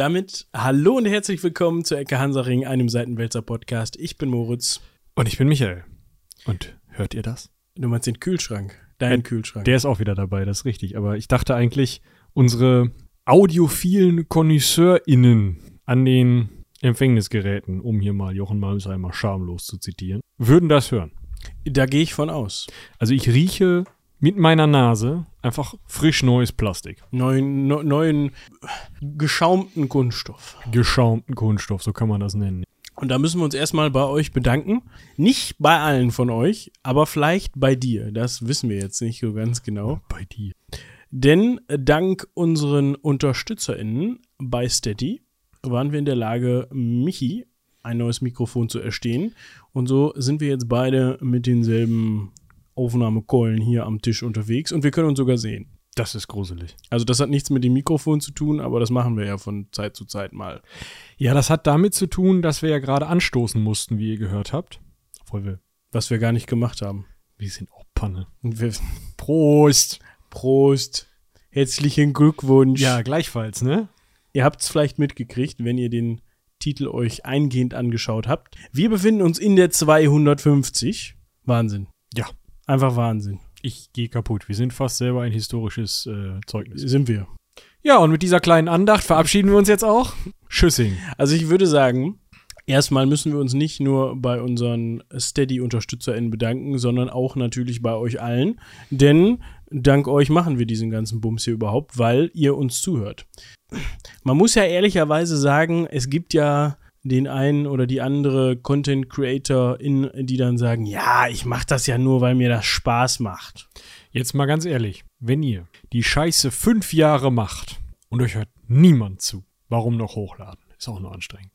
Damit hallo und herzlich willkommen zu Ecke Hansaring, einem Seitenwälzer Podcast. Ich bin Moritz. Und ich bin Michael. Und hört ihr das? Du meinst den Kühlschrank, deinen Kühlschrank. Der ist auch wieder dabei, das ist richtig. Aber ich dachte eigentlich, unsere audiophilen KonnoisseurInnen an den Empfängnisgeräten, um hier mal Jochen Malmsheimer schamlos zu zitieren, würden das hören. Da gehe ich von aus. Also ich rieche mit meiner Nase einfach frisch neues Plastik. Neuen, ne, neuen geschaumten Kunststoff. Geschaumten Kunststoff, so kann man das nennen. Und da müssen wir uns erstmal bei euch bedanken. Nicht bei allen von euch, aber vielleicht bei dir. Das wissen wir jetzt nicht so ganz genau. Bei dir. Denn dank unseren UnterstützerInnen bei Steady waren wir in der Lage, Michi ein neues Mikrofon zu erstehen. Und so sind wir jetzt beide mit denselben Aufnahmekeulen hier am Tisch unterwegs und wir können uns sogar sehen. Das ist gruselig. Also das hat nichts mit dem Mikrofon zu tun, aber das machen wir ja von Zeit zu Zeit mal. Ja, das hat damit zu tun, dass wir ja gerade anstoßen mussten, wie ihr gehört habt. Obwohl wir, was wir gar nicht gemacht haben. Wir sind auch Panne. Wir, Prost! Prost! Herzlichen Glückwunsch. Ja, gleichfalls, ne? Ihr habt es vielleicht mitgekriegt, wenn ihr den Titel euch eingehend angeschaut habt. Wir befinden uns in der 250. Wahnsinn. Ja. Einfach Wahnsinn. Ich gehe kaputt. Wir sind fast selber ein historisches äh, Zeugnis. Sind wir. Ja, und mit dieser kleinen Andacht verabschieden wir uns jetzt auch. Tschüssing. Also ich würde sagen, erstmal müssen wir uns nicht nur bei unseren Steady-UnterstützerInnen bedanken, sondern auch natürlich bei euch allen. Denn dank euch machen wir diesen ganzen Bums hier überhaupt, weil ihr uns zuhört. Man muss ja ehrlicherweise sagen, es gibt ja den einen oder die andere Content Creator in, die dann sagen, ja, ich mache das ja nur, weil mir das Spaß macht. Jetzt mal ganz ehrlich, wenn ihr die Scheiße fünf Jahre macht und euch hört niemand zu, warum noch hochladen? Ist auch nur anstrengend.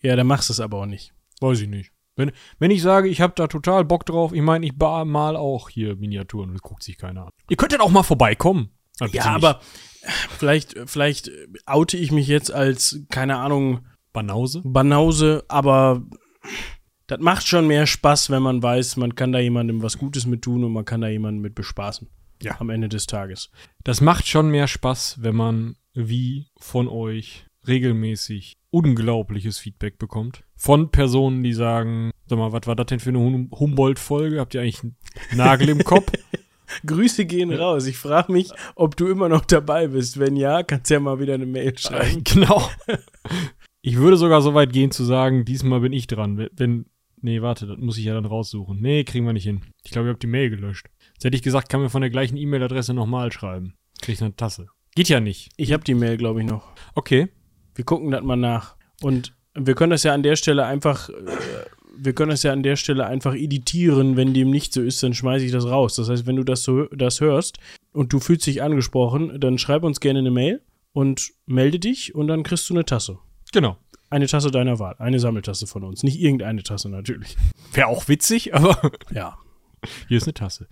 Ja, dann machst du es aber auch nicht. Weiß ich nicht. Wenn, wenn ich sage, ich habe da total Bock drauf, ich meine, ich mal auch hier Miniaturen, das guckt sich keiner an. Ihr könntet auch mal vorbeikommen. Ja, aber vielleicht, vielleicht oute ich mich jetzt als, keine Ahnung, Banause? Banause, aber das macht schon mehr Spaß, wenn man weiß, man kann da jemandem was Gutes mit tun und man kann da jemanden mit bespaßen. Ja. Am Ende des Tages. Das macht schon mehr Spaß, wenn man wie von euch regelmäßig unglaubliches Feedback bekommt. Von Personen, die sagen, sag mal, was war das denn für eine hum Humboldt-Folge? Habt ihr eigentlich einen Nagel im Kopf? Grüße gehen raus. Ich frage mich, ob du immer noch dabei bist. Wenn ja, kannst du ja mal wieder eine Mail schreiben. Genau. Ich würde sogar so weit gehen zu sagen, diesmal bin ich dran. Wenn, nee, warte, das muss ich ja dann raussuchen. Nee, kriegen wir nicht hin. Ich glaube, ich habe die Mail gelöscht. Jetzt hätte ich gesagt, kann mir von der gleichen E-Mail-Adresse nochmal schreiben. Krieg ich eine Tasse. Geht ja nicht. Ich habe die Mail, glaube ich, noch. Okay. Wir gucken das mal nach. Und wir können das ja an der Stelle einfach, äh, wir können das ja an der Stelle einfach editieren. Wenn dem nicht so ist, dann schmeiße ich das raus. Das heißt, wenn du das so das hörst und du fühlst dich angesprochen, dann schreib uns gerne eine Mail und melde dich und dann kriegst du eine Tasse. Genau. Eine Tasse deiner Wahl. Eine Sammeltasse von uns. Nicht irgendeine Tasse natürlich. Wäre auch witzig, aber ja. Hier ist eine Tasse.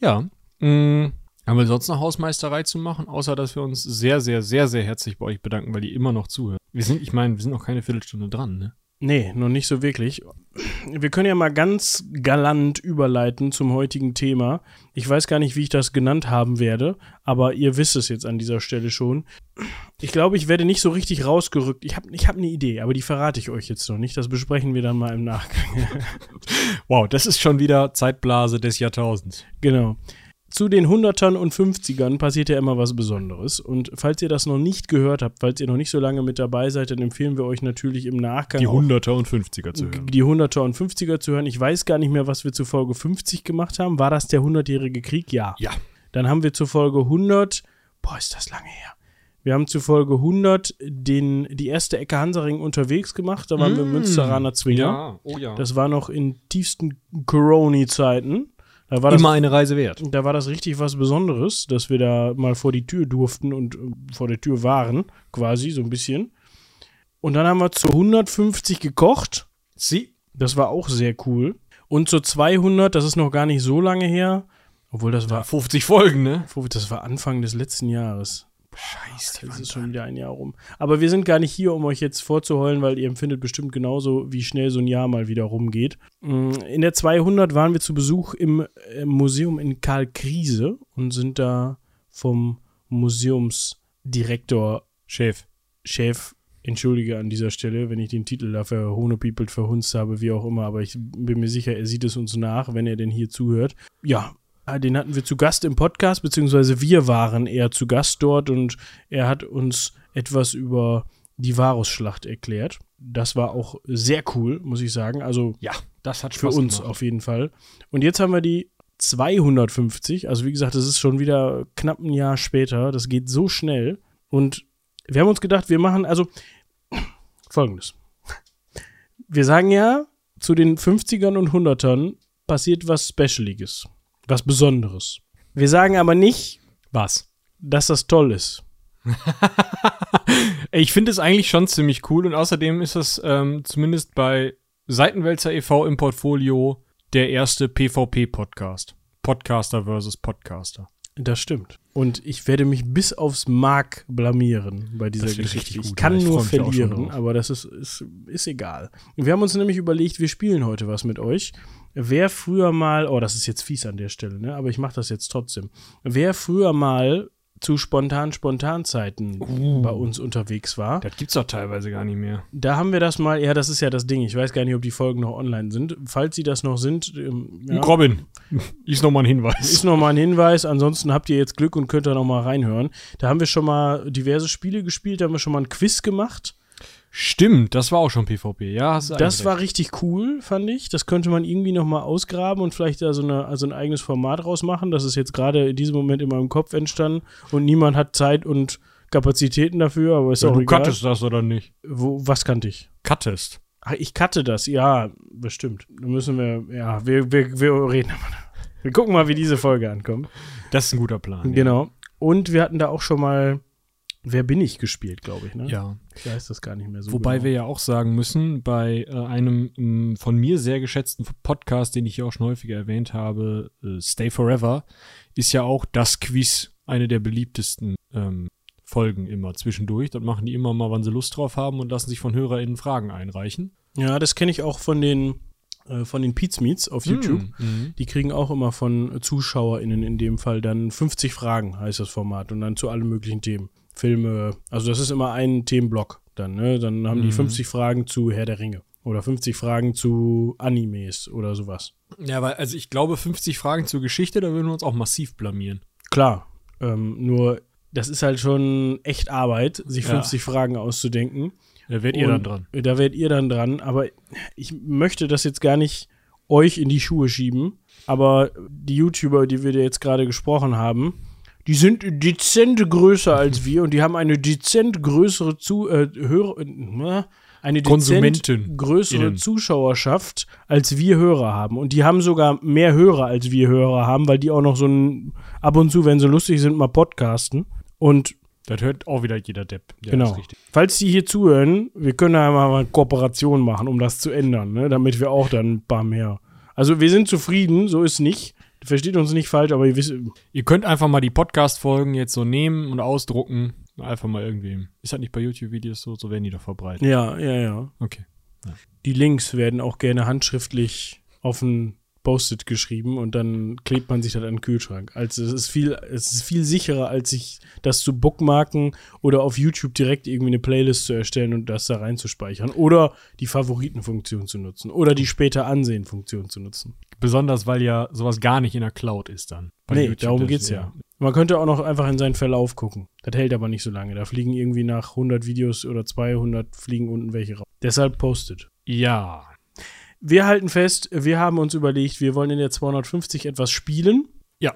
Ja. Mh, haben wir sonst noch Hausmeisterei zu machen, außer dass wir uns sehr, sehr, sehr, sehr herzlich bei euch bedanken, weil ihr immer noch zuhört. Wir sind, ich meine, wir sind noch keine Viertelstunde dran, ne? Nee, noch nicht so wirklich. Wir können ja mal ganz galant überleiten zum heutigen Thema. Ich weiß gar nicht, wie ich das genannt haben werde, aber ihr wisst es jetzt an dieser Stelle schon. Ich glaube, ich werde nicht so richtig rausgerückt. Ich habe ich hab eine Idee, aber die verrate ich euch jetzt noch nicht. Das besprechen wir dann mal im Nachgang. wow, das ist schon wieder Zeitblase des Jahrtausends. Genau zu den Hundertern und Fünfzigern passiert ja immer was Besonderes. Und falls ihr das noch nicht gehört habt, falls ihr noch nicht so lange mit dabei seid, dann empfehlen wir euch natürlich im Nachgang. Die Hunderter und Fünfziger zu hören. Die Hunderter und Fünfziger zu hören. Ich weiß gar nicht mehr, was wir zu Folge 50 gemacht haben. War das der hundertjährige Krieg? Ja. Ja. Dann haben wir zu Folge 100. Boah, ist das lange her. Wir haben zu Folge 100 den, die erste Ecke Hansaring unterwegs gemacht. Da waren mmh, wir Münsteraner Zwinger. Ja, oh ja. Das war noch in tiefsten Corona-Zeiten. Da war Immer das, eine Reise wert. Da war das richtig was Besonderes, dass wir da mal vor die Tür durften und äh, vor der Tür waren, quasi, so ein bisschen. Und dann haben wir zu 150 gekocht. Sie. Das war auch sehr cool. Und zu 200, das ist noch gar nicht so lange her, obwohl das war. 50 Folgen, ne? Das war Anfang des letzten Jahres. Scheiße, das ist schon wieder ein Jahr rum. Aber wir sind gar nicht hier, um euch jetzt vorzuheulen, weil ihr empfindet bestimmt genauso, wie schnell so ein Jahr mal wieder rumgeht. Mm, in der 200 waren wir zu Besuch im äh, Museum in Karl Kriese und sind da vom Museumsdirektor, Chef, Chef entschuldige an dieser Stelle, wenn ich den Titel dafür Hohnepiepelt verhunzt habe, wie auch immer, aber ich bin mir sicher, er sieht es uns nach, wenn er denn hier zuhört. Ja, den hatten wir zu Gast im Podcast, beziehungsweise wir waren eher zu Gast dort und er hat uns etwas über die Varusschlacht erklärt. Das war auch sehr cool, muss ich sagen. Also Ja, das hat für uns auf jeden Fall. Und jetzt haben wir die 250. Also wie gesagt, das ist schon wieder knapp ein Jahr später. Das geht so schnell. Und wir haben uns gedacht, wir machen also folgendes. Wir sagen ja, zu den 50ern und 100ern passiert was Specialiges, was Besonderes. Wir sagen aber nicht, Was? dass das toll ist. Ich finde es eigentlich schon ziemlich cool und außerdem ist das ähm, zumindest bei Seitenwälzer e.V. im Portfolio der erste PvP-Podcast. Podcaster versus Podcaster. Das stimmt. Und ich werde mich bis aufs Mark blamieren bei dieser Geschichte. Ich kann. Ich nur verlieren, aber das ist, ist, ist egal. Wir haben uns nämlich überlegt, wir spielen heute was mit euch. Wer früher mal, oh, das ist jetzt fies an der Stelle, ne? aber ich mache das jetzt trotzdem. Wer früher mal zu spontan-spontan-Zeiten Uh. bei uns unterwegs war, Das gibt's doch teilweise gar nicht mehr. da haben wir das mal, ja, das ist ja das Ding. Ich weiß gar nicht, ob die Folgen noch online sind. Falls sie das noch sind, ähm, ja, Robin, ist nochmal ein Hinweis. ist nochmal ein Hinweis. Ansonsten habt ihr jetzt Glück und könnt da nochmal reinhören. Da haben wir schon mal diverse Spiele gespielt, da haben wir schon mal ein Quiz gemacht. Stimmt, das war auch schon PvP. Ja, du Das war richtig cool, fand ich. Das könnte man irgendwie nochmal ausgraben und vielleicht da so eine, also ein eigenes Format rausmachen. Das ist jetzt gerade in diesem Moment in meinem Kopf entstanden und niemand hat Zeit und Kapazitäten dafür, aber ist Ja, auch du egal. cuttest das oder nicht? Wo, was kannte ich? Cuttest. Ach, ich cutte das, ja, bestimmt. Da müssen wir, ja, wir, wir, wir reden. Wir gucken mal, wie diese Folge ankommt. Das ist ein guter Plan. Genau. Und wir hatten da auch schon mal Wer bin ich gespielt, glaube ich, ne? Ja. Ich weiß das gar nicht mehr so Wobei genau. wir ja auch sagen müssen, bei äh, einem m, von mir sehr geschätzten Podcast, den ich hier auch schon häufiger erwähnt habe, äh, Stay Forever, ist ja auch das Quiz eine der beliebtesten ähm, Folgen immer zwischendurch. Dort machen die immer mal, wann sie Lust drauf haben und lassen sich von HörerInnen Fragen einreichen. Ja, das kenne ich auch von den äh, von den Pizmeets auf YouTube. Mhm. Die kriegen auch immer von ZuschauerInnen in dem Fall dann 50 Fragen, heißt das Format. Und dann zu allen möglichen Themen. Filme, also das ist immer ein Themenblock dann, ne? Dann haben die Mhm. 50 Fragen zu Herr der Ringe. Oder 50 Fragen zu Animes oder sowas. Ja, weil, also ich glaube, 50 Fragen zur Geschichte, da würden wir uns auch massiv blamieren. Klar, ähm, nur das ist halt schon echt Arbeit, sich Ja. 50 Fragen auszudenken. Da werdet ihr dann dran. Da werdet ihr dann dran, aber ich möchte das jetzt gar nicht euch in die Schuhe schieben, aber die YouTuber, die wir da jetzt gerade gesprochen haben, die sind dezent größer als wir und die haben eine dezent größere zu äh, Hörer, äh, eine dezent größere innen. Zuschauerschaft als wir Hörer haben und die haben sogar mehr Hörer als wir Hörer haben, weil die auch noch so ein ab und zu, wenn sie lustig sind, mal podcasten und Das hört auch wieder jeder Depp. Ja, Genau. Falls die hier zuhören, wir können da mal eine Kooperation machen, um das zu ändern, ne? damit wir auch dann ein paar mehr. Also wir sind zufrieden, so ist nicht. Versteht uns nicht falsch, aber ihr wisst, Ihr könnt einfach mal die Podcast-Folgen jetzt so nehmen und ausdrucken. Einfach mal irgendwie. Ist das nicht bei YouTube-Videos so? So werden die doch verbreitet. ja, ja, ja. Okay. Die Links werden auch gerne handschriftlich auf ein Post-it geschrieben und dann klebt man sich das an den Kühlschrank. Also es ist viel, es ist viel sicherer, als sich das zu bookmarken oder auf YouTube direkt irgendwie eine Playlist zu erstellen und das da reinzuspeichern. Oder die Favoritenfunktion zu nutzen. Oder die später Ansehen-Funktion zu nutzen. Besonders, weil ja sowas gar nicht in der Cloud ist dann. Nee, YouTube, darum geht's ja. Man könnte auch noch einfach in seinen Verlauf gucken. Das hält aber nicht so lange. Da fliegen irgendwie nach 100 Videos oder 200 fliegen unten welche raus. Deshalb postet. Ja. Wir halten fest, wir haben uns überlegt, wir wollen in der 250 etwas spielen. Ja.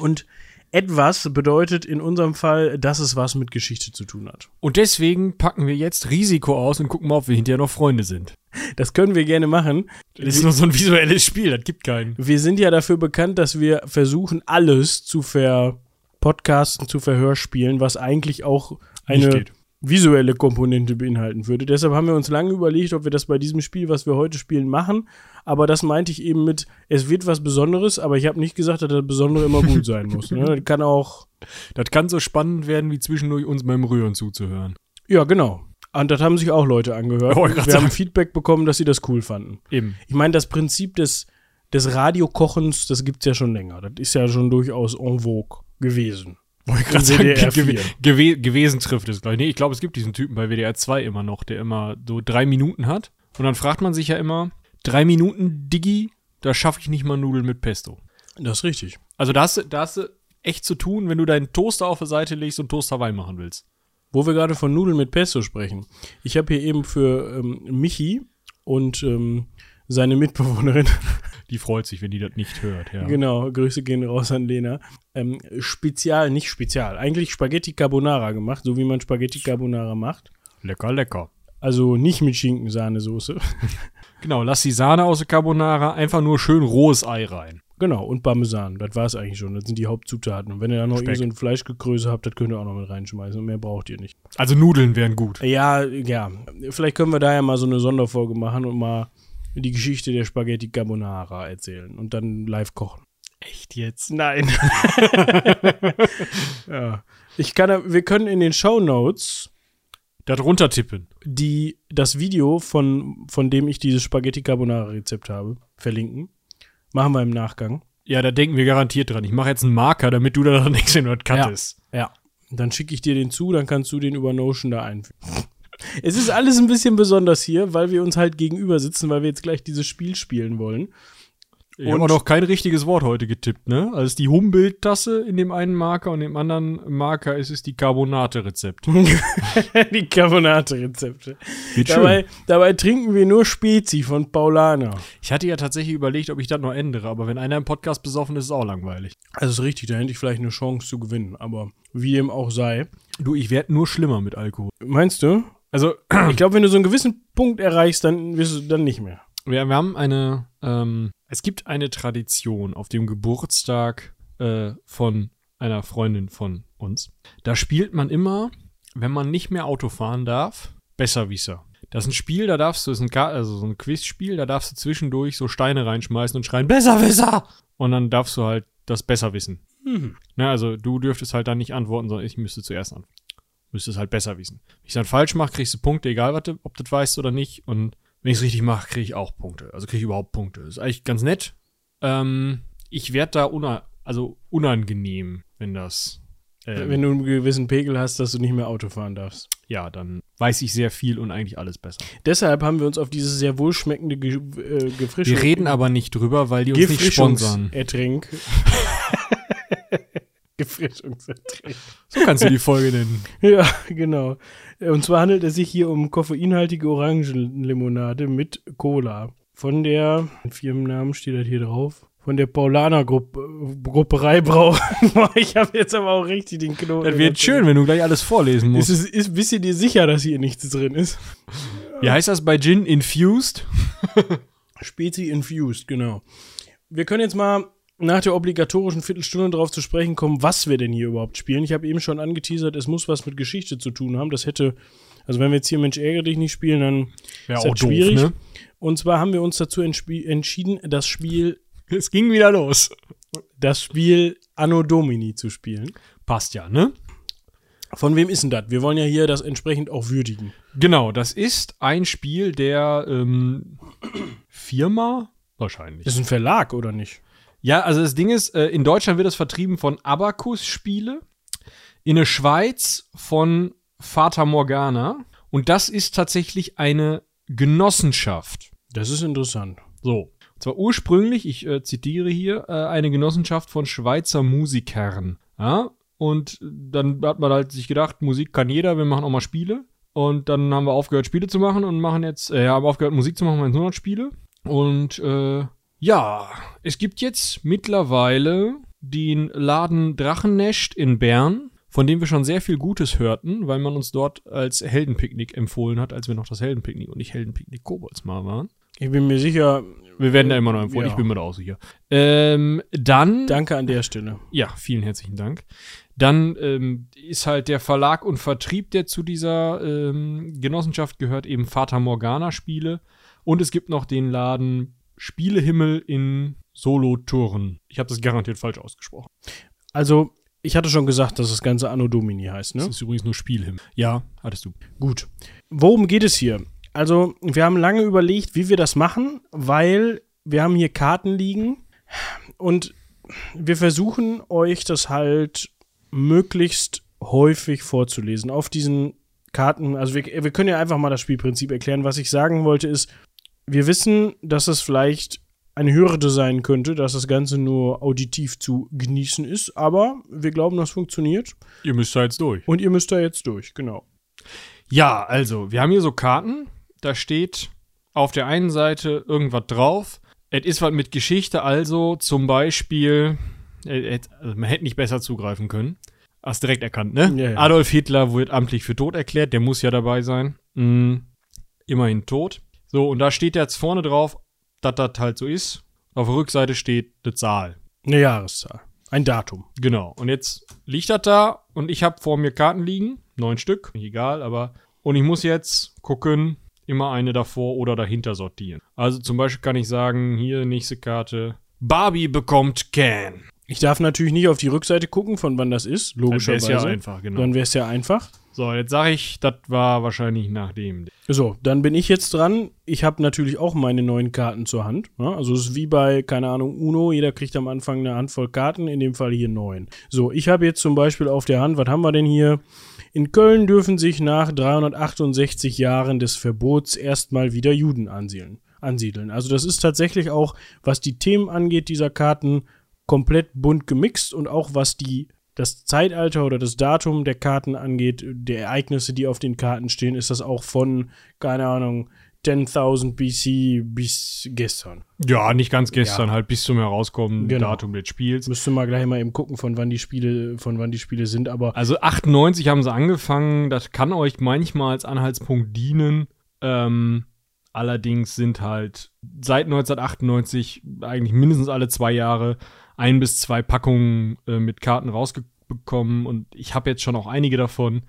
Und etwas bedeutet in unserem Fall, dass es was mit Geschichte zu tun hat. Und deswegen packen wir jetzt Risiko aus und gucken mal, ob wir hinterher noch Freunde sind. Das können wir gerne machen. Das ist nur so ein visuelles Spiel, das gibt keinen. Wir sind ja dafür bekannt, dass wir versuchen, alles zu verpodcasten, zu verhörspielen, was eigentlich auch eine. Visuelle Komponente beinhalten würde. Deshalb haben wir uns lange überlegt, ob wir das bei diesem Spiel, was wir heute spielen, machen. Aber das meinte ich eben mit, es wird was Besonderes, aber ich habe nicht gesagt, dass das Besondere immer gut sein muss. Ne? Das kann auch, Das kann so spannend werden, wie zwischendurch uns beim Rühren zuzuhören. ja, genau. Und das haben sich auch Leute angehört. Grad wir haben sagen. Feedback bekommen, dass sie das cool fanden. Eben. Ich meine, das Prinzip des, des Radiokochens, das gibt's ja schon länger. Das ist ja schon durchaus en vogue gewesen. Wollte ich gerade sagen, gew gew gewesen trifft es gleich. Nee, ich glaube, es gibt diesen Typen bei WDR 2 immer noch, der immer so drei Minuten hat. Und dann fragt man sich ja immer, drei Minuten Digi, da schaffe ich nicht mal Nudeln mit Pesto. Das ist richtig. Also da hast, du- da hast du echt zu tun, wenn du deinen Toaster auf der Seite legst und Toast Hawaii machen willst. Wo wir gerade von Nudeln mit Pesto sprechen. Ich habe hier eben für ähm, Michi und ähm, seine Mitbewohnerin, Die freut sich, wenn die das nicht hört, ja. genau, Grüße gehen raus an Lena, ähm, spezial, nicht spezial, eigentlich Spaghetti Carbonara gemacht, so wie man Spaghetti Carbonara macht. Lecker, lecker. Also nicht mit Schinkensahnesoße. Genau, lass die Sahne aus der Carbonara, einfach nur schön rohes Ei rein. Genau, und Parmesan. Das war es eigentlich schon. Das sind die Hauptzutaten. Und wenn ihr dann noch Speck. irgend so ein Fleischgekröse habt, das könnt ihr auch noch mit reinschmeißen. Und mehr braucht ihr nicht. Also Nudeln wären gut. Ja, ja. Vielleicht können wir da ja mal so eine Sonderfolge machen und mal die Geschichte der Spaghetti Carbonara erzählen und dann live kochen. Echt jetzt? Nein. ja. Ich kann, wir können in den Show Notes Da drunter tippen. die, das Video, von, von dem ich dieses Spaghetti Carbonara Rezept habe, verlinken. Machen wir im Nachgang. Ja, da denken wir garantiert dran. Ich mache jetzt einen Marker, damit du da denkst, wenn du das Ja. cuttest. Ja. Dann schicke ich dir den zu, dann kannst du den über Notion da einfügen. Es ist alles ein bisschen besonders hier, weil wir uns halt gegenüber sitzen, weil wir jetzt gleich dieses Spiel spielen wollen. Ich habe Und- noch kein richtiges Wort heute getippt, ne? Also ist die Humboldt-Tasse in dem einen Marker und im anderen Marker ist es die Carbonate-Rezept. die Carbonate-Rezepte. Dabei, dabei trinken wir nur Spezi von Paulana. Ich hatte ja tatsächlich überlegt, ob ich das noch ändere, aber wenn einer im Podcast besoffen ist, ist es auch langweilig. Also ist richtig, da hätte ich vielleicht eine Chance zu gewinnen, aber wie dem auch sei. Du, ich werde nur schlimmer mit Alkohol. Meinst du? Also, Ich glaube, wenn du so einen gewissen Punkt erreichst, dann wirst du dann nicht mehr. wir, wir haben eine, ähm, es gibt eine Tradition auf dem Geburtstag äh, von einer Freundin von uns. Da spielt man immer, wenn man nicht mehr Auto fahren darf, Besserwisser. Das ist ein Spiel, da darfst du, das ist ein, also so ein Quizspiel, da darfst du zwischendurch so Steine reinschmeißen und schreien, Besserwisser! Und dann darfst du halt das besser wissen. Mhm. Ne, also du dürftest halt dann nicht antworten, sondern ich müsste zuerst antworten. Müsstest halt besser wissen. Wenn ich dann falsch mache, kriegst du Punkte, egal du, ob du das weißt oder nicht. Und wenn ich es richtig mache, kriege ich auch Punkte. Also kriege ich überhaupt Punkte. Das ist eigentlich ganz nett. Ähm, ich werde da una also unangenehm, wenn das. ähm, Wenn du einen gewissen Pegel hast, dass du nicht mehr Auto fahren darfst. ja, dann weiß ich sehr viel und eigentlich alles besser. Deshalb haben wir uns auf dieses sehr wohlschmeckende Ge äh, Gefrischungs- Wir reden aber nicht drüber, weil die uns nicht sponsern. Gefrischungsertränk. Gefrischungsertränk. So kannst du die Folge nennen. Ja, genau. Und zwar handelt es sich hier um koffeinhaltige Orangenlimonade mit Cola. Von der, Firmennamen steht das hier drauf, von der Paulaner Gruppe, Grupperei Brau. Boah, ich habe jetzt aber auch richtig den Knoten. Das wird schön, wenn du gleich alles vorlesen musst. Ist, ist, bist du dir sicher, dass hier nichts drin ist? Wie heißt das bei Gin? Infused? Spezi infused, genau. Wir können jetzt mal nach der obligatorischen Viertelstunde darauf zu sprechen kommen, was wir denn hier überhaupt spielen. Ich habe eben schon angeteasert, es muss was mit Geschichte zu tun haben. Das hätte, also wenn wir jetzt hier Mensch ärgere dich nicht spielen, dann Wäre ist das schwierig. Und zwar haben wir uns dazu entschieden, das Spiel, Es ging wieder los. das Spiel Anno Domini zu spielen. Passt ja, ne? Von wem ist denn das? Wir wollen ja hier das entsprechend auch würdigen. Genau, das ist ein Spiel der ähm, Firma wahrscheinlich. Das ist ein Verlag, oder nicht? Ja, also das Ding ist, äh, in Deutschland wird das vertrieben von Abacus Spiele, in der Schweiz von Fata Morgana und das ist tatsächlich eine Genossenschaft. Das ist interessant. So. Und zwar ursprünglich, ich äh, zitiere hier, äh, eine Genossenschaft von Schweizer Musikern. Ja? Und dann hat man halt sich gedacht, Musik kann jeder, wir machen auch mal Spiele. Und dann haben wir aufgehört, Spiele zu machen und machen jetzt, äh, haben aufgehört, Musik zu machen, machen jetzt nur noch Spiele. Und äh, ja, es gibt jetzt mittlerweile den Laden Drachennest in Bern, von dem wir schon sehr viel Gutes hörten, weil man uns dort als Heldenpicknick empfohlen hat, als wir noch das Heldenpicknick und nicht Heldenpicknick Kobolds mal waren. Ich bin mir sicher, Wir werden da immer noch empfohlen, Ja. ich bin mir da auch sicher. Ähm, dann, danke an der Stelle. ja, vielen herzlichen Dank. Dann ähm, ist halt der Verlag und Vertrieb, der zu dieser ähm, Genossenschaft gehört, eben Fata Morgana Spiele. Und es gibt noch den Laden Spielehimmel in Solothurn. Ich habe das garantiert falsch ausgesprochen. Also, ich hatte schon gesagt, dass das Ganze Anno Domini heißt, ne? Das ist übrigens nur Spielhimmel. Ja, hattest du. Gut. Worum geht es hier? Also, wir haben lange überlegt, wie wir das machen, weil wir haben hier Karten liegen und wir versuchen euch das halt möglichst häufig vorzulesen. Auf diesen Karten, also wir, wir können ja einfach mal das Spielprinzip erklären. Was ich sagen wollte ist, wir wissen, dass es vielleicht eine Hürde sein könnte, dass das Ganze nur auditiv zu genießen ist, aber wir glauben, das funktioniert. Ihr müsst da jetzt durch. Und ihr müsst da jetzt durch, genau. Ja, also, wir haben hier so Karten, da steht auf der einen Seite irgendwas drauf. Es ist was mit Geschichte, also zum Beispiel, äh, also man hätte nicht besser zugreifen können. Hast direkt erkannt, ne? Ja, ja. Adolf Hitler wird amtlich für tot erklärt, der muss ja dabei sein. Mhm. Immerhin tot. So, und da steht jetzt vorne drauf, dass das halt so ist. Auf der Rückseite steht eine Zahl. Eine Jahreszahl. Ein Datum. Genau. Und jetzt liegt das da und ich habe vor mir Karten liegen. Neun Stück, egal, aber. Und ich muss jetzt gucken, immer eine davor oder dahinter sortieren. Also zum Beispiel kann ich sagen, hier nächste Karte. Barbie bekommt Ken. Ich darf natürlich nicht auf die Rückseite gucken, von wann das ist, Dann wär's logischerweise. ja einfach, genau. Dann wäre es ja einfach. So, jetzt sage ich, das war wahrscheinlich nach dem. So, dann bin ich jetzt dran. Ich habe natürlich auch meine neuen Karten zur Hand. Ja, also es ist wie bei, keine Ahnung, Uno. Jeder kriegt am Anfang eine Handvoll Karten, in dem Fall hier neun. So, ich habe jetzt zum Beispiel auf der Hand, was haben wir denn hier? In Köln dürfen sich nach 368 Jahren des Verbots erstmal wieder Juden ansiedeln. ansiedeln. Also das ist tatsächlich auch, was die Themen angeht, dieser Karten, komplett bunt gemixt und auch was die das Zeitalter oder das Datum der Karten angeht, der Ereignisse, die auf den Karten stehen, ist das auch von, keine Ahnung, 10.000 BC bis gestern. Ja, nicht ganz gestern, Ja. halt bis zum Herauskommen Genau. Datum des Spiels. Müsste mal gleich mal eben gucken, von wann die Spiele, von wann die Spiele sind, aber Also 98 haben sie angefangen, das kann euch manchmal als Anhaltspunkt dienen. Ähm, allerdings sind halt seit 1998 eigentlich mindestens alle zwei Jahre ein bis zwei Packungen äh, mit Karten rausbekommen und ich habe jetzt schon auch einige davon.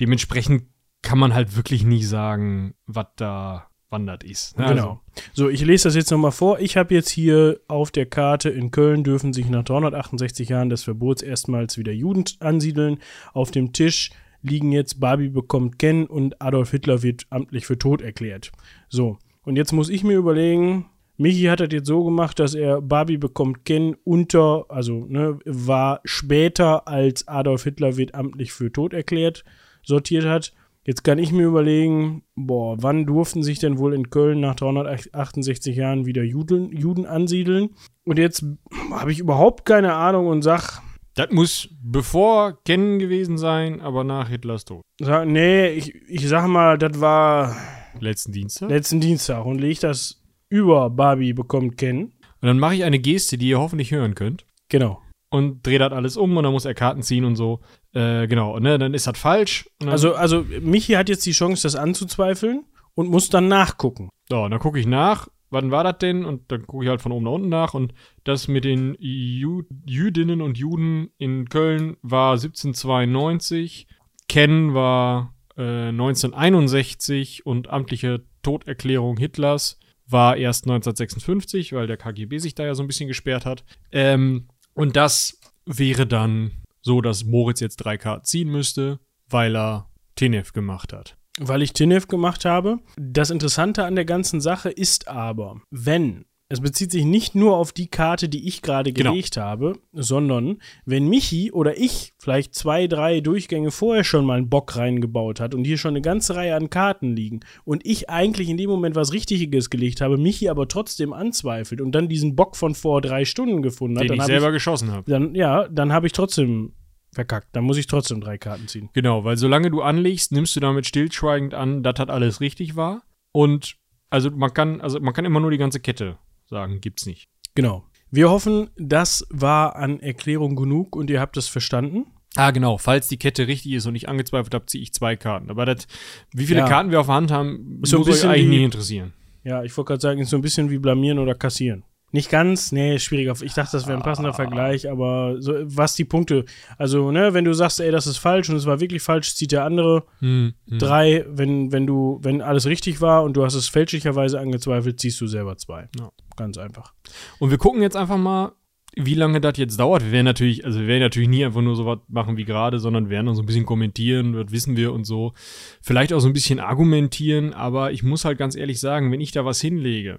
Dementsprechend kann man halt wirklich nie sagen, was da das ist. ne? Genau. So, ich lese das jetzt nochmal vor. Ich habe jetzt hier auf der Karte in Köln dürfen sich nach 368 Jahren des Verbots erstmals wieder Juden ansiedeln. Auf dem Tisch liegen jetzt Barbie bekommt Ken und Adolf Hitler wird amtlich für tot erklärt. So, und jetzt muss ich mir überlegen, Michi hat das jetzt so gemacht, dass er Barbie bekommt Ken unter, also ne, war später als Adolf Hitler wird amtlich für tot erklärt, sortiert hat. Jetzt kann ich mir überlegen, boah, wann durften sich denn wohl in Köln nach 368 Jahren wieder Juden, Juden ansiedeln? Und jetzt habe ich überhaupt keine Ahnung und sag, Das muss bevor Kennen gewesen sein, aber nach Hitlers Tod. sag nee, ich, ich sag mal, das war Letzten Dienstag. letzten Dienstag und lege das über Barbie bekommt Ken. Und dann mache ich eine Geste, die ihr hoffentlich hören könnt. Genau. Und drehe das alles um und dann muss er Karten ziehen und so. Äh, genau, ne, dann ist das falsch. Also, also Michi hat jetzt die Chance, das anzuzweifeln und muss dann nachgucken. so, und dann gucke ich nach, wann war das denn? Und dann gucke ich halt von oben nach unten nach. Und das mit den Ju Jüdinnen und Juden in Köln war 1792. Ken war äh, 1961 und amtliche Toderklärung Hitlers war erst 1956, weil der KGB sich da ja so ein bisschen gesperrt hat. Ähm, und das wäre dann so, dass Moritz jetzt drei Karten ziehen müsste, weil er Tenef gemacht hat. Weil ich Tinef gemacht habe. Das Interessante an der ganzen Sache ist aber, wenn, es bezieht sich nicht nur auf die Karte, die ich gerade Genau. gelegt habe, sondern wenn Michi oder ich vielleicht zwei, drei Durchgänge vorher schon mal einen Bock reingebaut hat und hier schon eine ganze Reihe an Karten liegen und ich eigentlich in dem Moment was Richtiges gelegt habe, Michi aber trotzdem anzweifelt und dann diesen Bock von vor drei Stunden gefunden hat, Den dann ich selber geschossen habe. dann, ja, dann habe ich trotzdem verkackt. Dann muss ich trotzdem drei Karten ziehen. Genau, weil solange du anlegst, nimmst du damit stillschweigend an, dass das alles richtig war. Und also man kann, also man kann immer nur die ganze Kette sagen, gibt's nicht. Genau. Wir hoffen, das war an Erklärung genug und ihr habt es verstanden. Ah, genau. Falls die Kette richtig ist und ich angezweifelt habe, ziehe ich zwei Karten. Aber das, wie viele Ja. Karten wir auf der Hand haben, so ein muss euch eigentlich wie- nicht interessieren. Ja, ich wollte gerade sagen, ist so ein bisschen wie blamieren oder kassieren. Nicht ganz, nee, schwieriger. Ich dachte, das wäre ein passender Vergleich, aber so, was die Punkte, also, ne, wenn du sagst, ey, das ist falsch und es war wirklich falsch, zieht der andere Hm, hm. drei, wenn, wenn du, wenn alles richtig war und du hast es fälschlicherweise angezweifelt, ziehst du selber zwei. Ja. Ganz einfach. Und wir gucken jetzt einfach mal, wie lange das jetzt dauert. Wir werden natürlich, also wir werden natürlich nie einfach nur so was machen wie gerade, sondern werden dann so ein bisschen kommentieren, was wissen wir und so. Vielleicht auch so ein bisschen argumentieren, aber ich muss halt ganz ehrlich sagen, wenn ich da was hinlege,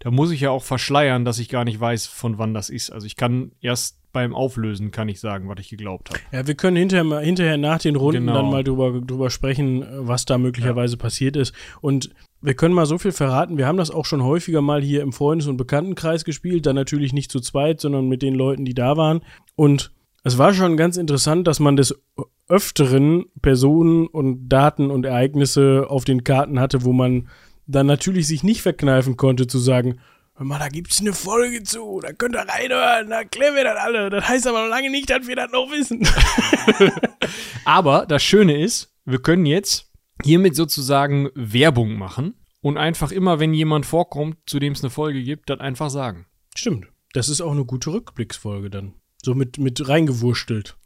da muss ich ja auch verschleiern, dass ich gar nicht weiß, von wann das ist. Also ich kann erst beim Auflösen kann ich sagen, was ich geglaubt habe. Ja, wir können hinterher, hinterher nach den Runden Genau. dann mal drüber, drüber sprechen, was da möglicherweise passiert ist. Und wir können mal so viel verraten. Wir haben das auch schon häufiger mal hier im Freundes- und Bekanntenkreis gespielt. Dann natürlich nicht zu zweit, sondern mit den Leuten, die da waren. Und es war schon ganz interessant, dass man des Öfteren Personen und Daten und Ereignisse auf den Karten hatte, wo man dann natürlich sich nicht verkneifen konnte zu sagen, Hör mal, da gibt's eine Folge zu, da könnt ihr reinhören, da klären wir das alle. Das heißt aber noch lange nicht, dass wir das noch wissen. Aber das Schöne ist, wir können jetzt hiermit sozusagen Werbung machen und einfach immer, wenn jemand vorkommt, zu dem es eine Folge gibt, das einfach sagen. Stimmt. Das ist auch eine gute Rückblicksfolge dann. So mit, mit reingewurstelt.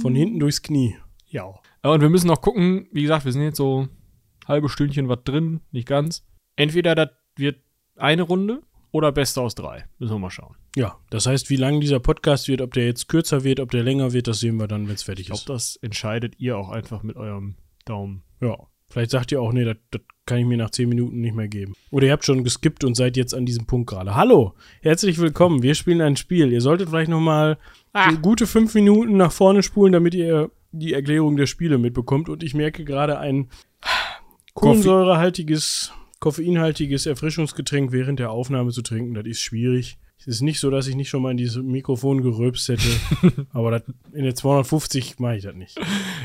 Von hinten durchs Knie. Ja. Und wir müssen noch gucken, wie gesagt, wir sind jetzt so halbe Stündchen was drin, nicht ganz. Entweder das wird eine Runde oder Beste aus drei. Müssen wir mal schauen. Ja, das heißt, wie lang dieser Podcast wird, ob der jetzt kürzer wird, ob der länger wird, das sehen wir dann, wenn es fertig Ich glaube, ist. das entscheidet ihr auch einfach mit eurem Daumen. Ja. Vielleicht sagt ihr auch, nee, das, kann ich mir nach 10 Minuten nicht mehr geben. Oder ihr habt schon geskippt und seid jetzt an diesem Punkt gerade. Hallo, herzlich willkommen. Wir spielen ein Spiel. Ihr solltet vielleicht noch mal so gute fünf Minuten nach vorne spulen, damit ihr die Erklärung der Spiele mitbekommt. Und ich merke gerade ein kohlensäurehaltiges, koffeinhaltiges Erfrischungsgetränk während der Aufnahme zu trinken. Das ist schwierig. Es ist nicht so, dass ich nicht schon mal in dieses Mikrofon gerülpst hätte. aber das, in der 250 mache ich das nicht.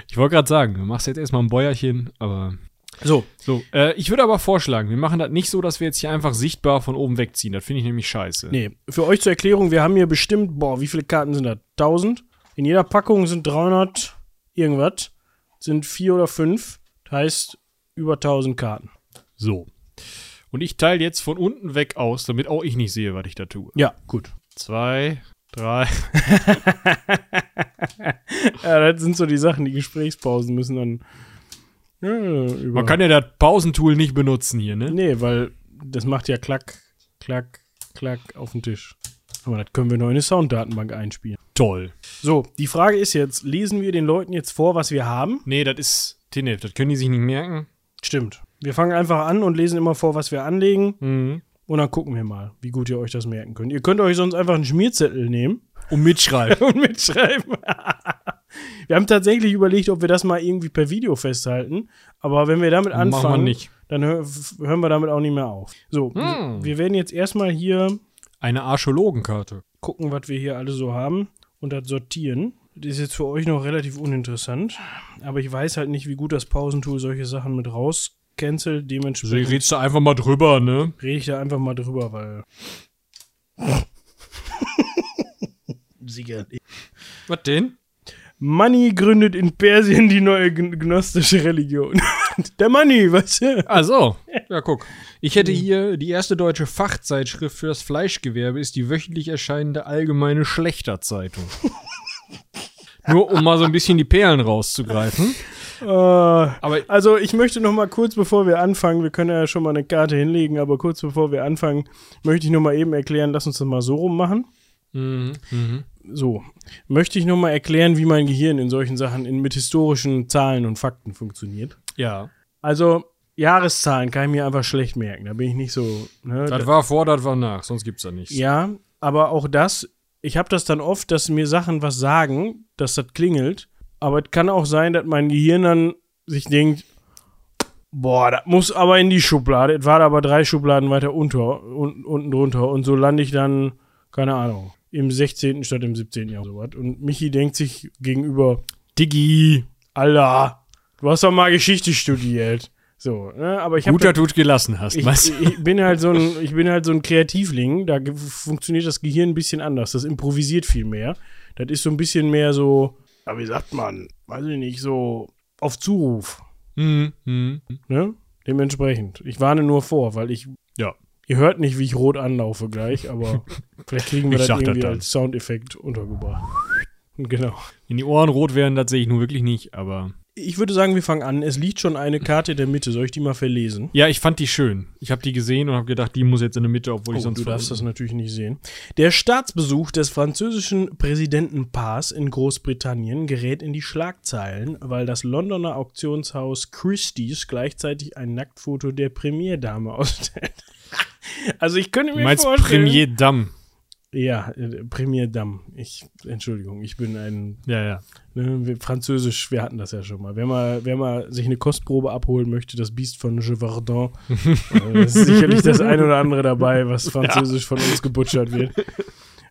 Ich wollte gerade sagen, du machst jetzt erstmal ein Bäuerchen, aber. So, So, äh, ich würde aber vorschlagen, wir machen das nicht so, dass wir jetzt hier einfach sichtbar von oben wegziehen. Das finde ich nämlich scheiße. Nee, für euch zur Erklärung, wir haben hier bestimmt, boah, wie viele Karten sind da? 1000? In jeder Packung sind 300 irgendwas, sind vier oder fünf, das heißt über 1000 Karten. So. Und ich teile jetzt von unten weg aus, damit auch ich nicht sehe, was ich da tue. Ja, gut. Zwei, drei. Ja, das sind so die Sachen, die Gesprächspausen müssen dann ja, über. Man kann ja das Pausentool nicht benutzen hier, ne? Nee, weil das macht ja klack, klack, klack auf den Tisch. Aber das können wir noch in eine Sounddatenbank einspielen. Toll. So, die Frage ist jetzt, lesen wir den Leuten jetzt vor, was wir haben? Nee, das ist Tinef, das können die sich nicht merken. Stimmt. Wir fangen einfach an und lesen immer vor, was wir anlegen. Mhm. Und dann gucken wir mal, wie gut ihr euch das merken könnt. Ihr könnt euch sonst einfach einen Schmierzettel nehmen Und mitschreiben. und mitschreiben. wir haben tatsächlich überlegt, ob wir das mal irgendwie per Video festhalten. Aber wenn wir damit wir anfangen, nicht. dann hör, hören wir damit auch nicht mehr auf. So, Hm. wir werden jetzt erstmal hier Eine Archäologenkarte. gucken, was wir hier alle so haben und das sortieren. Das ist jetzt für euch noch relativ uninteressant. Aber ich weiß halt nicht, wie gut das Pausentool solche Sachen mit rauscancelt. So, Dementsprechend redest du einfach mal drüber, ne? rede ich da einfach mal drüber, weil. Sicherlich. Was denn? Mani gründet in Persien die neue gn- gnostische Religion. Der Mani, weißt du? Ach so. Ja, guck. Ich hätte hier die erste deutsche Fachzeitschrift für das Fleischgewerbe ist die wöchentlich erscheinende Allgemeine Schlechterzeitung. Nur um mal so ein bisschen die Perlen rauszugreifen. Äh, Aber also ich möchte noch mal kurz, bevor wir anfangen, wir können ja schon mal eine Karte hinlegen, aber kurz bevor wir anfangen, möchte ich noch mal eben erklären, lass uns das mal so rum machen. Mhm, mhm. So, möchte ich noch mal erklären, wie mein Gehirn in solchen Sachen in, mit historischen Zahlen und Fakten funktioniert. ja. Also Jahreszahlen kann ich mir einfach schlecht merken, da bin ich nicht so. Ne, Das war vor, das war nach, sonst gibt's da nichts. Ja, aber auch das, ich habe das dann oft, dass mir Sachen was sagen, dass das klingelt. Aber es kann auch sein, dass mein Gehirn dann sich denkt, boah, das muss aber in die Schublade. Es war aber drei Schubladen weiter unter, un, unten drunter. Und so lande ich dann, keine Ahnung, im 16. statt im 17. Jahr. Und Michi denkt sich gegenüber, Diggi, Alter, du hast doch mal Geschichte studiert. So, ne? aber ich habe Gut, dass du es gelassen hast, ich, weißt du? ich bin halt so ein, ich bin halt so ein Kreativling, da funktioniert das Gehirn ein bisschen anders. Das improvisiert viel mehr. Das ist so ein bisschen mehr so, ja, wie sagt man, weiß ich nicht, so auf Zuruf. Mhm, mhm. Ne? Dementsprechend. Ich warne nur vor, weil ich. Ja. Ihr hört nicht, wie ich rot anlaufe gleich, aber vielleicht kriegen wir das das irgendwie dann. als Soundeffekt untergebracht. Genau. Wenn die Ohren rot werden, das sehe ich nun wirklich nicht, aber. Ich würde sagen, wir fangen an. Es liegt schon eine Karte in der Mitte. Soll ich die mal verlesen? Ja, ich fand die schön. Ich habe die gesehen und habe gedacht, die muss jetzt in der Mitte, obwohl ich Oh, sonst du darfst das natürlich nicht sehen. Der Staatsbesuch des französischen Präsidentenpaars in Großbritannien gerät in die Schlagzeilen, weil das Londoner Auktionshaus Christie's gleichzeitig ein Nacktfoto der Premierdame ausstellt. also ich könnte Du mir meinst vorstellen, Premier Dame. Ja, äh, Premier Dame. Ich, Entschuldigung, ich bin ein Ja, ja. Ne, Französisch, wir hatten das ja schon mal. Wer mal, wer mal sich eine Kostprobe abholen möchte, das Biest von Gevardin, äh, ist sicherlich das ein oder andere dabei, was Französisch von uns gebutschert wird.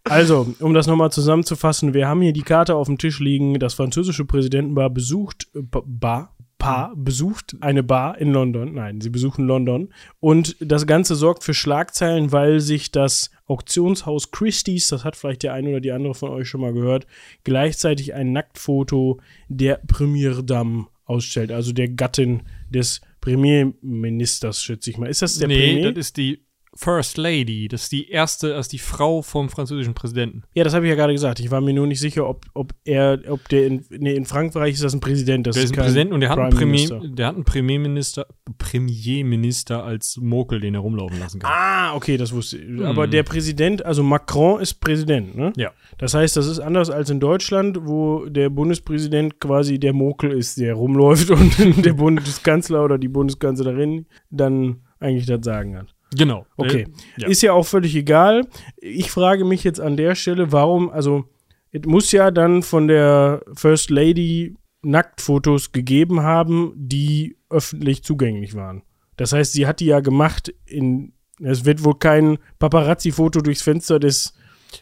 Also, um das nochmal zusammenzufassen, wir haben hier die Karte auf dem Tisch liegen. Das französische Präsidentenpaar besucht, äh, Ba- Bar, Paar besucht eine Bar in London. Nein, sie besuchen London. Und das Ganze sorgt für Schlagzeilen, weil sich das Auktionshaus Christie's, das hat vielleicht der eine oder die andere von euch schon mal gehört, gleichzeitig ein Nacktfoto der Premiere Dame ausstellt, also der Gattin des Premierministers, schätze ich mal. Ist das der nee, Premier? das ist die First Lady. Das ist die erste, das ist die Frau vom französischen Präsidenten. ja, das habe ich ja gerade gesagt. Ich war mir nur nicht sicher, ob, ob er, ob der in, nee, in Frankreich ist das ein Präsident. Das Der ist ein Präsident und der hat, einen Premier, der hat einen Premierminister, Premierminister als Mokel, den er rumlaufen lassen kann. Ah, okay, das wusste ich. Aber der Präsident, also Macron ist Präsident, ne? Ja. Das heißt, das ist anders als in Deutschland, wo der Bundespräsident quasi der Mokel ist, der rumläuft und der Bundeskanzler oder die Bundeskanzlerin dann eigentlich das Sagen hat. Genau. Okay. Äh, ja. Ist ja auch völlig egal. Ich frage mich jetzt an der Stelle, warum, also, es muss ja dann von der First Lady Nacktfotos gegeben haben, die öffentlich zugänglich waren. Das heißt, sie hat die ja gemacht in, es wird wohl kein Paparazzi-Foto durchs Fenster des,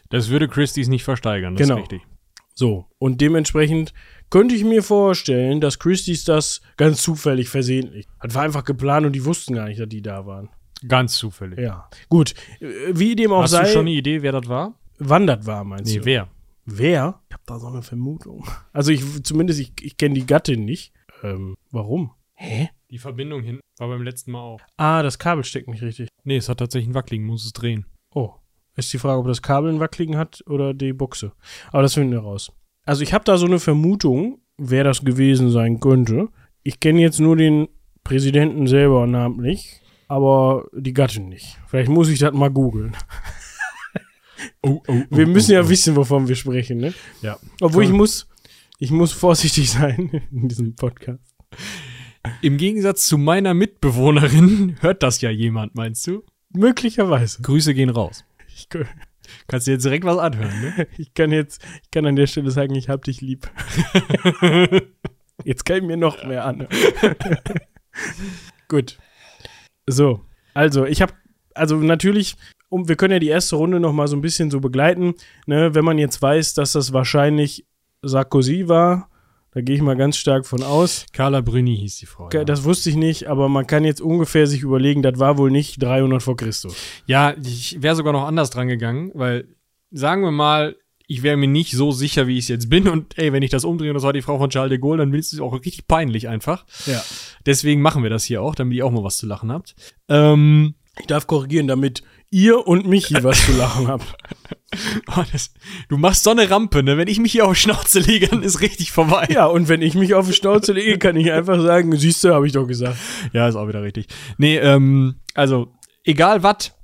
Das würde Christie's nicht versteigern, das Genau. ist richtig. so. Und dementsprechend könnte ich mir vorstellen, dass Christie's das ganz zufällig versehentlich. Das war einfach geplant und die wussten gar nicht, dass die da waren. Ganz zufällig. Ja. Gut. Wie dem auch Hast sei. du schon eine Idee, wer das war? wann das war, meinst Nee, du? wer? Wer? Ich habe da so eine Vermutung. Also ich zumindest, ich, ich kenne die Gattin nicht. Ähm, warum? Hä? Die Verbindung hin war beim letzten Mal auch. Ah, das Kabel steckt nicht richtig. Nee, es hat tatsächlich einen Wackeligen, muss es drehen. Oh. Ist die Frage, ob das Kabel einen Wackeligen hat oder die Buchse. Aber das finden wir raus. Also ich habe da so eine Vermutung, wer das gewesen sein könnte. Ich kenne jetzt nur den Präsidenten selber namentlich, aber die Gattin nicht. Vielleicht muss ich das mal googeln. Oh, oh, Wir müssen ja wissen, wovon wir sprechen, ne? Ja. Obwohl ich muss, ich muss vorsichtig sein in diesem Podcast. Im Gegensatz zu meiner Mitbewohnerin hört das ja jemand, meinst du? Möglicherweise. Grüße gehen raus. Ich, Kannst dir jetzt direkt was anhören, ne? ich kann jetzt, ich kann an der Stelle sagen, ich hab dich lieb. Jetzt kann ich mir noch mehr an. Gut. So, also ich habe, also natürlich, um, wir können ja die erste Runde noch mal so ein bisschen so begleiten. Ne, wenn man jetzt weiß, dass das wahrscheinlich Sarkozy war, da gehe ich mal ganz stark von aus. Carla Bruni hieß die Frau. Ja, Das wusste ich nicht, aber man kann jetzt ungefähr sich überlegen, das war wohl nicht 300 vor Christus. ja ich wäre sogar noch anders dran gegangen, weil, sagen wir mal, ich wäre mir nicht so sicher, wie ich es jetzt bin. Und ey, wenn ich das umdrehe und das war die Frau von Charles de Gaulle, dann ist es auch richtig peinlich einfach. Ja. Deswegen machen wir das hier auch, damit ihr auch mal was zu lachen habt. Ähm, Ich darf korrigieren, damit ihr und Michi was zu lachen habt. oh, das, du machst so eine Rampe, ne? Wenn ich mich hier auf die Schnauze lege, dann ist richtig vorbei. Ja, und wenn ich mich auf die Schnauze lege, kann ich einfach sagen, siehst du, habe ich doch gesagt. Ja, ist auch wieder richtig. Nee, ähm, also, egal was,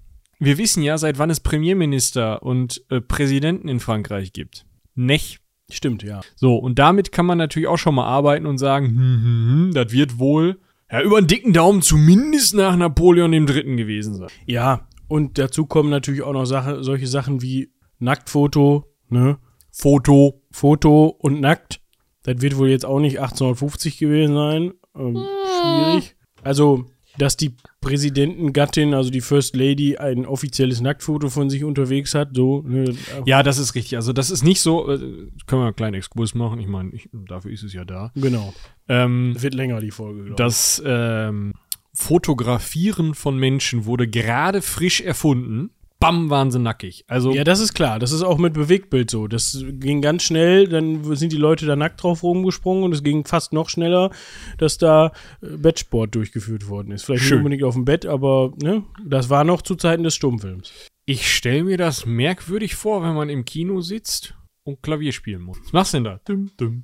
wir wissen ja, seit wann es Premierminister und äh, Präsidenten in Frankreich gibt. Nech. Stimmt, ja. So, und damit kann man natürlich auch schon mal arbeiten und sagen, hm, hm, hm, das wird wohl ja, über einen dicken Daumen zumindest nach Napoleon Dritten gewesen sein. Ja, und dazu kommen natürlich auch noch Sache, solche Sachen wie Nacktfoto, ne? Foto, Foto und nackt. Das wird wohl jetzt auch nicht 1850 gewesen sein. Ähm, schwierig. Also, dass die Präsidentengattin, also die First Lady, ein offizielles Nacktfoto von sich unterwegs hat, so, ne? Ja, das ist richtig. Also, das ist nicht so, äh, können wir einen kleinen Exkurs machen. Ich meine, dafür ist es ja da. Genau. Ähm, Wird länger, die Folge, glaub. Das ähm, Fotografieren von Menschen wurde gerade frisch erfunden. Bam, waren sie nackig. Also, Ja, das ist klar. Das ist auch mit Bewegtbild so. Das ging ganz schnell, dann sind die Leute da nackt drauf rumgesprungen und es ging fast noch schneller, dass da äh, Bettsport durchgeführt worden ist. Vielleicht Schön. nicht unbedingt auf dem Bett, aber ne, das war noch zu Zeiten des Stummfilms. ich stelle mir das merkwürdig vor, wenn man im Kino sitzt und Klavier spielen muss. Was machst du denn da? Dum, dum,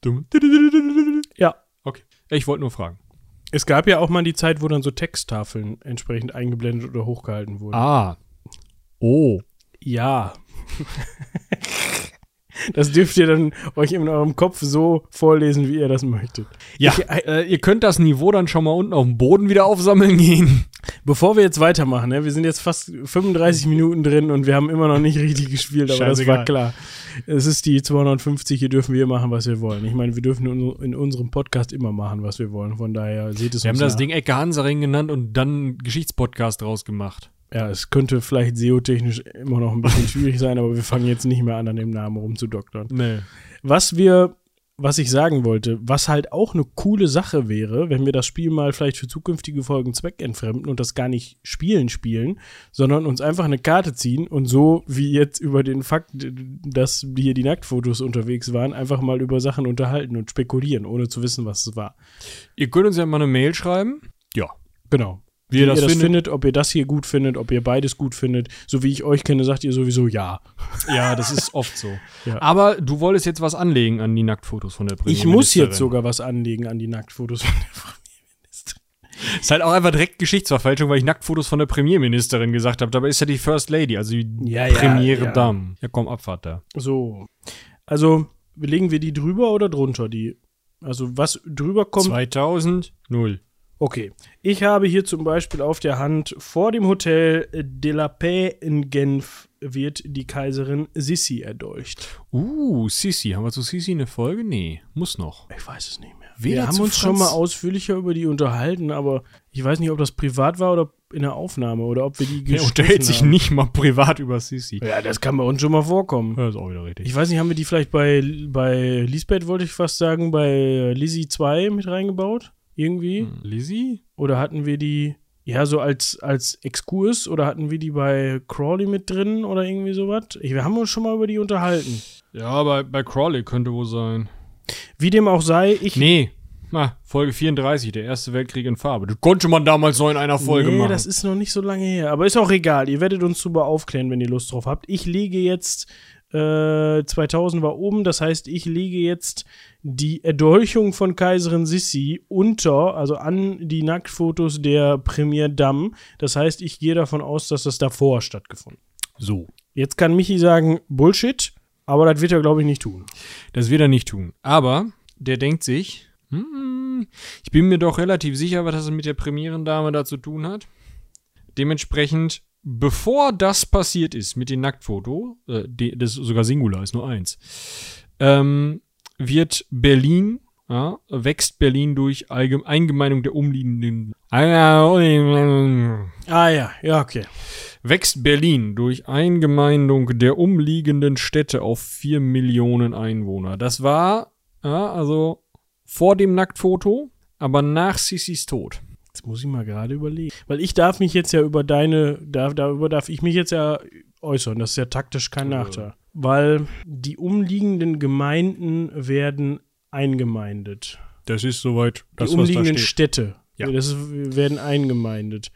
dum. Ja. Okay. Ich wollte nur fragen. Es gab ja auch mal die Zeit, wo dann so Texttafeln entsprechend eingeblendet oder hochgehalten wurden. Ah. Oh. Ja. das dürft ihr dann euch in eurem Kopf so vorlesen, wie ihr das möchtet. Ja, Ich- äh, ihr könnt das Niveau dann schon mal unten auf dem Boden wieder aufsammeln gehen. Bevor wir jetzt weitermachen, ne, wir sind jetzt fast 35 Minuten drin und wir haben immer noch nicht richtig gespielt, aber das war klar. Es ist die 250, hier dürfen wir machen, was wir wollen. Ich meine, wir dürfen in, unserem Podcast immer machen, was wir wollen. Von daher seht es Wir haben uns das nach. Ding Ecke Hansaring genannt und dann einen Geschichtspodcast draus gemacht. Ja, es könnte vielleicht SEO-technisch immer noch ein bisschen schwierig sein, aber wir fangen jetzt nicht mehr an, an dem Namen rumzudoktern. Nee. Was wir, was ich sagen wollte, was halt auch eine coole Sache wäre, wenn wir das Spiel mal vielleicht für zukünftige Folgen zweckentfremden und das gar nicht spielen spielen, sondern uns einfach eine Karte ziehen und so wie jetzt über den Fakt, dass hier die Nacktfotos unterwegs waren, einfach mal über Sachen unterhalten und spekulieren, ohne zu wissen, was es war. Ihr könnt uns ja mal eine Mail schreiben. Ja. Genau. Wie ihr das, ihr das findet. findet, ob ihr das hier gut findet, ob ihr beides gut findet. So wie ich euch kenne, sagt ihr sowieso ja. Ja, das ist oft so. Ja. Aber du wolltest jetzt was anlegen an die Nacktfotos von der Ich muss Premierministerin. jetzt sogar was anlegen an die Nacktfotos von der Premierministerin. Ist halt auch einfach direkt Geschichtsverfälschung, weil ich Nacktfotos von der Premierministerin gesagt habe. Dabei ist ja die First Lady, also die Ja, ja, Premiere ja. Dame. Ja, komm, Abfahrt da. So. Also, legen wir die drüber oder drunter? Die, also, was drüber kommt. 2000, null. Okay. Ich habe hier zum Beispiel auf der Hand vor dem Hotel de la Paix in Genf wird die Kaiserin Sissi erdolcht. Uh, Sisi. Haben wir zu Sisi eine Folge? Nee, muss noch. Ich weiß es nicht mehr. Weder wir haben uns schon Franz- mal ausführlicher über die unterhalten, aber ich weiß nicht, ob das privat war oder in der Aufnahme oder ob wir die Er gestrichen unterhält sich haben. nicht mal privat über Sisi. Ja, das kann bei uns schon mal vorkommen. Ja, ist auch wieder richtig. Ich weiß nicht, haben wir die vielleicht bei, bei Lisbeth, wollte ich fast sagen, bei Lizzie 2 mit reingebaut? Irgendwie? Hm, Lizzie? Oder hatten wir die, ja, so als, als Exkurs oder hatten wir die bei Crawley mit drin oder irgendwie sowas? Wir haben uns schon mal über die unterhalten. Ja, bei, bei Crawley könnte wohl sein. Wie dem auch sei, ich. Nee. Ah, Folge 34, der Erste Weltkrieg in Farbe. Das konnte man damals so in einer Folge nee, machen. das ist noch nicht so lange her. Aber ist auch egal. Ihr werdet uns darüber aufklären, wenn ihr Lust drauf habt. Ich lege jetzt, äh, 2000 war oben, das heißt, ich lege jetzt die Erdolchung von Kaiserin Sissi unter, also an die Nacktfotos der Premier Dame. Das heißt, ich gehe davon aus, dass das davor stattgefunden hat. so. Jetzt kann Michi sagen, Bullshit, aber das wird er, glaube ich, nicht tun. Das wird er nicht tun. Aber der denkt sich, hm, ich bin mir doch relativ sicher, was das mit der Premierendame da zu tun hat. Dementsprechend, bevor das passiert ist mit dem Nacktfoto, äh, das ist sogar Singular, ist nur eins, ähm, wird Berlin, ja, wächst Berlin durch Allgeme Eingemeindung der umliegenden Ah ja, ja, okay. wächst Berlin durch Eingemeindung der umliegenden Städte auf 4 Millionen Einwohner. Das war, ja, also vor dem Nacktfoto, aber nach Sissis Tod. Jetzt muss ich mal gerade überlegen. Weil ich darf mich jetzt ja über deine, da, darüber darf ich mich jetzt ja äußern. Das ist ja taktisch kein Ja. Nachteil. Weil die umliegenden Gemeinden werden eingemeindet. Das ist soweit Die das, was da umliegenden. Städte Ja. das werden eingemeindet.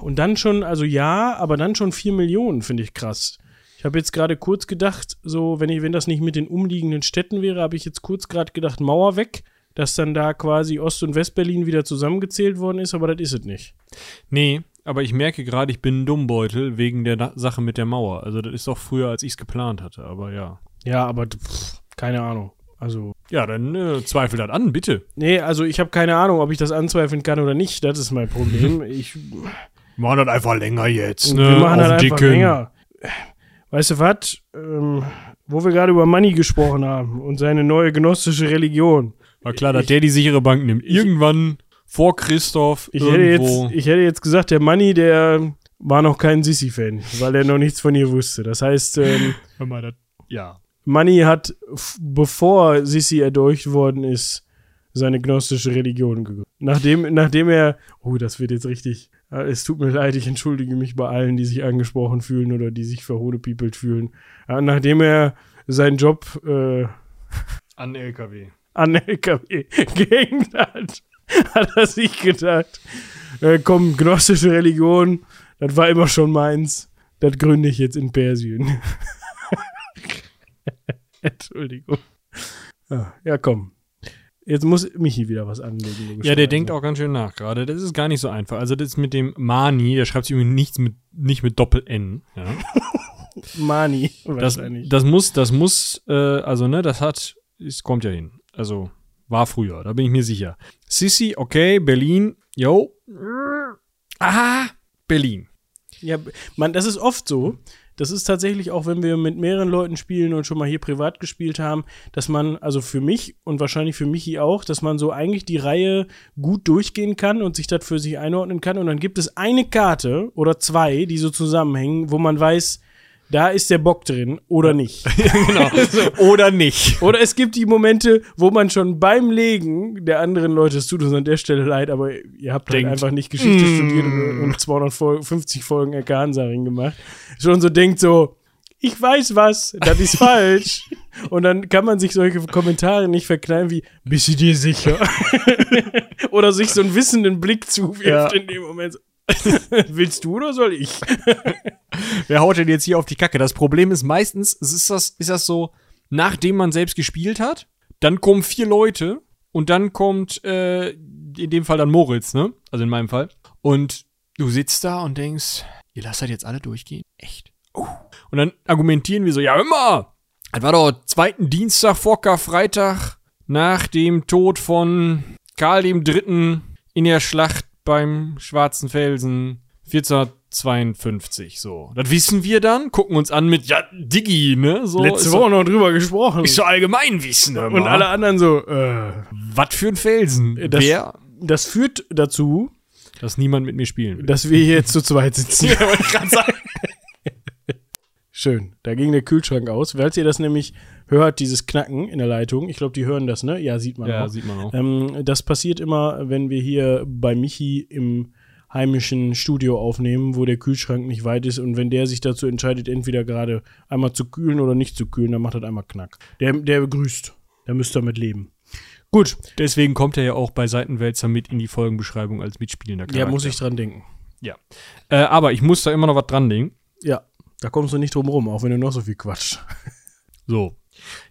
Und dann schon, also ja, aber dann schon 4 Millionen, finde ich krass. Ich habe jetzt gerade kurz gedacht, so, wenn, ich, wenn das nicht mit den umliegenden Städten wäre, habe ich jetzt kurz gerade gedacht, Mauer weg, dass dann da quasi Ost- und Westberlin wieder zusammengezählt worden ist, aber das ist es nicht. Nee, aber ich merke gerade, ich bin ein Dummbeutel wegen der Sache mit der Mauer. Also das ist doch früher, als ich es geplant hatte, aber ja. Ja, aber pff, keine Ahnung. Also, Ja, dann äh, zweifel das an, bitte. nee, also ich habe keine Ahnung, ob ich das anzweifeln kann oder nicht. Das ist mein Problem. Ich, Machen das einfach länger jetzt, ne? wir machen das einfach länger. Weißt du was? Ähm, wo wir gerade über Money gesprochen haben und seine neue gnostische Religion. War klar, dass Ich- der die sichere Bank nimmt. Irgendwann vor Christoph Ich hätte, irgendwo. jetzt, ich hätte jetzt gesagt, der Money, der war noch kein Sissi-Fan, weil er noch nichts von ihr wusste. Das heißt, ähm, Hör mal, das, ja. Money hat, bevor Sissi erdolcht worden ist, seine gnostische Religion gegründet. Nachdem, nachdem er, oh, das wird jetzt richtig, äh, es tut mir leid, ich entschuldige mich bei allen, die sich angesprochen fühlen oder die sich verhohnepiepelt fühlen. Äh, nachdem er seinen Job äh, An LKW. an LKW gehängt hat, hat er sich gedacht, äh, komm, gnostische Religion, das war immer schon meins, das gründe ich jetzt in Persien. Entschuldigung. Ah, Ja, komm. Jetzt muss Michi wieder was anlegen. Ja, der denkt auch ganz schön nach gerade. Das ist gar nicht so einfach. Also das mit dem Mani, der schreibt sich übrigens nichts mit, nicht mit Doppel-N. Ja. Mani, Das, das muss, das muss, äh, also ne, das hat, es kommt ja hin. Also war früher, da bin ich mir sicher. Sissi, okay, Berlin, yo. Aha, Berlin. Ja, man, das ist oft so. Das ist tatsächlich auch, wenn wir mit mehreren Leuten spielen und schon mal hier privat gespielt haben, dass man, also für mich und wahrscheinlich für Michi auch, dass man so eigentlich die Reihe gut durchgehen kann und sich das für sich einordnen kann. Und dann gibt es eine Karte oder zwei, die so zusammenhängen, wo man weiß, da ist der Bock drin oder nicht. genau. Oder nicht. Oder es gibt die Momente, wo man schon beim Legen der anderen Leute, es tut uns an der Stelle leid, aber ihr habt halt Denkt, einfach nicht Geschichte mm. studiert und, und 250 Folgen RK Hansaring gemacht. Schon so denkt so, ich weiß was, das ist falsch. Und dann kann man sich solche Kommentare nicht verknallen wie, bist du dir sicher? oder sich so einen wissenden Blick zuwirft Ja. in dem Moment. Willst du oder soll ich? Wer haut denn jetzt hier auf die Kacke? Das Problem ist meistens, ist das, ist das so, nachdem man selbst gespielt hat, dann kommen vier Leute und dann kommt, äh, in dem Fall dann Moritz, ne? Also in meinem Fall. Und du sitzt da und denkst, ihr lasst das jetzt alle durchgehen? Echt? Oh. Und dann argumentieren wir so, ja immer! Das war doch zweiten Dienstag vor Karfreitag nach dem Tod von Karl dem Dritten in der Schlacht beim Schwarzen Felsen 1452, so. Das wissen wir dann, gucken uns an mit, ja, Diggi, ne? So, Letzte Woche noch drüber gesprochen. Ist so Allgemeinwissen, hör und alle anderen so, äh, Was für ein Felsen? Das- Wer? das führt dazu, Dass niemand mit mir spielen will. dass wir hier jetzt zu zweit sitzen. Ja, wollte ich grad sagen. Schön. Da ging der Kühlschrank aus. Falls ihr das nämlich hört, dieses Knacken in der Leitung, ich glaube, die hören das, ne? Ja, sieht man Ja, auch. sieht man auch. Ähm, das passiert immer, wenn wir hier bei Michi im heimischen Studio aufnehmen, wo der Kühlschrank nicht weit ist und wenn der sich dazu entscheidet, entweder gerade einmal zu kühlen oder nicht zu kühlen, dann macht das einmal Knack. Der, der grüßt. Der müsst damit leben. Gut, Deswegen kommt er ja auch bei Seitenwälzer mit in die Folgenbeschreibung als mitspielender Charakter. ja, muss ich dran denken. Äh, aber ich muss da immer noch was dran legen. Ja, da kommst du nicht drum rum, auch wenn du noch so viel quatscht. So.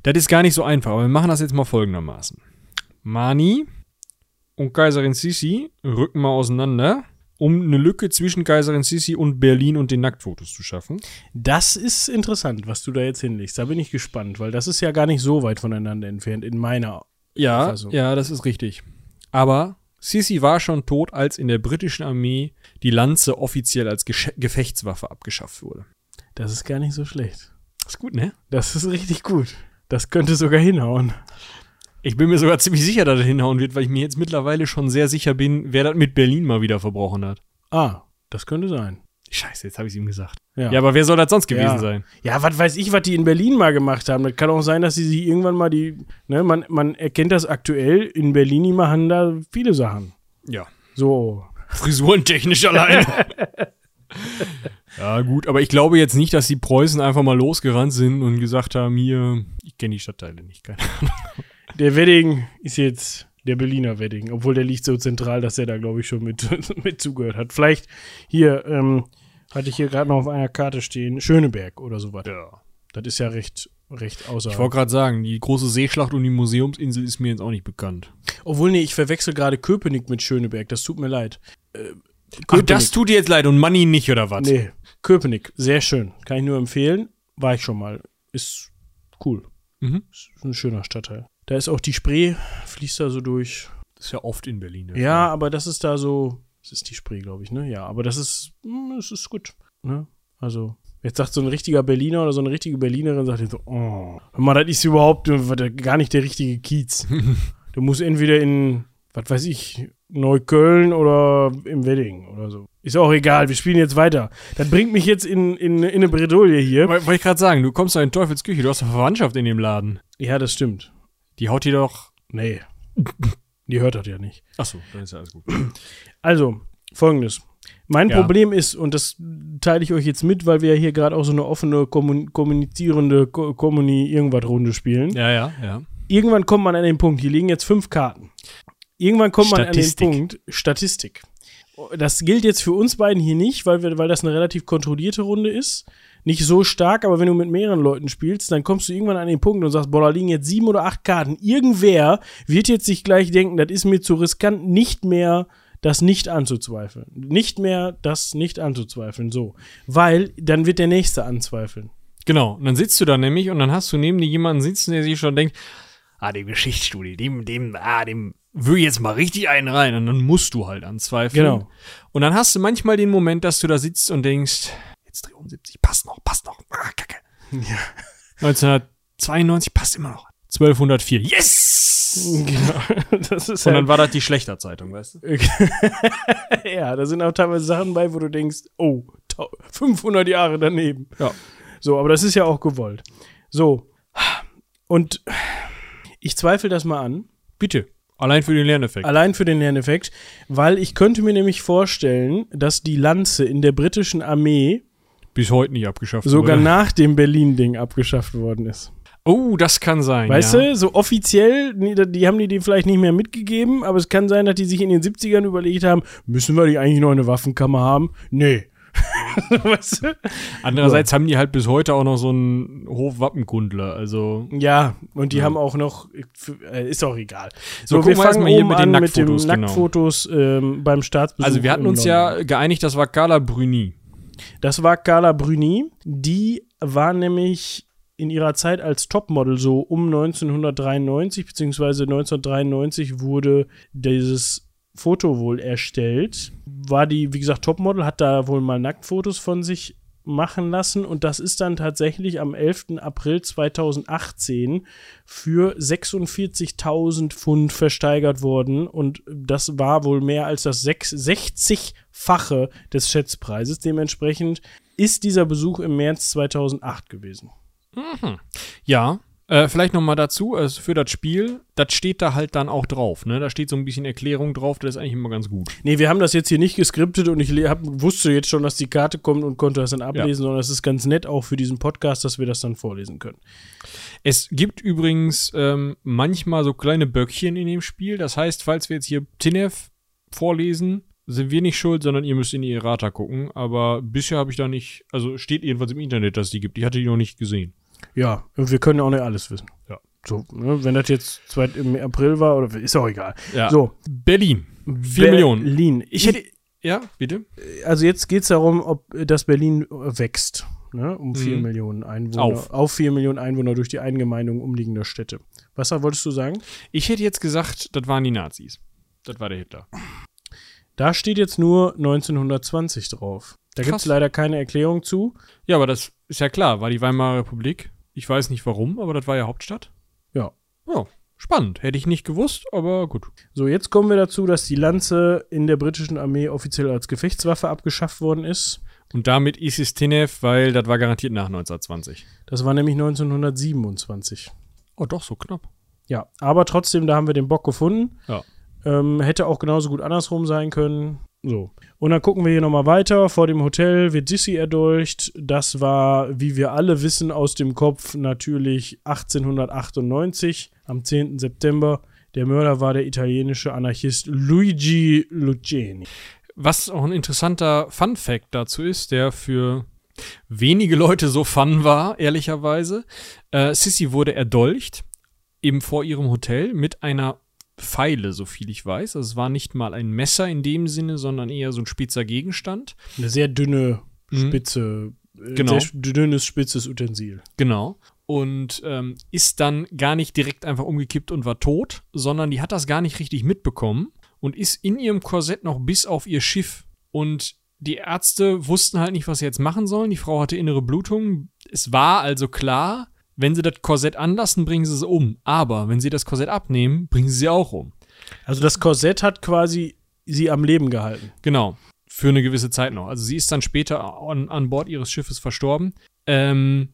Das ist gar nicht so einfach, aber wir machen das jetzt mal folgendermaßen. Mani und Kaiserin Sissi rücken mal auseinander, um eine Lücke zwischen Kaiserin Sissi und Berlin und den Nacktfotos zu schaffen. Das ist interessant, was du da jetzt hinlegst. Da bin ich gespannt, weil das ist ja gar nicht so weit voneinander entfernt in meiner. Ja, Auffassung. ja, das ist richtig. Aber Sissi war schon tot, als in der britischen Armee die Lanze offiziell als Gesch Gefechtswaffe abgeschafft wurde. Das ist gar nicht so schlecht. Ist gut, ne? Das ist richtig gut. Das könnte sogar hinhauen. Ich bin mir sogar ziemlich sicher, dass er hinhauen wird, weil ich mir jetzt mittlerweile schon sehr sicher bin, wer das mit Berlin mal wieder verbrochen hat. Ah, das könnte sein. Scheiße, jetzt habe ich es ihm gesagt. Ja, Ja, aber wer soll das sonst gewesen Ja. sein? ja was weiß ich, was die in Berlin mal gemacht haben. Das kann auch sein, dass sie sich irgendwann mal die. Ne, man, man erkennt das aktuell. In Berlin, die machen da viele Sachen. Ja. So. Frisurentechnisch allein. ja, gut, aber ich glaube jetzt nicht, dass die Preußen einfach mal losgerannt sind und gesagt haben, hier, ich kenne die Stadtteile nicht. Keine Ahnung. Der Wedding ist jetzt der Berliner Wedding, obwohl der liegt so zentral, dass er da, glaube ich, schon mit, mit zugehört hat. Vielleicht hier, ähm, hatte ich hier gerade noch auf einer Karte stehen, Schöneberg oder sowas. Ja. Das ist ja recht, recht Ich außerhalb. wollte gerade sagen, die große Seeschlacht und die Museumsinsel ist mir jetzt auch nicht bekannt. Obwohl, nee, ich verwechsel gerade Köpenick mit Schöneberg. Das tut mir leid. Äh, Ach, das tut dir jetzt leid und Money nicht, oder was? Nee, Köpenick, sehr schön. Kann ich nur empfehlen. War ich schon mal. Ist cool. Mhm. Ist ein schöner Stadtteil. Da ist auch die Spree, fließt da so durch. Das ist ja oft in Berlin. der Ja, Fall. aber das ist da so. Das ist die Spree, glaube ich, ne? Ja, aber das ist, hm, das ist gut. Ne? Also, jetzt sagt so ein richtiger Berliner oder so eine richtige Berlinerin, sagt jetzt so, oh, mal, das ist überhaupt gar nicht der richtige Kiez. du musst entweder in, was weiß ich, Neukölln oder im Wedding oder so. Ist auch egal, wir spielen jetzt weiter. Das bringt mich jetzt in, in, in eine Bredouille hier. Woll- Wollte ich gerade sagen, du kommst da in Teufelsküche, du hast eine Verwandtschaft in dem Laden. Ja, das stimmt. Die haut dir doch. Nee. Die hört das ja nicht. Achso, dann ist ja alles gut. Also, folgendes. Mein Ja. Problem ist, und das teile ich euch jetzt mit, weil wir ja hier gerade auch so eine offene, kommun kommunizierende Ko Kommuni-Irgendwas-Runde spielen. Ja, ja, ja. Irgendwann kommt man an den Punkt, hier liegen jetzt fünf Karten. Irgendwann kommt man Statistik. an den Punkt, Statistik. Das gilt jetzt für uns beiden hier nicht, weil, wir, weil das eine relativ kontrollierte Runde ist. Nicht so stark, aber wenn du mit mehreren Leuten spielst, dann kommst du irgendwann an den Punkt und sagst, boah, da liegen jetzt sieben oder acht Karten. Irgendwer wird jetzt sich gleich denken, das ist mir zu riskant, nicht mehr das nicht anzuzweifeln. Nicht mehr das nicht anzuzweifeln, so. Weil dann wird der Nächste anzweifeln. Genau. Und dann sitzt du da nämlich und dann hast du neben dir jemanden sitzen, der sich schon denkt, ah, dem Geschichtsstudie, dem, dem, ah, dem, will jetzt mal richtig einen rein und dann musst du halt anzweifeln. Genau. Und dann hast du manchmal den Moment, dass du da sitzt und denkst, jetzt dreh um 70, passt noch, passt noch. Ah, kacke. Ja. 1992 passt immer noch. 1204, yes! Genau. Das ist Und halt dann war das die Schlechterzeitung, weißt du? ja, da sind auch teilweise Sachen bei, wo du denkst, oh, tau- 500 Jahre daneben. Ja. So, aber das ist ja auch gewollt. So. Und ich zweifle das mal an. Bitte. Allein für den Lerneffekt. Allein für den Lerneffekt, weil ich könnte mir nämlich vorstellen, dass die Lanze in der britischen Armee Bis heute nicht abgeschafft sogar wurde. nach dem Berlin-Ding abgeschafft worden ist. Oh, das kann sein. Weißt ja. du, so offiziell, die haben die die vielleicht nicht mehr mitgegeben, aber es kann sein, dass die sich in den 70ern überlegt haben, müssen wir die eigentlich noch eine Waffenkammer haben? Nee. weißt du? Andererseits haben die halt bis heute auch noch so einen Hofwappenkundler. Also, Ja, und die Ja. haben auch noch, äh, ist auch egal. So, So, gucken wir erstmal hier mit den an mit den Nacktfotos, genau. Nacktfotos ähm, beim Staatsbesuch. also wir hatten uns London. ja geeinigt, das war Carla Bruni. Das war Carla Bruni. Die war nämlich in ihrer Zeit als Topmodel so um 1993, beziehungsweise 1993 wurde dieses Foto wohl erstellt. War die, wie gesagt, Topmodel, hat da wohl mal Nacktfotos von sich machen lassen und das ist dann tatsächlich am 11. April 2018 für 46.000 Pfund versteigert worden und das war wohl mehr als das sechs- 60-fache des Schätzpreises. Dementsprechend ist dieser Besuch im März 2008 gewesen. Ja, äh, vielleicht noch mal dazu, also für das Spiel, das steht da halt dann auch drauf, ne? Da steht so ein bisschen Erklärung drauf, das ist eigentlich immer ganz gut. Nee, wir haben das jetzt hier nicht geskriptet und ich hab, wusste jetzt schon, dass die Karte kommt und konnte das dann ablesen, sondern es ist ganz nett auch für diesen Podcast, dass wir das dann vorlesen können. Es gibt übrigens ähm, manchmal so kleine Böckchen in dem Spiel. Das heißt, falls wir jetzt hier Tinev vorlesen, sind wir nicht schuld, sondern ihr müsst in die Errata gucken. Aber bisher habe ich da nicht, also steht jedenfalls im Internet, dass die gibt. Ich hatte die noch nicht gesehen. Ja, wir können auch nicht alles wissen. Ja. So, ne, wenn das jetzt zweit im April war, oder ist auch egal. Ja. So, Berlin. Vier Millionen. Berlin. Ich hätte. Ja, bitte? also jetzt geht es darum, ob das Berlin wächst. Ne, um 4 Mhm. Millionen Einwohner. Auf. Auf 4 Millionen Einwohner durch die Eingemeindung umliegender Städte. Was wolltest du sagen? Ich hätte jetzt gesagt, das waren die Nazis. Das war der Hitler. Da steht jetzt nur 1920 drauf. Da gibt es leider keine Erklärung zu. Ja, aber das ist ja klar, war die Weimarer Republik. Ich weiß nicht warum, aber das war ja Hauptstadt. Ja. Ja, spannend. Hätte ich nicht gewusst, aber gut. So, jetzt kommen wir dazu, dass die Lanze in der britischen Armee offiziell als Gefechtswaffe abgeschafft worden ist. Und damit ist es Tinev, weil das war garantiert nach 1920. Das war nämlich 1927. Oh, doch, so knapp. Ja, aber trotzdem, da haben wir den Bock gefunden. Ja. Ähm, hätte auch genauso gut andersrum sein können. So. Und dann gucken wir hier nochmal weiter. Vor dem Hotel wird Sissy erdolcht. Das war, wie wir alle wissen, aus dem Kopf natürlich 1898 am 10. September. Der Mörder war der italienische Anarchist Luigi Luceni. Was auch ein interessanter Fun-Fact dazu ist, der für wenige Leute so fun war, ehrlicherweise. Äh, Sissy wurde erdolcht, eben vor ihrem Hotel, mit einer Pfeile, so viel ich weiß. Also es war nicht mal ein Messer in dem Sinne, sondern eher so ein spitzer Gegenstand. Eine sehr dünne, Mhm. spitze, äh, Genau. sehr dünnes, spitzes Utensil. Genau. Und ähm, ist dann gar nicht direkt einfach umgekippt und war tot, sondern die hat das gar nicht richtig mitbekommen und ist in ihrem Korsett noch bis auf ihr Schiff. Und die Ärzte wussten halt nicht, was sie jetzt machen sollen. Die Frau hatte innere Blutung. Es war also klar, wenn sie das Korsett anlassen, bringen sie sie um. Aber wenn sie das Korsett abnehmen, bringen sie sie auch um. Also das Korsett hat quasi sie am Leben gehalten. Genau. Für eine gewisse Zeit noch. Also sie ist dann später an, an Bord ihres Schiffes verstorben. Ähm,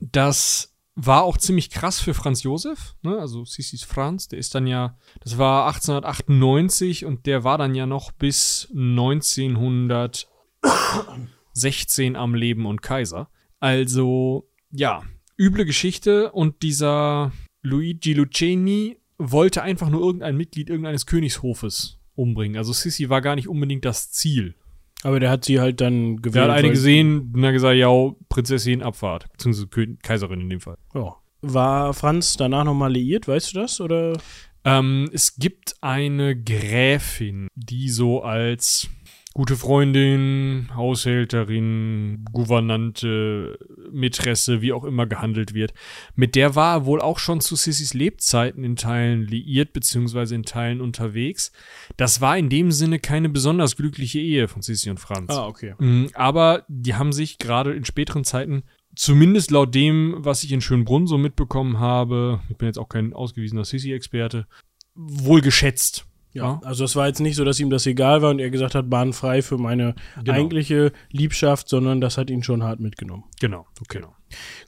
das war auch ziemlich krass für Franz Josef, ne? also Sissis Franz, der ist dann ja, das war 1898 und der war dann ja noch bis 1916 am Leben und Kaiser. Also, ja, üble Geschichte und dieser Luigi Luceni wollte einfach nur irgendein Mitglied irgendeines Königshofes umbringen. Also Sissi war gar nicht unbedingt das Ziel. Aber der hat sie halt dann gewählt. Er hat eine gesehen und hat gesagt, ja, Prinzessin Abfahrt. Beziehungsweise Kö- Kaiserin in dem Fall. Ja. War Franz danach nochmal liiert, weißt du das? Oder? Ähm, es gibt eine Gräfin, die so als gute Freundin, Haushälterin, Gouvernante, Mätresse, wie auch immer gehandelt wird. Mit der war er wohl auch schon zu Sissys Lebzeiten in Teilen liiert, beziehungsweise in Teilen unterwegs. Das war in dem Sinne keine besonders glückliche Ehe von Sissy und Franz. Ah, okay. Mm, Aber die haben sich gerade in späteren Zeiten, zumindest laut dem, was ich in Schönbrunn so mitbekommen habe, ich bin jetzt auch kein ausgewiesener Sissy-Experte, wohl geschätzt. Ja, also es war jetzt nicht so, dass ihm das egal war und er gesagt hat, bahnfrei für meine Genau. eigentliche Liebschaft, sondern das hat ihn schon hart mitgenommen. Genau, genau.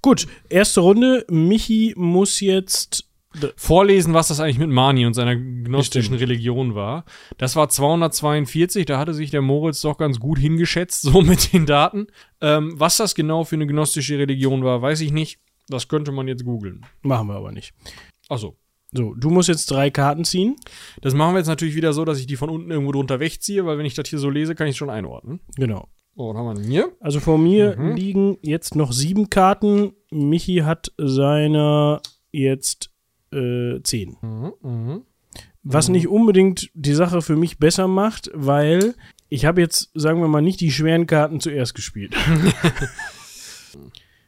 Gut, erste Runde. Michi muss jetzt. Vorlesen, was das eigentlich mit Mani und seiner gnostischen. Religion war. Das war 242, da hatte sich der Moritz doch ganz gut hingeschätzt, so mit den Daten. Ähm, was das genau für eine gnostische Religion war, weiß ich nicht. Das könnte man jetzt googeln. Machen wir aber nicht. Achso. So, du musst jetzt drei Karten ziehen. Das machen wir jetzt natürlich wieder so, dass ich die von unten irgendwo drunter wegziehe, weil wenn ich das hier so lese, kann ich es schon einordnen. Genau. So, was haben wir denn hier? Also vor mir Mhm. liegen jetzt noch sieben Karten. Michi hat seine jetzt äh, zehn. Mhm, mhm. Was nicht unbedingt die Sache für mich besser macht, weil ich habe jetzt, sagen wir mal, nicht die schweren Karten zuerst gespielt.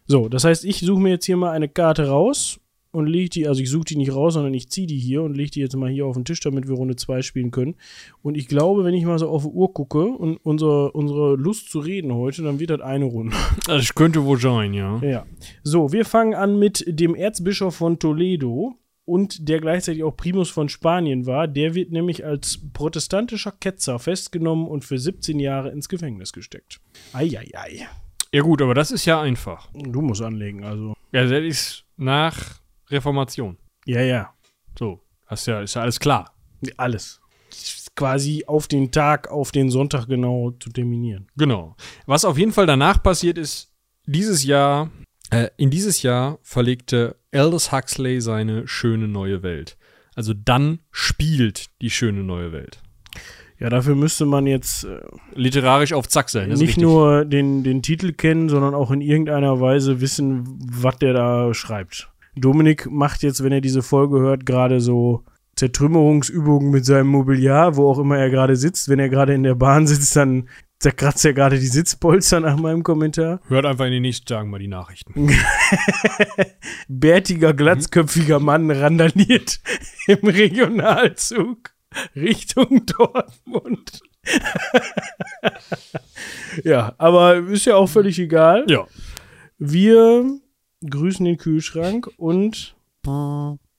so, das heißt, ich suche mir jetzt hier mal eine Karte raus und lege die, also ich suche die nicht raus, sondern ich ziehe die hier und lege die jetzt mal hier auf den Tisch, damit wir Runde 2 spielen können. Und ich glaube, wenn ich mal so auf die Uhr gucke und unsere, unsere Lust zu reden heute, dann wird das eine Runde. Das könnte wohl sein, ja. Ja. So, wir fangen an mit dem Erzbischof von Toledo und der gleichzeitig auch Primus von Spanien war. Der wird nämlich als protestantischer Ketzer festgenommen und für 17 Jahre ins Gefängnis gesteckt. Eieiei. Ja gut, aber das ist ja einfach. Du musst anlegen, also. Ja, das ist nach Reformation. Ja, ja. So, das ist ja, ist ja alles klar. Alles. Quasi auf den Tag, auf den Sonntag genau zu terminieren. Genau. Was auf jeden Fall danach passiert ist, dieses Jahr, äh, in dieses Jahr verlegte Aldous Huxley seine schöne neue Welt. Also dann spielt die schöne neue Welt. Ja, dafür müsste man jetzt äh, Literarisch auf Zack sein. Nicht richtig. nur den, den Titel kennen, sondern auch in irgendeiner Weise wissen, was der da schreibt. Dominik macht jetzt, wenn er diese Folge hört, gerade so Zertrümmerungsübungen mit seinem Mobiliar, wo auch immer er gerade sitzt. Wenn er gerade in der Bahn sitzt, dann zerkratzt er gerade die Sitzpolster nach meinem Kommentar. Hört einfach in den nächsten Tagen mal die Nachrichten. Bärtiger, glatzköpfiger Mann randaliert im Regionalzug Richtung Dortmund. ja, aber ist ja auch völlig egal. Ja. Wir grüßen den Kühlschrank und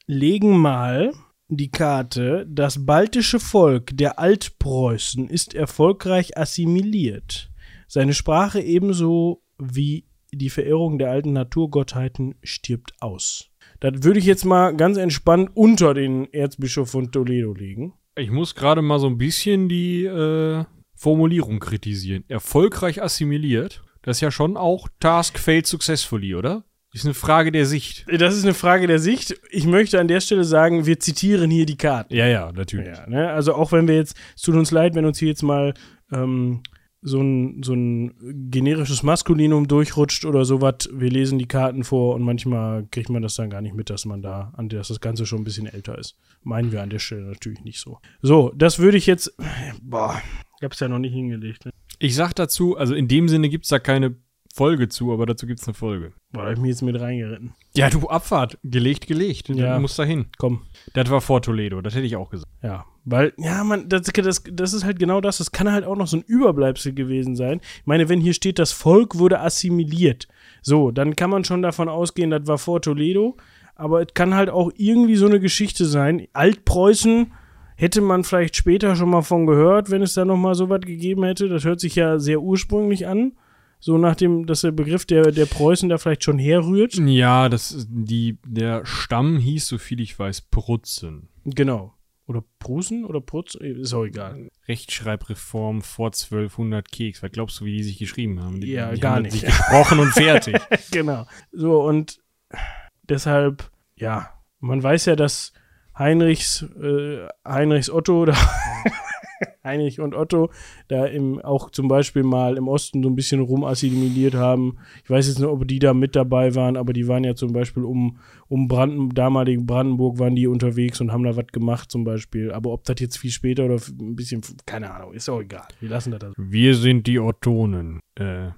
legen mal die Karte. Das baltische Volk der Altpreußen ist erfolgreich assimiliert. Seine Sprache ebenso wie die Verehrung der alten Naturgottheiten stirbt aus. Das würde ich jetzt mal ganz entspannt unter den Erzbischof von Toledo legen. Ich muss gerade mal so ein bisschen die äh, Formulierung kritisieren. Erfolgreich assimiliert. Das ist ja schon auch Task failed successfully, oder? Ist eine Frage der Sicht. Das ist eine Frage der Sicht. Ich möchte an der Stelle sagen, wir zitieren hier die Karten. Ja, ja, natürlich. Ja, ne? Also auch wenn wir jetzt, es tut uns leid, wenn uns hier jetzt mal ähm, so, ein, so ein generisches Maskulinum durchrutscht oder sowas. Wir lesen die Karten vor und manchmal kriegt man das dann gar nicht mit, dass man da, an dass das Ganze schon ein bisschen älter ist. Meinen wir an der Stelle natürlich nicht so. So, das würde ich jetzt, boah, ich hab's ja noch nicht hingelegt. Ne? Ich sag dazu, also in dem Sinne gibt's da keine Folge zu, aber dazu gibt's eine Folge. Boah, da hab ich mich jetzt mit reingeritten. Ja, du Abfahrt. Gelegt, gelegt. Ja. Du musst dahin. Komm, Das war vor Toledo, das hätte ich auch gesagt. Ja, weil, ja, man, das, das, das ist halt genau das. Das kann halt auch noch so ein Überbleibsel gewesen sein. Ich meine, wenn hier steht, das Volk wurde assimiliert, so, dann kann man schon davon ausgehen, das war vor Toledo. Aber es kann halt auch irgendwie so eine Geschichte sein. Altpreußen hätte man vielleicht später schon mal von gehört, wenn es da noch mal so was gegeben hätte. Das hört sich ja sehr ursprünglich an. So nach dem, dass der Begriff der, der Preußen da vielleicht schon herrührt. Ja, das die, der Stamm hieß, so viel ich weiß, Prutzen. Genau. Oder Prusen oder Prutz? Ist auch egal. Rechtschreibreform vor 1200 Keks. Was glaubst du, wie die sich geschrieben haben? Die, Ja, die gar haben nicht. Sich gesprochen und fertig. genau. So, und deshalb, ja, man weiß ja, dass Heinrichs, äh, Heinrichs Otto oder Heinrich und Otto da im, auch zum Beispiel mal im Osten so ein bisschen rumassimiliert haben. Ich weiß jetzt nicht, ob die da mit dabei waren, aber die waren ja zum Beispiel um, um Branden, damaligen Brandenburg waren die unterwegs und haben da was gemacht zum Beispiel. Aber ob das jetzt viel später oder ein bisschen, keine Ahnung, ist auch egal. Wir lassen das. Also. Wir sind die Ottonen. Äh.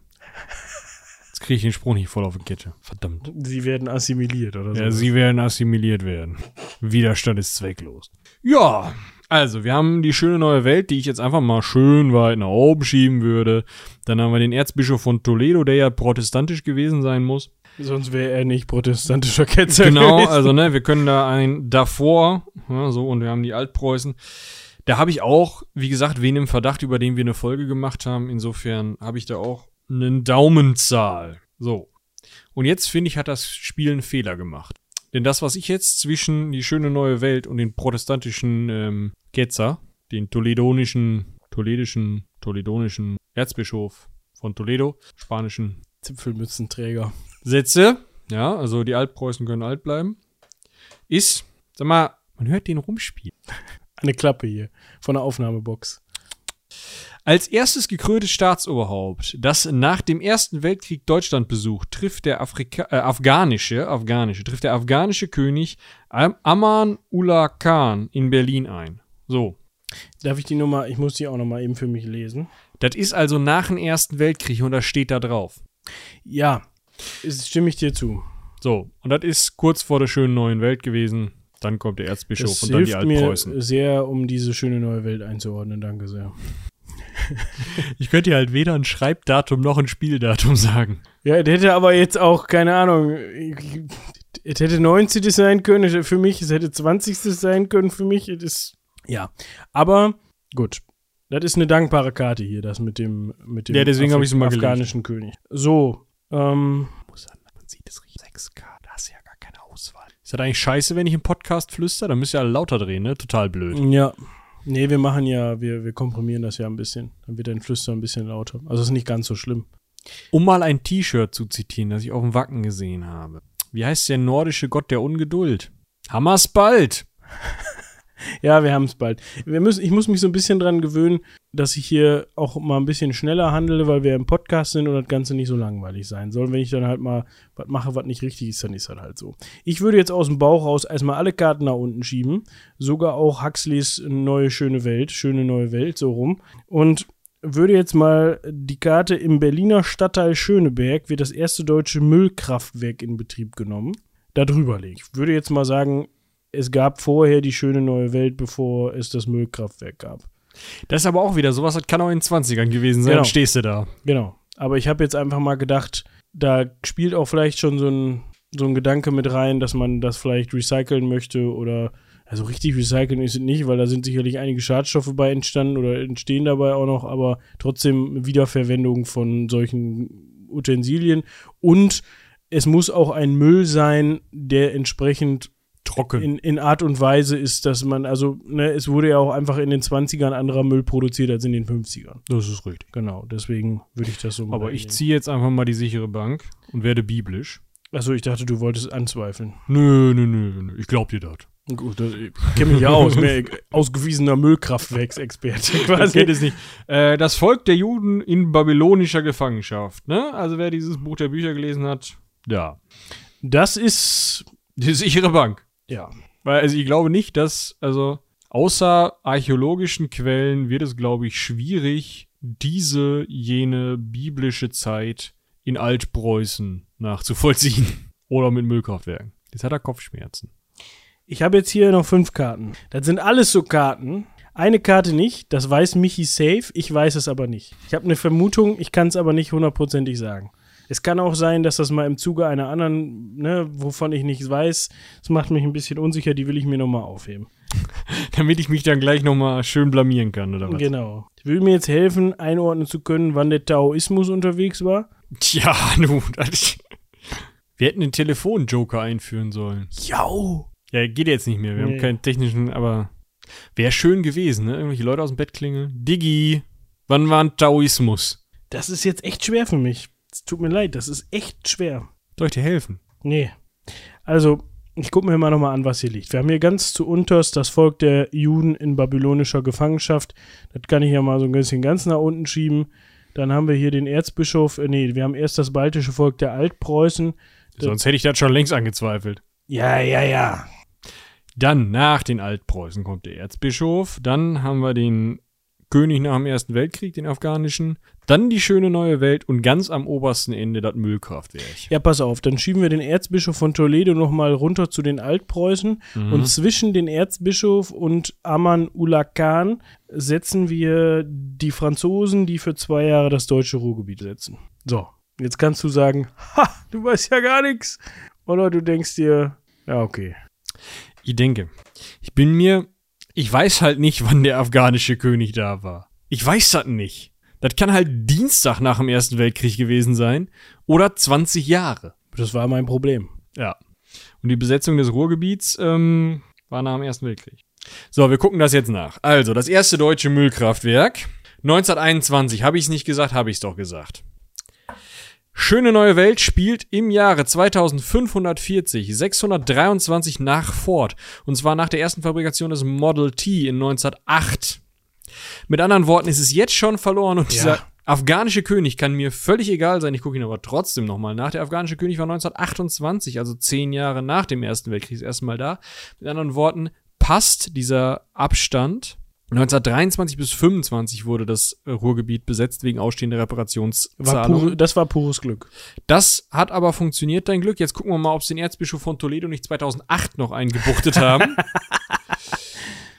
Jetzt kriege ich den Spruch nicht voll auf die Kette. Verdammt. Sie werden assimiliert oder so. Ja, sie werden assimiliert werden. Widerstand ist zwecklos. Ja, also, wir haben die schöne neue Welt, die ich jetzt einfach mal schön weit nach oben schieben würde. Dann haben wir den Erzbischof von Toledo, der ja protestantisch gewesen sein muss. Sonst wäre er nicht protestantischer Ketzer. Genau, gewesen. also ne, wir können da ein davor, ja, so, und wir haben die Altpreußen. Da habe ich auch, wie gesagt, wen im Verdacht, über den wir eine Folge gemacht haben. Insofern habe ich da auch einen Daumenzahl. So. Und jetzt finde ich, hat das Spiel einen Fehler gemacht. Denn das, was ich jetzt zwischen die schöne neue Welt und den protestantischen ähm, Ketzer, den toledonischen, toledischen, toledonischen Erzbischof von Toledo, spanischen Zipfelmützenträger. setze, ja, also die Altpreußen können alt bleiben, ist, sag mal, man hört den rumspielen. Eine Klappe hier von der Aufnahmebox. Als erstes gekröntes Staatsoberhaupt, das nach dem Ersten Weltkrieg Deutschland besucht, trifft der Afrika äh, afghanische, afghanische, trifft der afghanische König Am Aman Ullah Khan in Berlin ein. So. Darf ich die Nummer, ich muss die auch nochmal eben für mich lesen. Das ist also nach dem Ersten Weltkrieg und das steht da drauf. Ja, ist, stimme ich dir zu. So. Und das ist kurz vor der schönen neuen Welt gewesen. Dann kommt der Erzbischof Das und dann die hilft mir Altpreußen. sehr, um diese schöne neue Welt einzuordnen. Danke sehr. Ich könnte dir halt weder ein Schreibdatum noch ein Spieldatum sagen. Ja, der hätte aber jetzt auch, keine Ahnung, es hätte 90. sein können für mich, es hätte 20. sein können für mich. Es ist, ja, aber gut. Das ist eine dankbare Karte hier, das mit dem, mit dem Ja, deswegen hab ich mal gelegt. afghanischen König. So, ähm, Man sieht es richtig. 6K, da hast du ja gar keine Auswahl. Ist das eigentlich scheiße, wenn ich im Podcast flüster? Dann müsst ihr alle lauter drehen, ne? Total blöd. ja. Nee, wir machen ja, wir, wir komprimieren das ja ein bisschen. Dann wird dein Flüster ein bisschen lauter. Also ist nicht ganz so schlimm. Um mal ein T-Shirt zu zitieren, das ich auf dem Wacken gesehen habe. Wie heißt der nordische Gott der Ungeduld? Hammers bald! Ja, wir haben es bald. Wir müssen, ich muss mich so ein bisschen dran gewöhnen, dass ich hier auch mal ein bisschen schneller handle, weil wir im Podcast sind und das Ganze nicht so langweilig sein soll. Wenn ich dann halt mal was mache, was nicht richtig ist, dann ist das halt so. Ich würde jetzt aus dem Bauch raus erstmal alle Karten nach unten schieben. Sogar auch Huxleys neue schöne Welt, schöne neue Welt, so rum. Und würde jetzt mal die Karte im Berliner Stadtteil Schöneberg wird das erste deutsche Müllkraftwerk in Betrieb genommen. Da drüber legen. Ich würde jetzt mal sagen, es gab vorher die schöne neue Welt, bevor es das Müllkraftwerk gab. Das ist aber auch wieder sowas, das kann auch in den 20ern gewesen sein. Genau. Dann stehst du da. Genau. Aber ich habe jetzt einfach mal gedacht, da spielt auch vielleicht schon so ein, so ein Gedanke mit rein, dass man das vielleicht recyceln möchte oder also richtig recyceln ist es nicht, weil da sind sicherlich einige Schadstoffe bei entstanden oder entstehen dabei auch noch, aber trotzdem Wiederverwendung von solchen Utensilien und es muss auch ein Müll sein, der entsprechend Trocken. in, in Art und Weise ist, dass man, also, ne, es wurde ja auch einfach in den 20ern anderer Müll produziert als in den 50ern. das ist richtig. Genau, deswegen würde ich das so Aber ich ziehe. jetzt einfach mal die sichere Bank und werde biblisch. Achso, ich dachte, du wolltest anzweifeln. Nö, nö, nö, nö. Ich glaub dir das. Gut, das, ich kenne mich ja aus, mehr ausgewiesener Müllkraftwerksexperte Das quasi. es nicht. Äh, das Volk der Juden in babylonischer Gefangenschaft. Ne? Also wer dieses Buch der Bücher gelesen hat, ja. Das ist, Die sichere Bank. Ja, Weil, also ich glaube nicht, dass, also außer archäologischen Quellen wird es, glaube ich, schwierig, diese, jene biblische Zeit in Altpreußen nachzuvollziehen. Oder mit Müllkraftwerken. Jetzt hat er Kopfschmerzen. Ich habe jetzt hier noch fünf Karten. Das sind alles so Karten. Eine Karte nicht, das weiß Michi safe, ich weiß es aber nicht. Ich habe eine Vermutung, ich kann es aber nicht hundertprozentig sagen. Es kann auch sein, dass das mal im Zuge einer anderen, ne, wovon ich nichts weiß, das macht mich ein bisschen unsicher, die will ich mir nochmal aufheben. Damit ich mich dann gleich nochmal schön blamieren kann, oder was? Genau. Ich will mir jetzt helfen, einordnen zu können, wann der Taoismus unterwegs war. Tja, nu. Das, wir hätten den Telefonjoker einführen sollen. Jau! Ja, geht jetzt nicht mehr. Wir Nee. haben keinen technischen, aber wäre schön gewesen, ne? Irgendwelche Leute aus dem Bett klingeln. Diggi, wann war ein Taoismus? Das ist jetzt echt schwer für mich. Es tut mir leid, das ist echt schwer. Soll ich dir helfen? Nee. Also, Ich gucke mir mal nochmal an, was hier liegt. Wir haben hier ganz zu unterst das Volk der Juden in babylonischer Gefangenschaft. Das kann ich ja mal so ein bisschen ganz nach unten schieben. Dann haben wir hier den Erzbischof, äh, nee, wir haben erst das baltische Volk der Altpreußen. Sonst hätte ich das schon längst angezweifelt. Ja, ja, ja. Dann nach den Altpreußen kommt der Erzbischof. Dann haben wir den König nach dem Ersten Weltkrieg, den afghanischen. Dann die schöne neue Welt und ganz am obersten Ende das Müllkraftwerk. Ja, pass auf, dann schieben wir den Erzbischof von Toledo nochmal runter zu den Altpreußen Mhm. und zwischen den Erzbischof und Aman Ullah Khan setzen wir die Franzosen, die für zwei Jahre das deutsche Ruhrgebiet setzen. So, jetzt kannst du sagen, ha, du weißt ja gar nichts. Oder du denkst dir, ja, okay. Ich denke, ich bin mir, ich weiß halt nicht, wann der afghanische König da war. Ich weiß das nicht. Das kann halt Dienstag nach dem Ersten Weltkrieg gewesen sein oder 20 Jahre. Das war mein Problem. Ja. Und die Besetzung des Ruhrgebiets ähm, war nach dem Ersten Weltkrieg. So, wir gucken das jetzt nach. Also, das erste deutsche Müllkraftwerk. 1921. Habe ich es nicht gesagt, habe ich es doch gesagt. Schöne neue Welt spielt im Jahre 2540, 623 nach Ford. Und zwar nach der ersten Fabrikation des Model T in 1908. Mit anderen Worten, es ist jetzt schon verloren und Ja. dieser afghanische König kann mir völlig egal sein. Ich gucke ihn aber trotzdem nochmal nach. Der afghanische König war 1928, also zehn Jahre nach dem Ersten Weltkrieg, das erste Mal da. Mit anderen Worten, passt dieser Abstand. 1923 bis 25 wurde das äh, Ruhrgebiet besetzt wegen ausstehender War Reparationszahlungen. pure, das war pures Glück. Das hat aber funktioniert, dein Glück. Jetzt gucken wir mal, ob sie den Erzbischof von Toledo nicht 2008 noch eingebuchtet haben.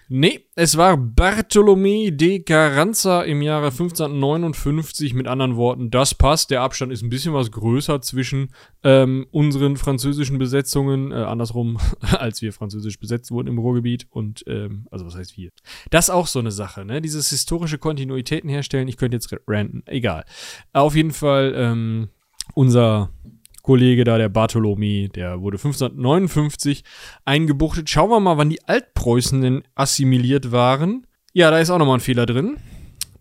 nee, es war Bartolomé de Carranza im Jahre 1559. Mit anderen Worten, das passt. Der Abstand ist ein bisschen was größer zwischen ähm, unseren französischen Besetzungen, äh, andersrum, als wir französisch besetzt wurden im Ruhrgebiet. Und, ähm, also was heißt wir? Das ist auch so eine Sache, ne? Dieses historische Kontinuitäten herstellen. Ich könnte jetzt ranten, egal. Auf jeden Fall, ähm, unser Kollege da, der Bartholomew, der wurde 1559 eingebuchtet. Schauen wir mal, wann die Altpreußen denn assimiliert waren. Ja, da ist auch nochmal ein Fehler drin.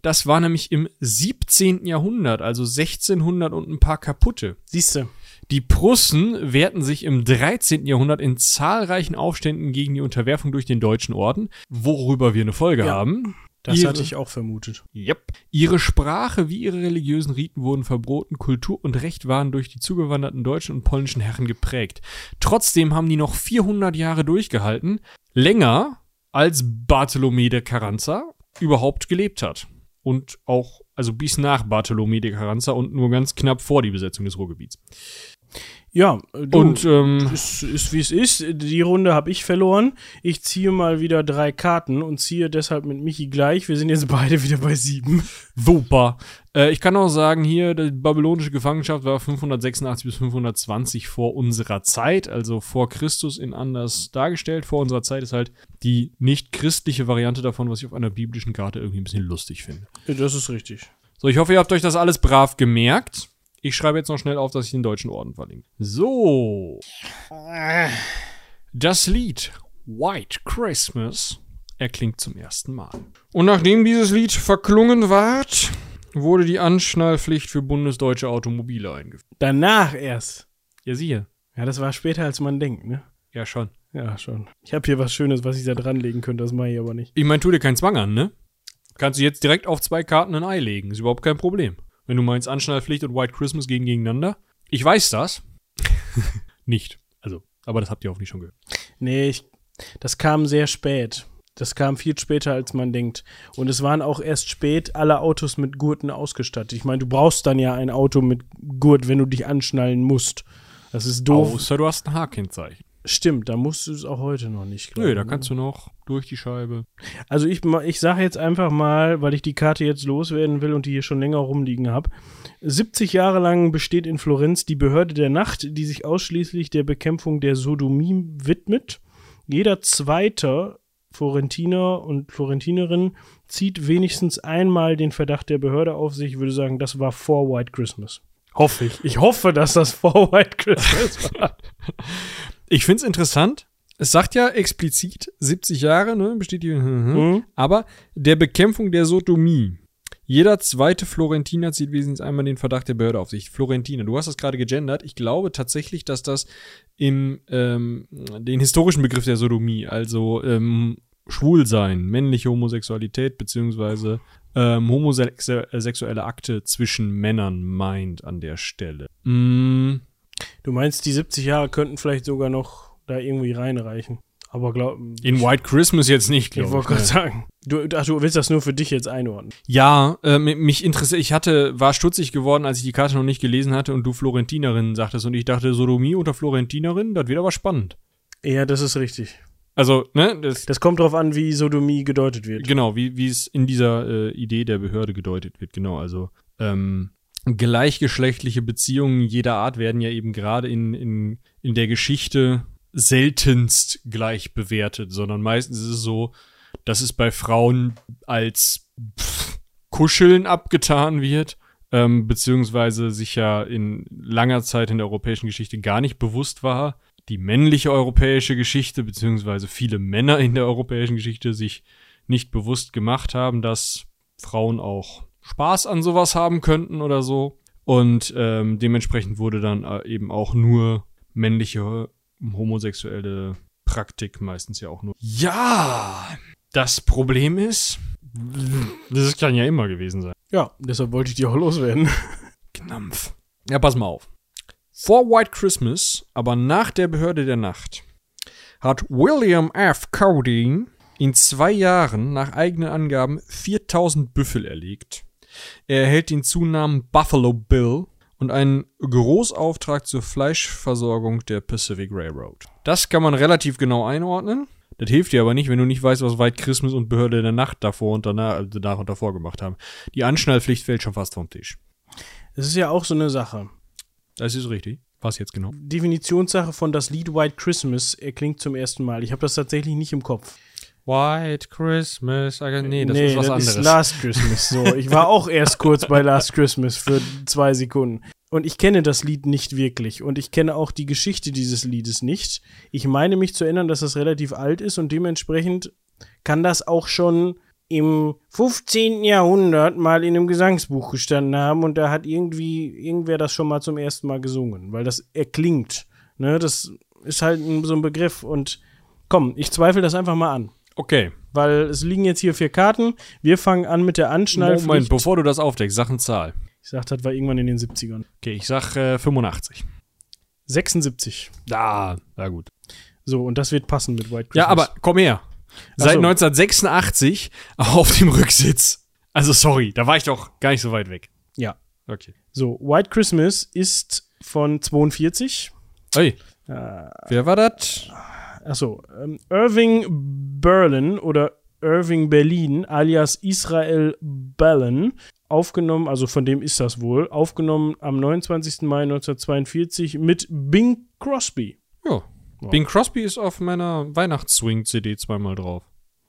Das war nämlich im 17. Jahrhundert, also 1600 und ein paar kaputte. Siehste, Die Prussen wehrten sich im 13. Jahrhundert in zahlreichen Aufständen gegen die Unterwerfung durch den deutschen Orden, worüber wir eine Folge Ja. haben. Das Ihre- hatte ich auch vermutet. Yep. Ihre Sprache wie ihre religiösen Riten wurden verboten, Kultur und Recht waren durch die zugewanderten deutschen und polnischen Herren geprägt. Trotzdem haben die noch 400 Jahre durchgehalten, länger als Bartolomé de Carranza überhaupt gelebt hat. Und auch, also bis nach Bartolomé de Carranza und nur ganz knapp vor die Besetzung des Ruhrgebiets. Ja, du, Und ähm, ist, ist wie es ist. Die Runde habe ich verloren. Ich ziehe mal wieder drei Karten und ziehe deshalb mit Michi gleich. Wir sind jetzt beide wieder bei sieben. Super. Äh, ich kann auch sagen, hier, die babylonische Gefangenschaft war 586 bis 520 vor unserer Zeit, also vor Christus in anders dargestellt. Vor unserer Zeit ist halt die nicht christliche Variante davon, was ich auf einer biblischen Karte irgendwie ein bisschen lustig finde. Das ist richtig. So, ich hoffe, ihr habt euch das alles brav gemerkt. Ich schreibe jetzt noch schnell auf, dass ich den deutschen Orden verlinke. So. Das Lied White Christmas erklingt zum ersten Mal. Und nachdem dieses Lied verklungen ward, wurde die Anschnallpflicht für bundesdeutsche Automobile eingeführt. Danach erst. Ja, siehe. Ja, das war später, als man denkt, ne? Ja, schon. Ja, schon. Ich habe hier was Schönes, was ich da dranlegen könnte. Das mache ich aber nicht. Ich meine, tu dir keinen Zwang an, ne? Kannst du jetzt direkt auf zwei Karten ein Ei legen. Ist überhaupt kein Problem. Wenn du meinst, Anschnallpflicht und White Christmas gehen gegeneinander. Ich weiß das. Nicht. Also, aber das habt ihr hoffentlich schon gehört. Nee, ich, das kam sehr spät. Das kam viel später, als man denkt. Und es waren auch erst spät alle Autos mit Gurten ausgestattet. Ich meine, du brauchst dann ja ein Auto mit Gurt, wenn du dich anschnallen musst. Das ist doof. Außer du hast ein H-Kennzeichen. Stimmt, da musst du es auch heute noch nicht. glaub Nö, da ne? kannst du noch durch die Scheibe. Also ich, ich sage jetzt einfach mal, weil ich die Karte jetzt loswerden will und die hier schon länger rumliegen habe. 70 Jahre lang besteht in Florenz die Behörde der Nacht, die sich ausschließlich der Bekämpfung der Sodomie widmet. Jeder zweite Florentiner und Florentinerin zieht wenigstens einmal den Verdacht der Behörde auf sich. Ich würde sagen, das war vor White Christmas. Hoffe ich. Ich hoffe, dass das vor White Christmas war. Ich find's interessant. Es sagt ja explizit 70 Jahre, ne, besteht die, Mhm. aber der Bekämpfung der Sodomie. Jeder zweite Florentiner zieht wesentlich einmal den Verdacht der Behörde auf sich. Florentiner, du hast das gerade gegendert. Ich glaube tatsächlich, dass das im ähm, den historischen Begriff der Sodomie, also ähm, Schwulsein, männliche Homosexualität beziehungsweise ähm, homosexuelle Akte zwischen Männern meint an der Stelle. Mm, Du meinst, die 70 Jahre könnten vielleicht sogar noch da irgendwie reinreichen. Aber glaub, in White Christmas jetzt nicht, ich glaube wollte ich. gerade ne. sagen. Du, ach, du willst das nur für dich jetzt einordnen. Ja, äh, mi- mich interessiert, ich hatte, war stutzig geworden, als ich die Karte noch nicht gelesen hatte und du Florentinerin sagtest und ich dachte, Sodomie unter Florentinerin, das wird aber spannend. Ja, das ist richtig. Also, ne, das, Das kommt drauf an, wie Sodomie gedeutet wird. genau, wie, wie es in dieser äh, Idee der Behörde gedeutet wird, genau, also, ähm, gleichgeschlechtliche Beziehungen jeder Art werden ja eben gerade in, in, in der Geschichte seltenst gleich bewertet, sondern meistens ist es so, dass es bei Frauen als pff, Kuscheln abgetan wird, ähm, beziehungsweise sich ja in langer Zeit in der europäischen Geschichte gar nicht bewusst war, die männliche europäische Geschichte, beziehungsweise viele Männer in der europäischen Geschichte sich nicht bewusst gemacht haben, dass Frauen auch Spaß an sowas haben könnten oder so. Und ähm, dementsprechend wurde dann äh, eben auch nur männliche homosexuelle Praktik meistens ja auch nur. Ja, das Problem ist, das kann ja immer gewesen sein. Ja, deshalb wollte ich die auch loswerden. Knampf. Ja, pass mal auf. Vor White Christmas, aber nach der Behörde der Nacht, hat William F. Cody in zwei Jahren nach eigenen Angaben 4000 Büffel erlegt. Er erhält den Zunamen Buffalo Bill und einen Großauftrag zur Fleischversorgung der Pacific Railroad. Das kann man relativ genau einordnen. Das hilft dir aber nicht, wenn du nicht weißt, was White Christmas und Behörde der Nacht davor und danach, also danach und davor gemacht haben. Die Anschnallpflicht fällt schon fast vom Tisch. Das ist ja auch so eine Sache. Das ist richtig. Was jetzt genau? Definitionssache von das Lied White Christmas erklingt zum ersten Mal. Ich habe das tatsächlich nicht im Kopf. White Christmas. Nee, das nee, ist was das anderes. ist Last Christmas. So, ich war auch erst kurz bei Last Christmas für zwei Sekunden. Und ich kenne das Lied nicht wirklich. Und ich kenne auch die Geschichte dieses Liedes nicht. Ich meine mich zu erinnern, dass das relativ alt ist und dementsprechend kann das auch schon im 15. Jahrhundert mal in einem Gesangsbuch gestanden haben und da hat irgendwie irgendwer das schon mal zum ersten Mal gesungen, weil das erklingt. Ne, das ist halt so ein Begriff und komm, ich zweifle das einfach mal an. Okay. Weil es liegen jetzt hier vier Karten. Wir fangen an mit der Anschnallpflicht. Moment, bevor du das aufdeckst, sag eine Zahl. Ich sag, das war irgendwann in den 70ern. Okay, ich sag äh, 85. 76. Ah, na gut. So, und das wird passen mit White Christmas. Ja, aber komm her. Seit so. 1986 auf dem Rücksitz. Also sorry, da war ich doch gar nicht so weit weg. Ja. Okay. So, White Christmas ist von 42. Hey, Äh, wer war das? Achso, ähm, Irving Berlin oder Irving Berlin alias Israel Ballon, aufgenommen, also von dem ist das wohl, aufgenommen am 29. Mai 1942 mit Bing Crosby. Ja. Ja. Bing Crosby ist auf meiner Weihnachtsswing-CD zweimal drauf.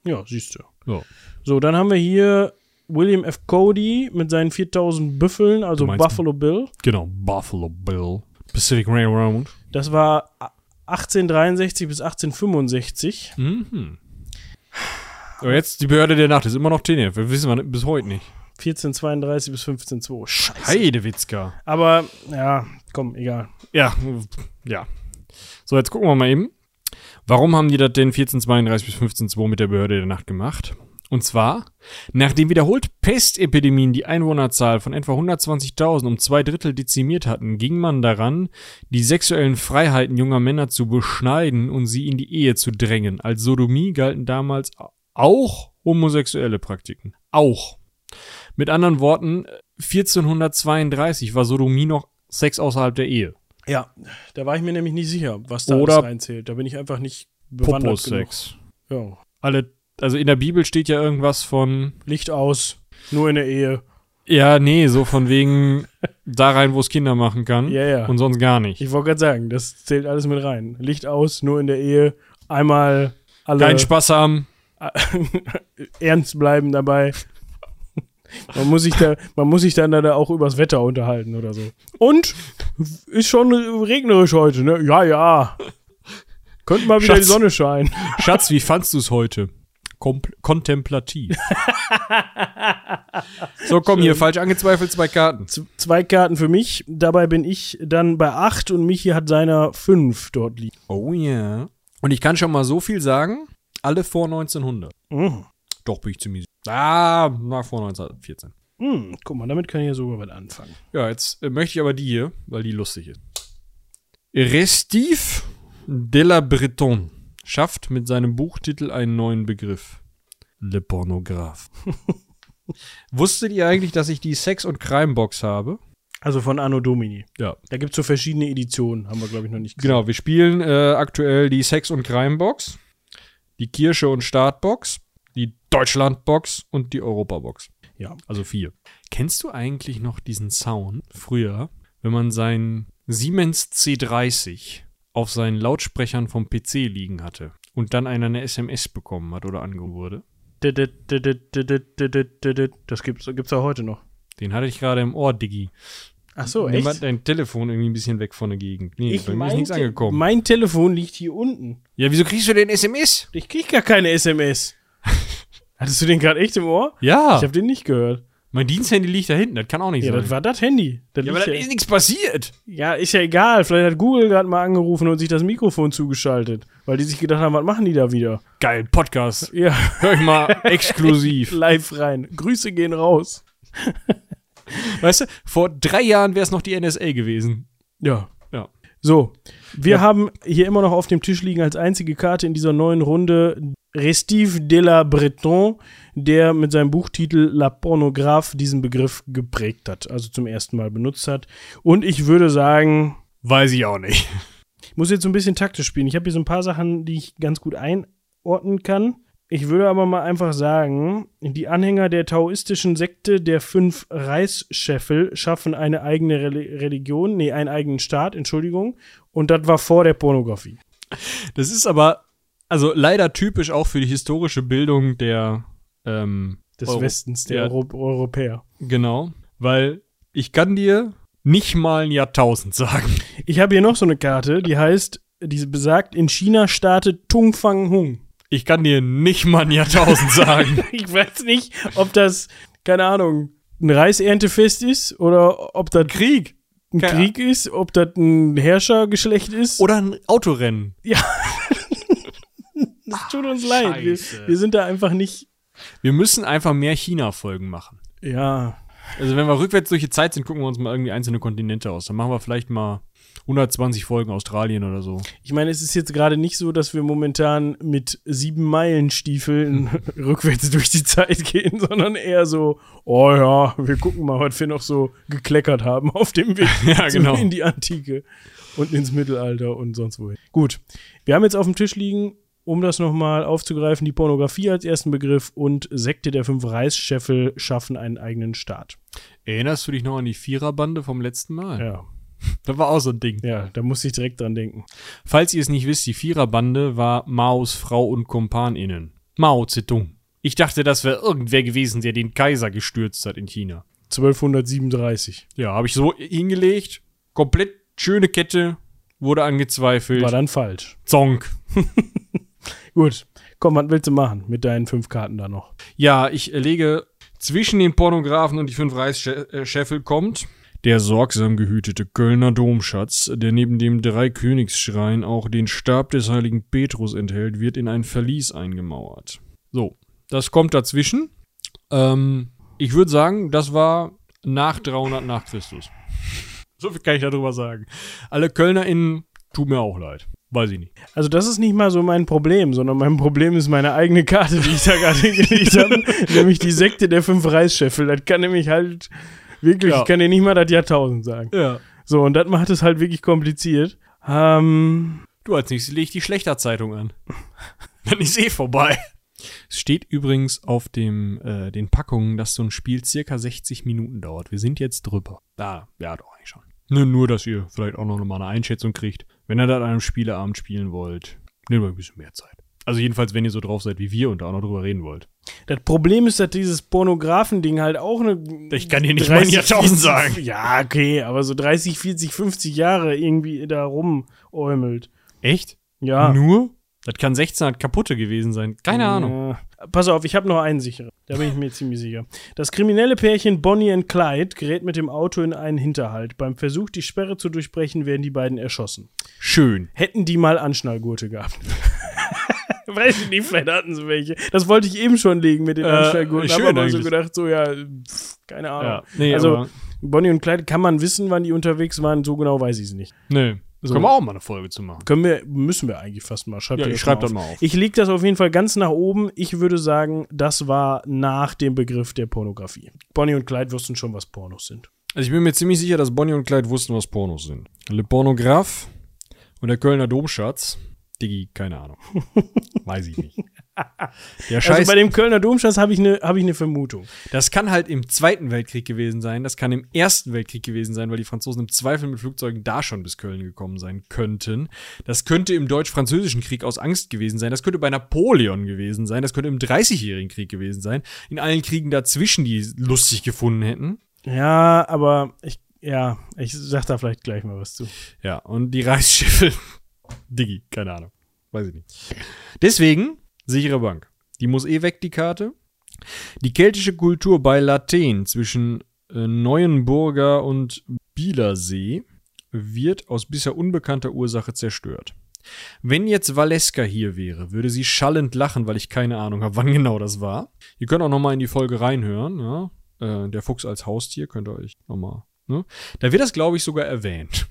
Ja, siehst du. Ja. So, dann haben wir hier William F. Cody mit seinen 4000 Büffeln, also Buffalo Bill. Genau, Buffalo Bill. Pacific Railroad. Das war 1863 bis 1865. Mhm. Aber jetzt die Behörde der Nacht ist immer noch TNF. Wir wissen wir bis heute nicht. 1432 bis 1502. Scheiße. Heidewitzka. Aber, ja, komm, egal. Ja, ja. So, jetzt gucken wir mal eben. Warum haben die das denn 1432 bis 1502 mit der Behörde der Nacht gemacht? Und zwar, nachdem wiederholt Pestepidemien die Einwohnerzahl von etwa 120.000 um zwei Drittel dezimiert hatten, ging man daran, die sexuellen Freiheiten junger Männer zu beschneiden und sie in die Ehe zu drängen. Als Sodomie galten damals auch homosexuelle Praktiken. Auch. Mit anderen Worten, 1432 war Sodomie noch Sex außerhalb der Ehe. Ja, da war ich mir nämlich nicht sicher, was da Oder alles reinzählt. Da bin ich einfach nicht bewandert genug. Popo-Sex. Ja. Alle, also in der Bibel steht ja irgendwas von, Licht aus, nur in der Ehe. ja, nee, so von wegen da rein, wo es Kinder machen kann. Ja, ja. Und sonst gar nicht. Ich wollte gerade sagen, das zählt alles mit rein. Licht aus, nur in der Ehe. Einmal alle Keinen Spaß haben. ernst bleiben dabei. Man muss sich da, man muss sich dann da auch übers Wetter unterhalten oder so. Und ist schon regnerisch heute, ne? Ja, ja. Könnte mal wieder Schatz. die Sonne scheinen. Schatz, wie fandst du es heute? Kontemplativ. so, komm hier, falsch angezweifelt, zwei Karten. Z zwei Karten für mich. Dabei bin ich dann bei acht und Michi hat seiner fünf dort liegen. Oh ja. Und ich kann schon mal so viel sagen, alle vor 1900. Mhm. Doch, bin ich ziemlich. Ah, nach vor 1914. Mhm. Guck mal, damit kann ich ja sogar was anfangen. Ja, jetzt äh, möchte ich aber die hier, weil die lustig ist. Restif de la Breton schafft mit seinem Buchtitel einen neuen Begriff. Le Pornographe. Wusstet ihr eigentlich, dass ich die Sex- und Crime-Box habe? Also von Anno Domini. Ja. Da gibt es so verschiedene Editionen, haben wir, glaube ich, noch nicht Genau, wir spielen äh, aktuell die Sex- und Crime-Box, die Kirsche- und Startbox, die Deutschland-Box und die Europa-Box. Ja. Also vier. Kennst du eigentlich noch diesen Sound früher, wenn man seinen Siemens C30 auf seinen Lautsprechern vom PC liegen hatte und dann einer eine SMS bekommen hat oder angerufen wurde? Das gibt's, gibt's auch heute noch. Den hatte ich gerade im Ohr, Diggi. Ach so, Nimm echt? dein Telefon irgendwie ein bisschen weg von der Gegend. Nee, Ich bei mir ist nichts angekommen. Mein Telefon liegt hier unten. Ja, wieso kriegst du denn SMS? Ich krieg gar keine SMS. Hattest du den gerade echt im Ohr? Ja, Ich habe den nicht gehört. Mein Diensthandy liegt da hinten, das kann auch nicht Ja, sein. das war das Handy. Das ja, aber da ja, ist nichts passiert. ja, ist ja egal. Vielleicht hat Google gerade mal angerufen und sich das Mikrofon zugeschaltet, weil die sich gedacht haben, was machen die da wieder? Geil, Podcast. Ja, Hör ich mal exklusiv. live rein. Grüße gehen raus. weißt du, vor drei Jahren wäre es noch die NSA gewesen. Ja. So, wir Ja. haben hier immer noch auf dem Tisch liegen als einzige Karte in dieser neuen Runde Restif de la Breton, der mit seinem Buchtitel La Pornographe diesen Begriff geprägt hat, also zum ersten Mal benutzt hat. Und ich würde sagen, Weiß ich auch nicht. ich muss jetzt so ein bisschen taktisch spielen. Ich habe hier so ein paar Sachen, die ich ganz gut einordnen kann. Ich würde aber mal einfach sagen, die Anhänger der taoistischen Sekte der fünf Reichsscheffel schaffen eine eigene Reli- Religion, nee, einen eigenen Staat, Entschuldigung. Und das war vor der Pornografie. Das ist aber, also leider typisch auch für die historische Bildung der, ähm, Des Euro- Westens, der. Euro Europäer. Genau, weil ich kann dir nicht mal ein Jahrtausend sagen. Ich habe hier noch so eine Karte, die heißt, die besagt, in China startet Tung Fang Hung. Ich kann dir nicht mal ein Jahrtausend sagen. Ich weiß nicht, ob das, keine Ahnung, ein Reiseerntefest ist oder ob das Krieg. Ein Keine Krieg ist, ob das ein Herrschergeschlecht ist. Oder ein Autorennen. Es tut uns leid. Wir, wir sind da einfach nicht. Wir müssen einfach mehr China-Folgen machen. Ja. Also wenn wir rückwärts durch die Zeit sind, gucken wir uns mal irgendwie einzelne Kontinente aus. Dann machen wir vielleicht mal 120 Folgen Australien oder so. Ich meine, es ist jetzt gerade nicht so, dass wir momentan mit sieben Meilenstiefeln rückwärts durch die Zeit gehen, sondern eher so, oh ja, wir gucken mal, was wir noch so gekleckert haben auf dem Weg Ja, genau. in die Antike und ins Mittelalter und sonst wohin. Gut, wir haben jetzt auf dem Tisch liegen, um das nochmal aufzugreifen, die Pornografie als ersten Begriff und Sekte der fünf Reichsscheffel schaffen einen eigenen Staat. Erinnerst du dich noch an die Viererbande vom letzten Mal? Ja, Das war auch so ein Ding. ja, da muss ich direkt dran denken. Falls ihr es nicht wisst, die Viererbande war Maos Frau und KumpanInnen. Mao Zedong. Ich dachte, das wäre irgendwer gewesen, der den Kaiser gestürzt hat in China. 1237. Ja, habe ich so hingelegt. Komplett schöne Kette. Wurde angezweifelt. War dann falsch. Zonk. Gut, komm, was willst du machen mit deinen fünf Karten da noch? Ja, ich äh, lege zwischen den Pornografen und die fünf Reichsscheffel kommt der sorgsam gehütete Kölner Domschatz, der neben dem Dreikönigsschrein auch den Stab des heiligen Petrus enthält, wird in ein Verlies eingemauert. So, das kommt dazwischen. Ähm, ich würde sagen, das war nach 300 nach Christus. So viel kann ich darüber sagen. Alle KölnerInnen, tut mir auch leid. Weiß ich nicht. Also das ist nicht mal so mein Problem, sondern mein Problem ist meine eigene Karte, die ich da gerade hingelegt habe, nämlich die Sekte der fünf Reichsscheffel. Das kann nämlich halt wirklich, Ja. ich kann dir nicht mal das Jahrtausend sagen. Ja. So, und das macht es halt wirklich kompliziert. Ähm, Du, als nächstes lege ich die Schlechterzeitung an. Dann ist eh vorbei. Es steht übrigens auf dem, äh, den Packungen, dass so ein Spiel circa 60 Minuten dauert. Wir sind jetzt drüber. Da, ja, doch eigentlich schon. Nur, nur, dass ihr vielleicht auch noch mal eine Einschätzung kriegt. Wenn ihr das an einem Spieleabend spielen wollt, nehmt euch ein bisschen mehr Zeit. Also jedenfalls, wenn ihr so drauf seid wie wir und da auch noch drüber reden wollt. das Problem ist, dass dieses Pornografen-Ding halt auch eine. Ich kann dir nicht mal ein Jahrtausend sagen. Ja, okay, aber so 30, 40, 50 Jahre irgendwie da rumäumelt. Echt? Ja. Nur? Das kann 1600 kaputte gewesen sein. Keine Ahnung. Ja. Pass auf, ich habe noch einen sicheren. Da bin ich mir ziemlich sicher. Das kriminelle Pärchen Bonnie und Clyde gerät mit dem Auto in einen Hinterhalt. Beim Versuch, die Sperre zu durchbrechen, werden die beiden erschossen. Schön. Hätten die mal Anschnallgurte gehabt. Weiß ich nicht, vielleicht hatten sie welche. Das wollte ich eben schon legen mit den Äh, Anschnallgurten. schön aber so gedacht, so ja, pff, keine Ahnung. Ja. Nee, also, Bonnie und Clyde, kann man wissen, wann die unterwegs waren? So genau weiß ich es nicht. nee. So. können wir auch mal eine Folge zu machen. Können wir, müssen wir eigentlich fast mal. Schreibt Ja, ich das schreib mal das mal auf. Ich leg das auf jeden Fall ganz nach oben. Ich würde sagen, das war nach dem Begriff der Pornografie. Bonnie und Clyde wussten schon, was Pornos sind. Also ich bin mir ziemlich sicher, dass Bonnie und Clyde wussten, was Pornos sind. Le Pornograph und der Kölner Domschatz. Diggi, keine Ahnung. Weiß ich nicht. Der Also bei dem Kölner Domschatz habe ich eine hab ich ne Vermutung. Das kann halt im Zweiten Weltkrieg gewesen sein, das kann im Ersten Weltkrieg gewesen sein, weil die Franzosen im Zweifel mit Flugzeugen da schon bis Köln gekommen sein könnten. Das könnte im Deutsch-Französischen Krieg aus Angst gewesen sein, das könnte bei Napoleon gewesen sein, das könnte im Dreißigjährigen Krieg gewesen sein, in allen Kriegen dazwischen, die lustig gefunden hätten. Ja, aber ich, ja, ich sag da vielleicht gleich mal was zu. Ja, und die Reichsschiffe, Diggi, keine Ahnung, weiß ich nicht. Deswegen, sichere Bank. Die muss eh weg, die Karte. Die keltische Kultur bei Lathen zwischen äh, Neuenburger und Bielersee wird aus bisher unbekannter Ursache zerstört. Wenn jetzt Valeska hier wäre, würde sie schallend lachen, weil ich keine Ahnung habe, wann genau das war. Ihr könnt auch noch mal in die Folge reinhören, ja. Äh, der Fuchs als Haustier könnt ihr euch noch mal, ne? Da wird das, glaube ich, sogar erwähnt.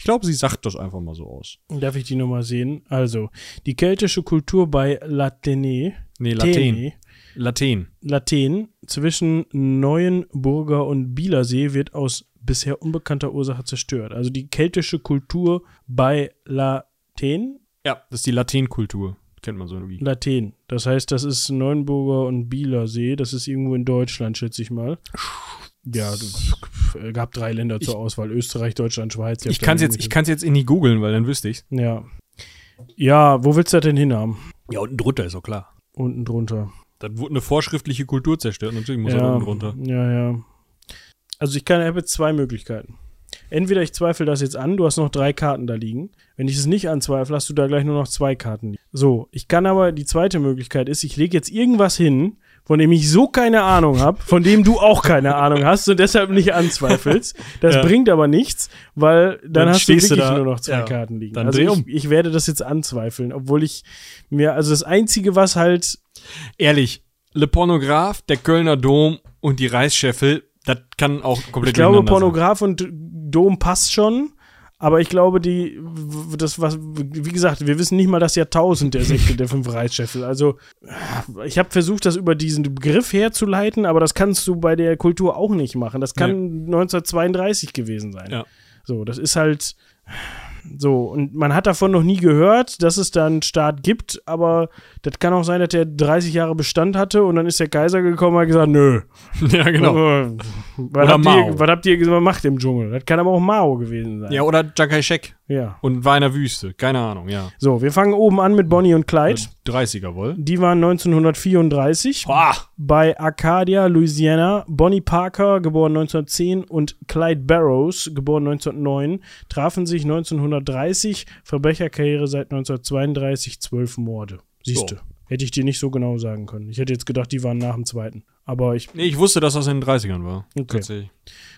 Ich glaube, sie sagt das einfach mal so aus. Darf ich die nochmal sehen? Also, die keltische Kultur bei Latene, Nee, Lathen. Tene, Lathen. Lathen zwischen Neuenburger und Bielersee wird aus bisher unbekannter Ursache zerstört. Also die keltische Kultur bei Lathen, Ja, das ist die Lathen-Kultur. Kennt man so irgendwie. Lathen. Das heißt, das ist Neuenburger und Bielersee. Das ist irgendwo in Deutschland, schätze ich mal. Ja, es gab drei Länder zur Auswahl: Österreich, Deutschland, Schweiz. Ich kann es jetzt, ich jetzt in die googeln, weil dann wüsste ich's. Ja. Ja, wo willst du das denn hinhaben? Ja, unten drunter ist auch klar. Unten drunter. Dann wurde eine vorschriftliche Kultur zerstört. Natürlich muss er ja, unten drunter. Ja, ja. Also ich kann, ich habe jetzt zwei Möglichkeiten. Entweder ich zweifle das jetzt an, du hast noch drei Karten da liegen. Wenn ich es nicht anzweifle, hast du da gleich nur noch zwei Karten liegen. So, ich kann aber, die zweite Möglichkeit ist, ich lege jetzt irgendwas hin, von dem ich so keine Ahnung habe, von dem du auch keine Ahnung hast und deshalb nicht anzweifelst. Das Ja. bringt aber nichts, weil dann, Dann hast du wirklich da. nur noch zwei Ja. Karten liegen. Dann also ich, um. ich werde das jetzt anzweifeln, obwohl ich mir, also das Einzige, was halt Ehrlich, Le Pornograph, der Kölner Dom und die Reisscheffel, das kann auch komplett Ich glaube, durcheinander sein. Pornograf und Dom passt schon. Aber ich glaube, die, das was, wie gesagt, wir wissen nicht mal das Jahrtausend der Sekte der fünf Reichsscheffel. Also, ich habe versucht, das über diesen Begriff herzuleiten, aber das kannst du bei der Kultur auch nicht machen. Das kann 1932 gewesen sein. Ja. So, das ist halt so. Und man hat davon noch nie gehört, dass es da einen Staat gibt, aber das kann auch sein, dass der 30 Jahre Bestand hatte und dann ist der Kaiser gekommen und hat gesagt, nö, ja, genau. äh, Was, habt ihr, was habt ihr gemacht im Dschungel? Das kann aber auch Mao gewesen sein. Ja, oder Chiang Kai-shek Ja. und war in der Wüste. Keine Ahnung, ja. So, wir fangen oben an mit Bonnie und Clyde. 30er wohl. Die waren 1934 Boah. bei Arcadia, Louisiana. Bonnie Parker, geboren 1910, und Clyde Barrows, geboren 1909, trafen sich 1930. Verbrecherkarriere seit 1932, zwölf Morde. Siehste. So. Hätte ich dir nicht so genau sagen können. Ich hätte jetzt gedacht, die waren nach dem zweiten. Aber ich. Nee, ich wusste, dass das in den 30ern war. Okay. Tatsächlich.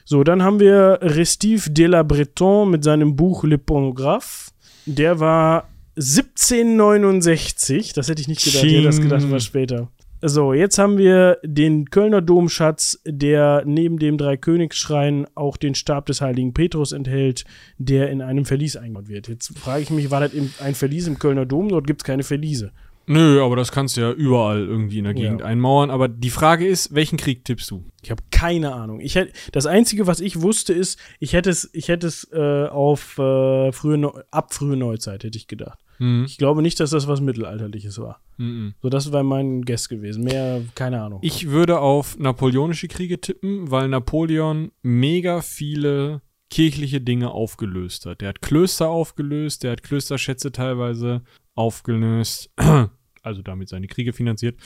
So, dann haben wir Restif de la Breton mit seinem Buch Le Pornographe. Der war 1769. Das hätte ich nicht gedacht. Ich hätte das gedacht, war später. So, jetzt haben wir den Kölner Domschatz, der neben dem Dreikönigsschrein auch den Stab des heiligen Petrus enthält, der in einem Verlies eingebaut wird. Jetzt frage ich mich, war das ein Verlies im Kölner Dom? Dort gibt es keine Verliese. Nö, aber das kannst du ja überall irgendwie in der Ja. Gegend einmauern. Aber die Frage ist, welchen Krieg tippst du? Ich habe keine Ahnung. Ich hätt, das Einzige, was ich wusste, ist, ich hätte es, ich hätte es äh, auf äh, frühe Neu- ab frühe Neuzeit hätte ich gedacht. Hm. Ich glaube nicht, dass das was Mittelalterliches war. Mhm. So, das wäre mein Guess gewesen. Mehr, keine Ahnung. Ich würde auf napoleonische Kriege tippen, weil Napoleon mega viele kirchliche Dinge aufgelöst hat. Der hat Klöster aufgelöst, der hat Klösterschätze teilweise aufgelöst, also damit seine Kriege finanziert,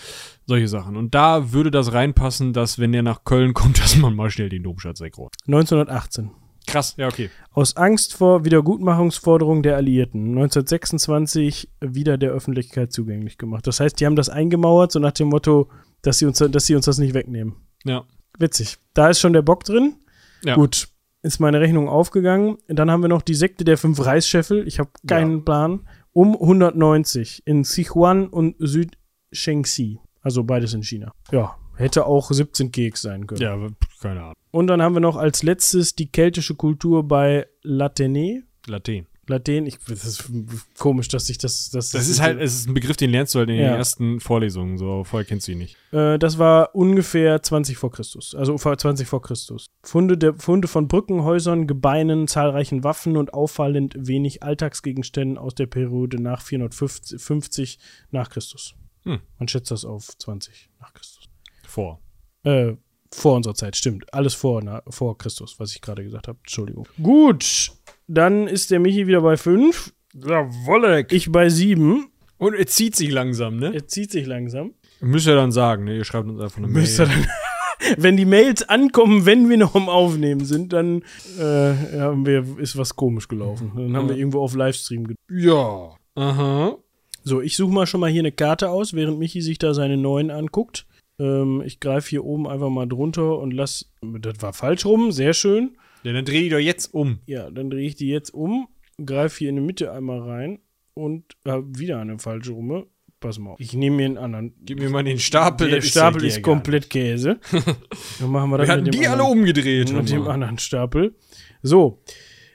solche Sachen. Und da würde das reinpassen, dass wenn der nach Köln kommt, dass man mal schnell den Domschatz wegholt. 1918. Krass, ja, okay. Aus Angst vor Wiedergutmachungsforderungen der Alliierten 1926 wieder der Öffentlichkeit zugänglich gemacht. Das heißt, die haben das eingemauert, so nach dem Motto, dass sie uns, dass sie uns das nicht wegnehmen. Ja. Witzig. Da ist schon der Bock drin. Ja. Gut, ist meine Rechnung aufgegangen. Dann haben wir noch die Sekte der fünf Reisscheffel. Ich habe keinen Plan. Um 190 in Sichuan und Süd-Shengxi. Also beides in China. Ja, hätte auch 17 Keks sein können. Ja, keine Ahnung. Und dann haben wir noch als letztes die keltische Kultur bei Latene. Laten. Laten, ich, das ist komisch, dass ich das. Das, Das ist halt, es ist ein Begriff, den lernst du halt in Ja. den ersten Vorlesungen, so vorher kennst du ihn nicht. Äh, das war ungefähr 20 vor Christus. Also vor 20 vor Christus. Funde, der, Funde von Brückenhäusern, Gebeinen, zahlreichen Waffen und auffallend wenig Alltagsgegenständen aus der Periode nach 450 nach Christus. Hm. Man schätzt das auf 20 nach Christus. Vor. Äh, vor unserer Zeit, stimmt. Alles vor, na, vor Christus, was ich gerade gesagt habe. Entschuldigung. Gut, dann ist der Michi wieder bei 5. Jawolle. Ich bei 7. Und er zieht sich langsam, ne? Er zieht sich langsam. Müsst ihr dann sagen, ne? Ihr schreibt uns einfach eine Müsst ihr Mail. dann, wenn die Mails ankommen, wenn wir noch im Aufnehmen sind, dann äh, haben wir, ist was komisch gelaufen. Dann haben wir Ja. irgendwo auf Livestream. Ja. Aha. So, ich suche mal schon mal hier eine Karte aus, während Michi sich da seine neuen anguckt. Ähm, ich greife hier oben einfach mal drunter und lass. Das war falsch rum, sehr schön. Ja, dann dreh die doch jetzt um. Ja, dann drehe ich die jetzt um, greife hier in die Mitte einmal rein und habe wieder eine falsche rum. Pass mal auf. Ich nehme mir einen anderen. Gib mir mal den Stapel. Der Stapel ist dir komplett Käse. Dann machen wir das Wir hatten mit dem die alle anderen. umgedreht. mit dem anderen Stapel. So,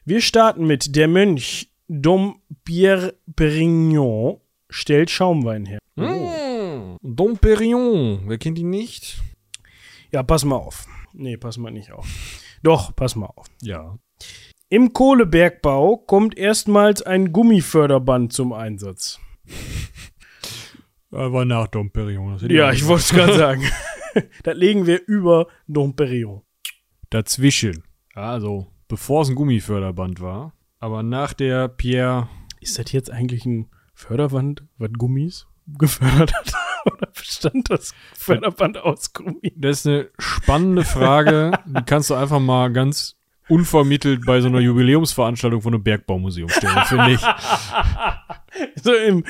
wir starten mit der Mönch Dom Pierre Perignon stellt Schaumwein her. Mmh. Dom Perignon. Wer kennt ihn nicht? Ja, pass mal auf. Nee, pass mal nicht auf. Doch, pass mal auf. Ja. Im Kohlebergbau kommt erstmals ein Gummiförderband zum Einsatz. Aber nach Dom Perignon. das hätte Ja, ich wollte es gerade sagen. das legen wir über Dom Perignon. Dazwischen. Also, bevor es ein Gummiförderband war. Aber nach der Pierre. Ist das jetzt eigentlich ein Förderband, was Gummis gefördert hat? Bestand das Förderband aus Gummi? Das ist eine spannende Frage. die kannst du einfach mal ganz unvermittelt bei so einer Jubiläumsveranstaltung von einem Bergbaumuseum stellen, finde ich. So im,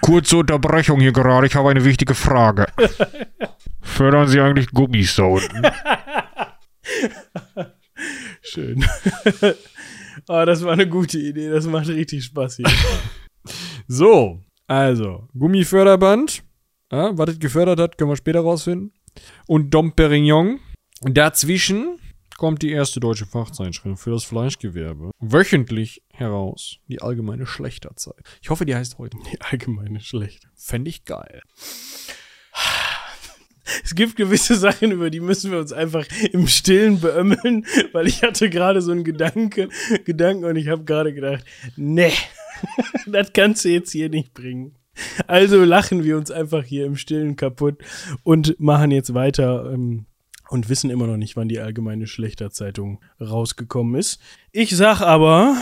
Kurze Unterbrechung hier gerade, ich habe eine wichtige Frage. Fördern Sie eigentlich Gummis da unten? Schön. Ah, das war eine gute Idee. Das macht richtig Spaß hier. So, also, Gummiförderband. Ja, was das gefördert hat, können wir später rausfinden. Und Dom Perignon. Dazwischen kommt die erste deutsche Fachzeitschrift für das Fleischgewerbe. Wöchentlich heraus. Die allgemeine Schlechterzeit. Ich hoffe, die heißt heute. Die allgemeine schlecht. Fände ich geil. Es gibt gewisse Sachen, über die müssen wir uns einfach im Stillen beömmeln, weil ich hatte gerade so einen Gedanke, Gedanken und ich habe gerade gedacht, nee, das kannst du jetzt hier nicht bringen. Also lachen wir uns einfach hier im Stillen kaputt und machen jetzt weiter ähm, und wissen immer noch nicht, wann die allgemeine Schlechterzeitung rausgekommen ist. Ich sag aber,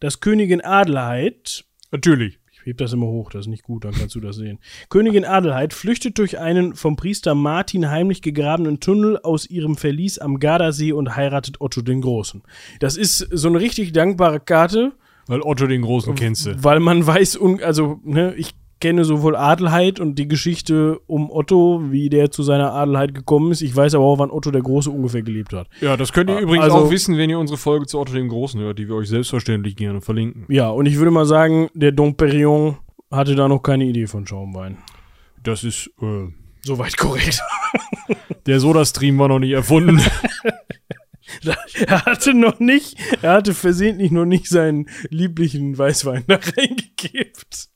dass Königin Adelheid Natürlich. Heb das immer hoch, das ist nicht gut, dann kannst du das sehen. Königin Adelheid flüchtet durch einen vom Priester Martin heimlich gegrabenen Tunnel aus ihrem Verlies am Gardasee und heiratet Otto den Großen. Das ist so eine richtig dankbare Karte, Weil Otto den Großen kennst du. weil man weiß, also, ne, ich kenne sowohl Adelheid und die Geschichte um Otto, wie der zu seiner Adelheid gekommen ist. Ich weiß aber auch, wann Otto der Große ungefähr gelebt hat. Ja, das könnt ihr übrigens also- auch wissen, wenn ihr unsere Folge zu Otto dem Großen hört, die wir euch selbstverständlich gerne verlinken. Ja, und ich würde mal sagen, der Dom Perignon hatte da noch keine Idee von Schaumwein. Das ist, äh, Soweit korrekt. der Soda-Stream war noch nicht erfunden. Er hatte noch nicht, er hatte versehentlich noch nicht seinen lieblichen Weißwein da reingekippt.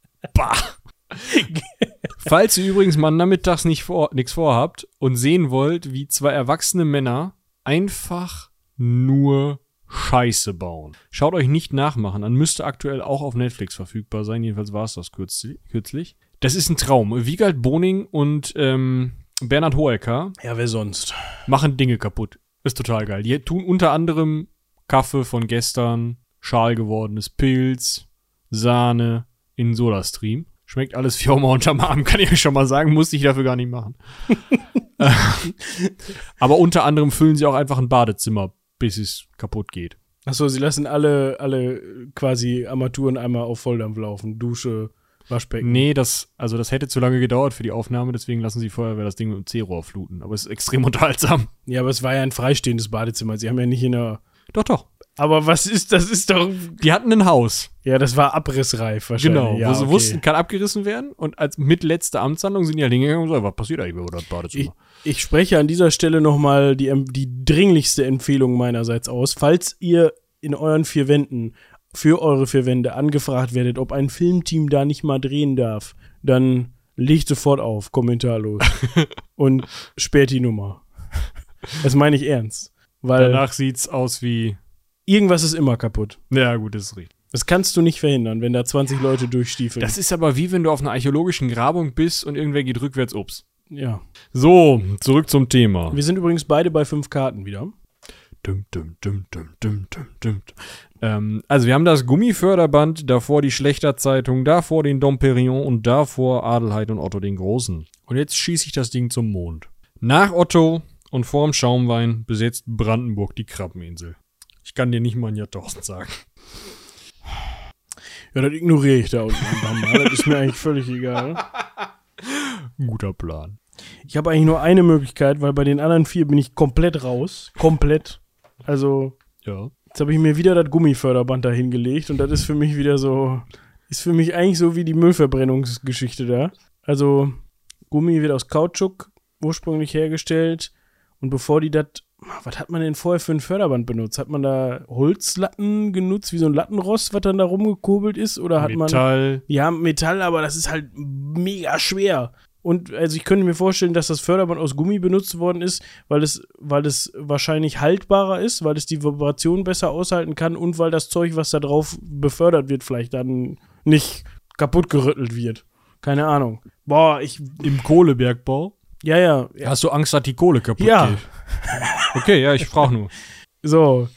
Falls ihr übrigens mal nachmittags nicht vor, nichts vorhabt und sehen wollt, wie zwei erwachsene Männer einfach nur Scheiße bauen. Schaut euch nicht nachmachen an, müsste aktuell auch auf Netflix verfügbar sein, jedenfalls war es das kürzli- kürzlich. Das ist ein Traum. Wiegald Boning und ähm, Bernhard Hoeker Ja, wer sonst? machen Dinge kaputt. Ist total geil. Die tun unter anderem Kaffee von gestern, Schal gewordenes Pilz, Sahne in Sodastream. Schmeckt alles Firma unterm Arm, kann ich euch schon mal sagen. Musste ich dafür gar nicht machen. Äh, Aber unter anderem füllen sie auch einfach ein Badezimmer, bis es kaputt geht. Achso, sie lassen alle, alle quasi Armaturen einmal auf Volldampf laufen. Dusche, Waschbecken. Nee, das, also das hätte zu lange gedauert für die Aufnahme, deswegen lassen sie Feuerwehr das Ding mit dem C-Rohr fluten. Aber es ist extrem unterhaltsam. Ja, aber es war ja ein freistehendes Badezimmer. Sie haben ja nicht in einer. Doch, doch. Aber was ist, das ist doch. Die hatten ein Haus. Ja, das war abrissreif wahrscheinlich. Genau, ja, wo sie okay. wussten, kann abgerissen werden. Und als mit letzter Amtshandlung sind die halt hingegangen und so, was passiert eigentlich über das Badezimmer? Ich spreche an dieser Stelle nochmal die, die dringlichste Empfehlung meinerseits aus. Falls ihr in euren vier Wänden für eure vier Wände angefragt werdet, ob ein Filmteam da nicht mal drehen darf, dann legt sofort auf, kommentarlos. und sperrt die Nummer. Das meine ich ernst. Weil Danach sieht's aus wie. Irgendwas ist immer kaputt. Ja, gut, das ist richtig. Das kannst du nicht verhindern, wenn da 20 Leute durchstiefeln. Das ist aber wie wenn du auf einer archäologischen Grabung bist und irgendwer geht rückwärts ups. ja. So, zurück zum Thema. Wir sind übrigens beide bei fünf Karten wieder. Dum, dum, dum, dum, dum, dum, dum. Ähm, also wir haben das Gummiförderband, davor die Schlechterzeitung, davor den Dom Perignon und davor Adelheid und Otto den Großen. Und jetzt schieße ich das Ding zum Mond. Nach Otto und vorm Schaumwein besetzt Brandenburg die Krabbeninsel. Ich kann dir nicht mal ein Jahrtausend sagen. Ja, das ignoriere ich da unten mal. Das ist mir eigentlich völlig egal. Guter Plan. Ich habe eigentlich nur eine Möglichkeit, weil bei den anderen vier bin ich komplett raus. Komplett. Also, Ja. jetzt habe ich mir wieder das Gummiförderband da hingelegt und das ist für mich wieder so, ist für mich eigentlich so wie die Müllverbrennungsgeschichte da. Also, Gummi wird aus Kautschuk ursprünglich hergestellt und bevor die das, was hat man denn vorher für ein Förderband benutzt? Hat man da Holzlatten genutzt, wie so ein Lattenrost, was dann da rumgekurbelt ist? Oder hat man. Metall. Ja, Metall, aber das ist halt mega schwer. Und also ich könnte mir vorstellen, dass das Förderband aus Gummi benutzt worden ist, weil es, weil es wahrscheinlich haltbarer ist, weil es die Vibration besser aushalten kann und weil das Zeug, was da drauf befördert wird, vielleicht dann nicht kaputt gerüttelt wird. Keine Ahnung. Boah, ich. Im Kohlebergbau. Ja, ja. ja Hast du Angst, dass die Kohle kaputt Ja. geht? Okay, ja, ich frage nur. so.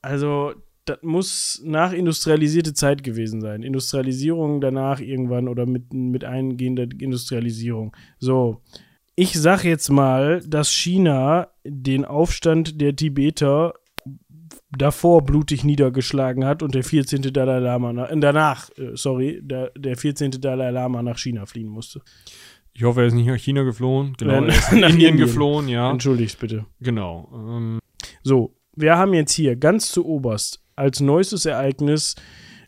Also, das muss nach industrialisierte Zeit gewesen sein. Industrialisierung danach irgendwann oder mit, mit eingehender Industrialisierung. So. Ich sag jetzt mal, dass China den Aufstand der Tibeter davor blutig niedergeschlagen hat und der 14. Dalai Lama nach, danach, äh, sorry, der, der 14. Dalai Lama nach China fliehen musste. Ich hoffe, er ist nicht nach China geflohen. Genau, Nein, er ist nach Indien, Indien. geflohen, ja. Entschuldigt bitte. Genau. Ähm, So, wir haben jetzt hier ganz zu oberst als neuestes Ereignis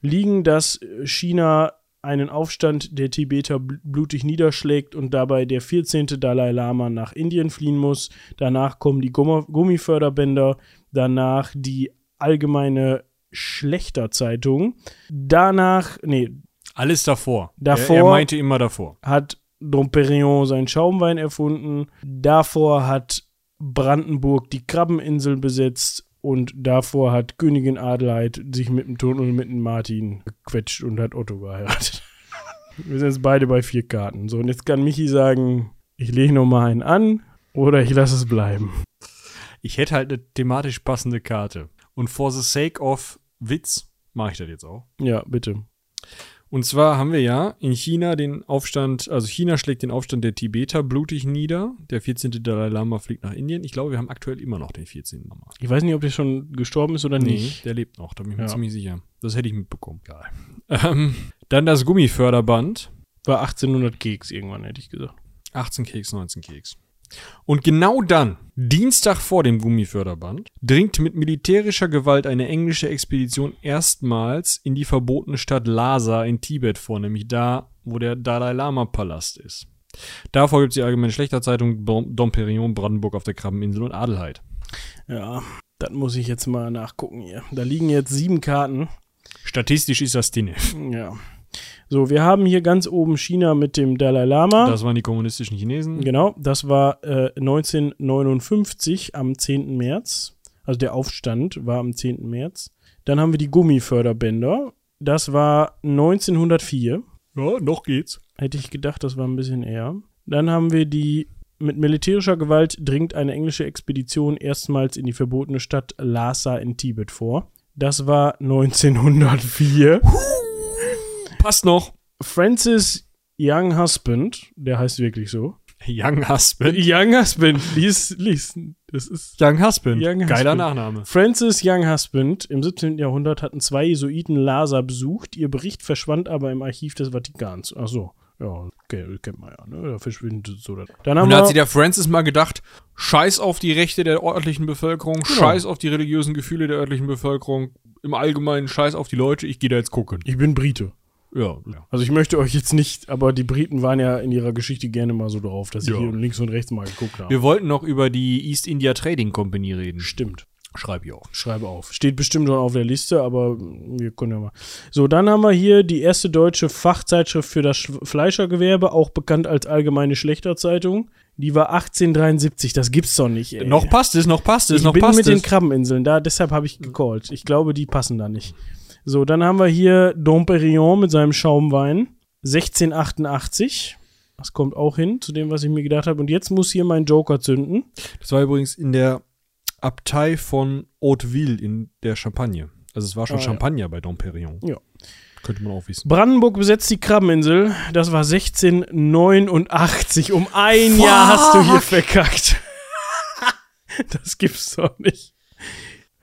liegen, dass China einen Aufstand der Tibeter bl- blutig niederschlägt und dabei der 14. Dalai Lama nach Indien fliehen muss. Danach kommen die Gummi Gummiförderbänder, danach die allgemeine Schlechterzeitung. Danach, nee, alles davor. Davor- Er, er meinte immer davor. hat Dom Perignon seinen Schaumwein erfunden. Davor hat Brandenburg die Krabbeninsel besetzt und davor hat Königin Adelheid sich mit dem Tunnel mit dem Martin gequetscht und hat Otto geheiratet. Wir sind jetzt beide bei vier Karten. So, und jetzt kann Michi sagen, ich lege noch mal einen an oder ich lasse es bleiben. Ich hätte halt eine thematisch passende Karte. Und for the sake of Witz mache ich das jetzt auch. Ja, bitte. Und zwar haben wir ja in China den Aufstand, also China schlägt den Aufstand der Tibeter blutig nieder. Der 14. Dalai Lama fliegt nach Indien. Ich glaube, wir haben aktuell immer noch den 14. Lama. Ich weiß nicht, ob der schon gestorben ist oder nicht. der lebt noch, da bin ich mir Ja. ziemlich sicher. Das hätte ich mitbekommen. Egal. Ähm, dann das Gummiförderband. War 1800 Keks irgendwann, hätte ich gesagt. 18 Keks, 19 Keks. Und genau dann, Dienstag vor dem Gummiförderband, dringt mit militärischer Gewalt eine englische Expedition erstmals in die verbotene Stadt Lhasa in Tibet vor, nämlich da, wo der Dalai Lama Palast ist. Davor gibt es die allgemeine Schlechterzeitung Dom Dom Perignon, Brandenburg auf der Krabbeninsel und Adelheid. Ja, das muss ich jetzt mal nachgucken hier. Da liegen jetzt sieben Karten. Statistisch ist das drin. Ja. So, wir haben hier ganz oben China mit dem Dalai Lama. Das waren die kommunistischen Chinesen. genau, das war äh, 1959 am 10. März. Also der Aufstand war am 10. März. Dann haben wir die Gummiförderbänder. Das war 1904. Ja, noch geht's. Hätte ich gedacht, das war ein bisschen eher. Dann haben wir die mit militärischer Gewalt dringt eine englische Expedition erstmals in die verbotene Stadt Lhasa in Tibet vor. Das war 1904. Passt noch. Francis Young Husband, der heißt wirklich so. Young Husband. Young Husband, lies, lies. Das ist Young Husband. Young Geiler Husband. Nachname. Francis Young Husband im 17. Jahrhundert hatten zwei Jesuiten Lhasa besucht. Ihr Bericht verschwand aber im Archiv des Vatikans. Ach so. Ja, okay, kennt man ja, ne? Da verschwindet so. das. Dann haben Und da hat sich der Francis mal gedacht, scheiß auf die Rechte der örtlichen Bevölkerung, Genau. scheiß auf die religiösen Gefühle der örtlichen Bevölkerung, im Allgemeinen scheiß auf die Leute, ich gehe da jetzt gucken. ich bin Brite. Ja. Also ich möchte euch jetzt nicht, aber die Briten waren ja in ihrer Geschichte gerne mal so drauf, dass sie Ja. hier links und rechts mal geguckt haben. Wir wollten noch über die East India Trading Company reden. Stimmt. Schreib ich auch. Schreibe auf. Steht bestimmt schon auf der Liste, aber wir können ja mal. So, dann haben wir hier die erste deutsche Fachzeitschrift für das Sch- Fleischergewerbe, auch bekannt als Allgemeine Schlechterzeitung. Die war 1873, das gibt's doch nicht. Ey. Noch passt es, noch passt es, ich noch bin passt mit den es. Krabbeninseln da, deshalb habe ich gecallt. Ich glaube, die passen da nicht. So, dann haben wir hier Domperion mit seinem Schaumwein. 1688. Das kommt auch hin zu dem, was ich mir gedacht habe. Und jetzt muss hier mein Joker zünden. Das war übrigens in der Abtei von Hauteville in der Champagne. Also es war schon Ah, ja. Champagner bei Dom Perignon. Ja. Könnte man auch wissen. Brandenburg besetzt die Krabbeninsel. Das war 1689. Um ein Jahr hast du hier verkackt. das gibt's doch nicht.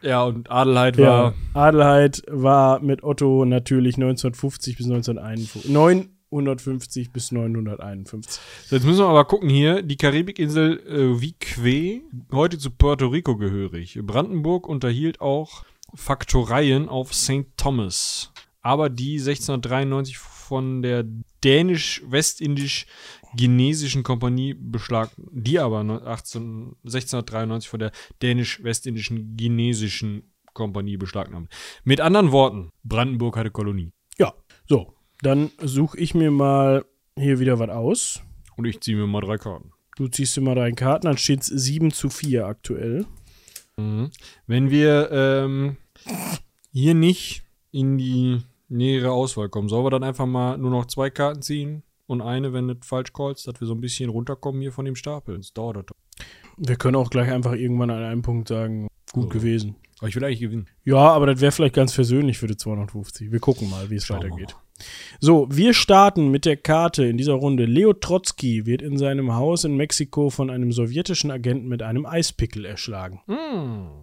Ja, und Adelheid Ja, war Adelheid war mit Otto natürlich 1950 bis 1951. 950 bis 951. So, Jetzt müssen wir aber gucken hier. Die Karibikinsel äh, Vique, heute zu Puerto Rico gehörig. Brandenburg unterhielt auch Faktoreien auf St. Thomas. Aber die 1693 von der dänisch-westindisch-chinesischen Kompanie beschlag, die aber ne- 18, 1693 von der dänisch-westindischen chinesischen Kompanie beschlagnahmt. Mit anderen Worten, Brandenburg hatte Kolonie. Ja, so. Dann suche ich mir mal hier wieder was aus. Und ich ziehe mir mal drei Karten. Du ziehst dir mal deine Karten, dann steht es 7 zu 4 aktuell. Mhm. Wenn wir ähm, hier nicht in die nähere Auswahl kommen, sollen wir dann einfach mal nur noch zwei Karten ziehen und eine, wenn du falsch callst, dass wir so ein bisschen runterkommen hier von dem Stapel. Das dauert das. doch. Wir können auch gleich einfach irgendwann an einem Punkt sagen, gut So. gewesen. Aber ich will eigentlich gewinnen. Ja, aber das wäre vielleicht ganz versöhnlich für die 250. Wir gucken mal, wie es weitergeht. So, wir starten mit der Karte in dieser Runde. Leo Trotsky wird in seinem Haus in Mexiko von einem sowjetischen Agenten mit einem Eispickel erschlagen.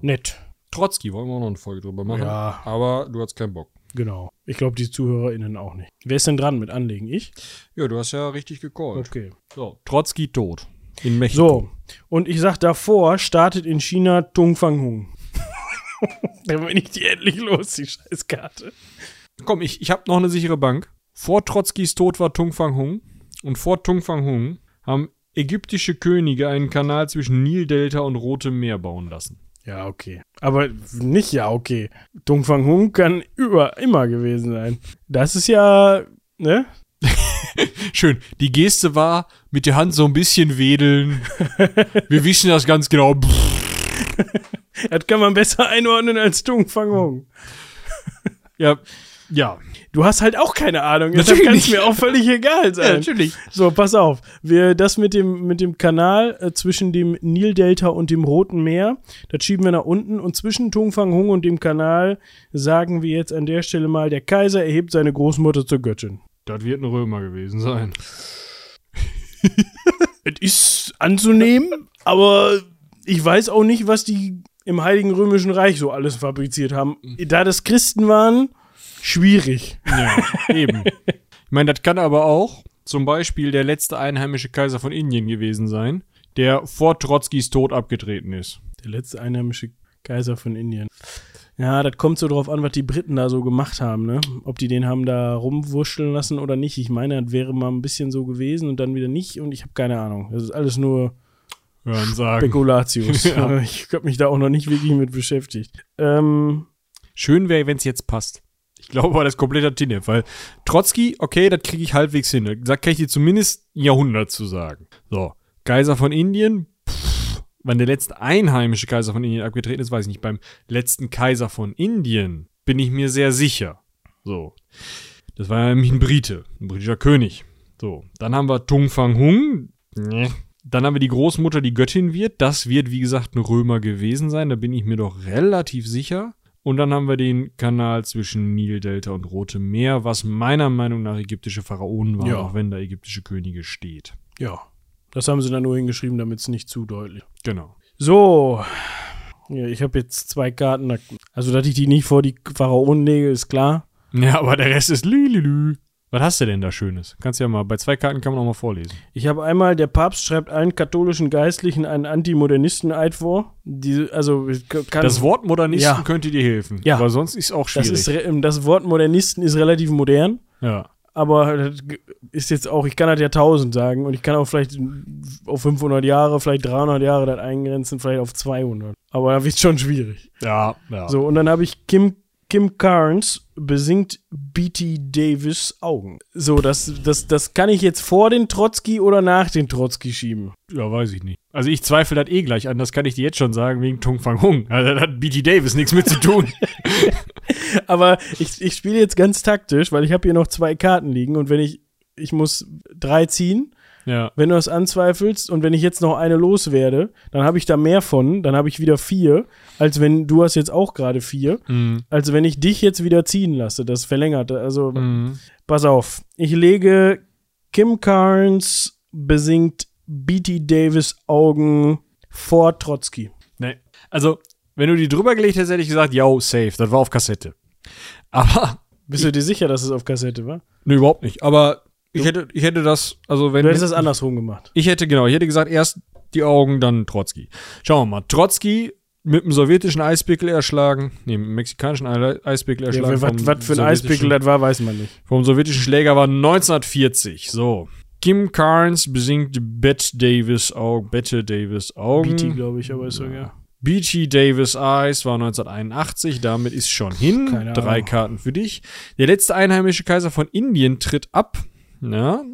Nett. Trotzki, wollen wir auch noch eine Folge drüber machen. Ja. Aber du hast keinen Bock. Genau. Ich glaube, die ZuhörerInnen auch nicht. Wer ist denn dran mit Anlegen? Ich? Ja, du hast ja richtig gecallt. Okay. So, Trotzki tot. In Mexiko. So, und ich sag davor, startet in China Tung Fang Hung. Dann bin ich die endlich los, die Scheißkarte. Komm, ich, ich habe noch eine sichere Bank. Vor Trotzkis Tod war Tung Fang Hung. Und vor Tung Fang Hung haben ägyptische Könige einen Kanal zwischen Nildelta und Rotem Meer bauen lassen. Ja, okay. Aber nicht ja, okay. Tung Fang Hung kann über, immer gewesen sein. Das ist ja, ne? Schön. Die Geste war mit der Hand so ein bisschen wedeln. Wir wissen das ganz genau. Das kann man besser einordnen als Tung Fang Hung. Ja, ja. Du hast halt auch keine Ahnung. Deshalb Natürlich kann es mir auch völlig egal sein. natürlich. So, pass auf. Wir, das mit dem, mit dem Kanal äh, zwischen dem Nildelta und dem Roten Meer, das schieben wir nach unten. Und zwischen Tungfang Hung und dem Kanal sagen wir jetzt an der Stelle mal, der Kaiser erhebt seine Großmutter zur Göttin. Das wird ein Römer gewesen sein. Es ist anzunehmen, aber ich weiß auch nicht, was die im Heiligen Römischen Reich so alles fabriziert haben. Da das Christen waren, schwierig. Ja, eben. Ich meine, das kann aber auch zum Beispiel der letzte einheimische Kaiser von Indien gewesen sein, der vor Trotzkis Tod abgetreten ist. Der letzte einheimische Kaiser von Indien. Ja, das kommt so drauf an, was die Briten da so gemacht haben, ne? Ob die den haben da rumwurschteln lassen oder nicht. Ich meine, das wäre mal ein bisschen so gewesen und dann wieder nicht und ich habe keine Ahnung. Das ist alles nur Hören sagen. Spekulatius. Ja. Ich habe mich da auch noch nicht wirklich mit beschäftigt. Ähm, Schön wäre, wenn es jetzt passt. Ich glaube aber, das kompletter Tinne, weil Trotzki, okay, das kriege ich halbwegs hin. Da kann ich dir zumindest ein Jahrhundert zu sagen. So, Kaiser von Indien, pff, wann der letzte einheimische Kaiser von Indien abgetreten ist, weiß ich nicht. Beim letzten Kaiser von Indien bin ich mir sehr sicher. So, das war nämlich ein Brite, ein britischer König. So, dann haben wir Tung Fang Hung. Nee. Dann haben wir die Großmutter, die Göttin wird. Das wird, wie gesagt, ein Römer gewesen sein. Da bin ich mir doch relativ sicher. Und dann haben wir den Kanal zwischen Nildelta und Rotem Meer, was meiner Meinung nach ägyptische Pharaonen waren, Ja. auch wenn da ägyptische Könige steht. Ja. Das haben sie dann nur hingeschrieben, damit es nicht zu deutlich. Genau. So. Ja, ich habe jetzt zwei Karten. Also, dass ich die nicht vor die Pharaonen lege, ist klar. Ja, aber der Rest ist lülülü. Was hast du denn da Schönes? Kannst ja mal, bei zwei Karten kann man auch mal vorlesen. Ich habe einmal, der Papst schreibt allen katholischen Geistlichen einen Antimodernisten-Eid vor. Die, also, kann, Das Wort Modernisten Ja. könnte dir helfen. Ja. Aber sonst ist es auch das, schwierig. ist, re- das Wort Modernisten ist relativ modern. ja. Aber das ist jetzt auch, ich kann das ja 1000 sagen und ich kann auch vielleicht auf 500 Jahre, vielleicht 300 Jahre das eingrenzen, vielleicht auf 200. Aber da wird schon schwierig. Ja, ja. So, und dann habe ich Kim, Kim Carnes besingt B.T. Davis Augen. So, das, das, das kann ich jetzt vor den Trotzki oder nach den Trotzki schieben. Ja, weiß ich nicht. Also ich zweifle das eh gleich an, das kann ich dir jetzt schon sagen, wegen Tung Fang Hung. Also da hat B.T. Davis nichts mit zu tun. Aber ich, ich spiele jetzt ganz taktisch, weil ich habe hier noch zwei Karten liegen und wenn ich, ich muss drei ziehen, ja. wenn du das anzweifelst und wenn ich jetzt noch eine loswerde, dann habe ich da mehr von, dann habe ich wieder vier, als wenn du hast jetzt auch gerade vier, Mhm. als wenn ich dich jetzt wieder ziehen lasse. Das verlängert. Also Mhm. pass auf. Ich lege Kim Carnes besingt B.T. Davis Augen vor Trotzki. Nee. Also, wenn du die drüber gelegt hättest, hätte ich gesagt, yo, safe. Das war auf Kassette. Aber, Bist du dir sicher, dass es auf Kassette war? ne, überhaupt nicht. Aber ich hätte, ich hätte das, also wenn. Du hättest das andersrum gemacht. Ich hätte, genau, ich hätte gesagt, erst die Augen, dann Trotzki. Schauen wir mal. Trotzki mit dem sowjetischen Eispickel erschlagen, nee, mit dem mexikanischen Ei- Eispickel Ja, erschlagen. was, vom was für ein Eispickel das war, weiß man nicht. Vom sowjetischen Schläger war 1940. So. Kim Carnes besingt Bette Davis Augen. Bette Davis Augen. BT, glaube ich, aber ist so, ja. Beachy Davis Eyes war 1981, damit ist schon hin. Keine Drei Ahnung. Karten für dich. Der letzte einheimische Kaiser von Indien tritt ab. Ja.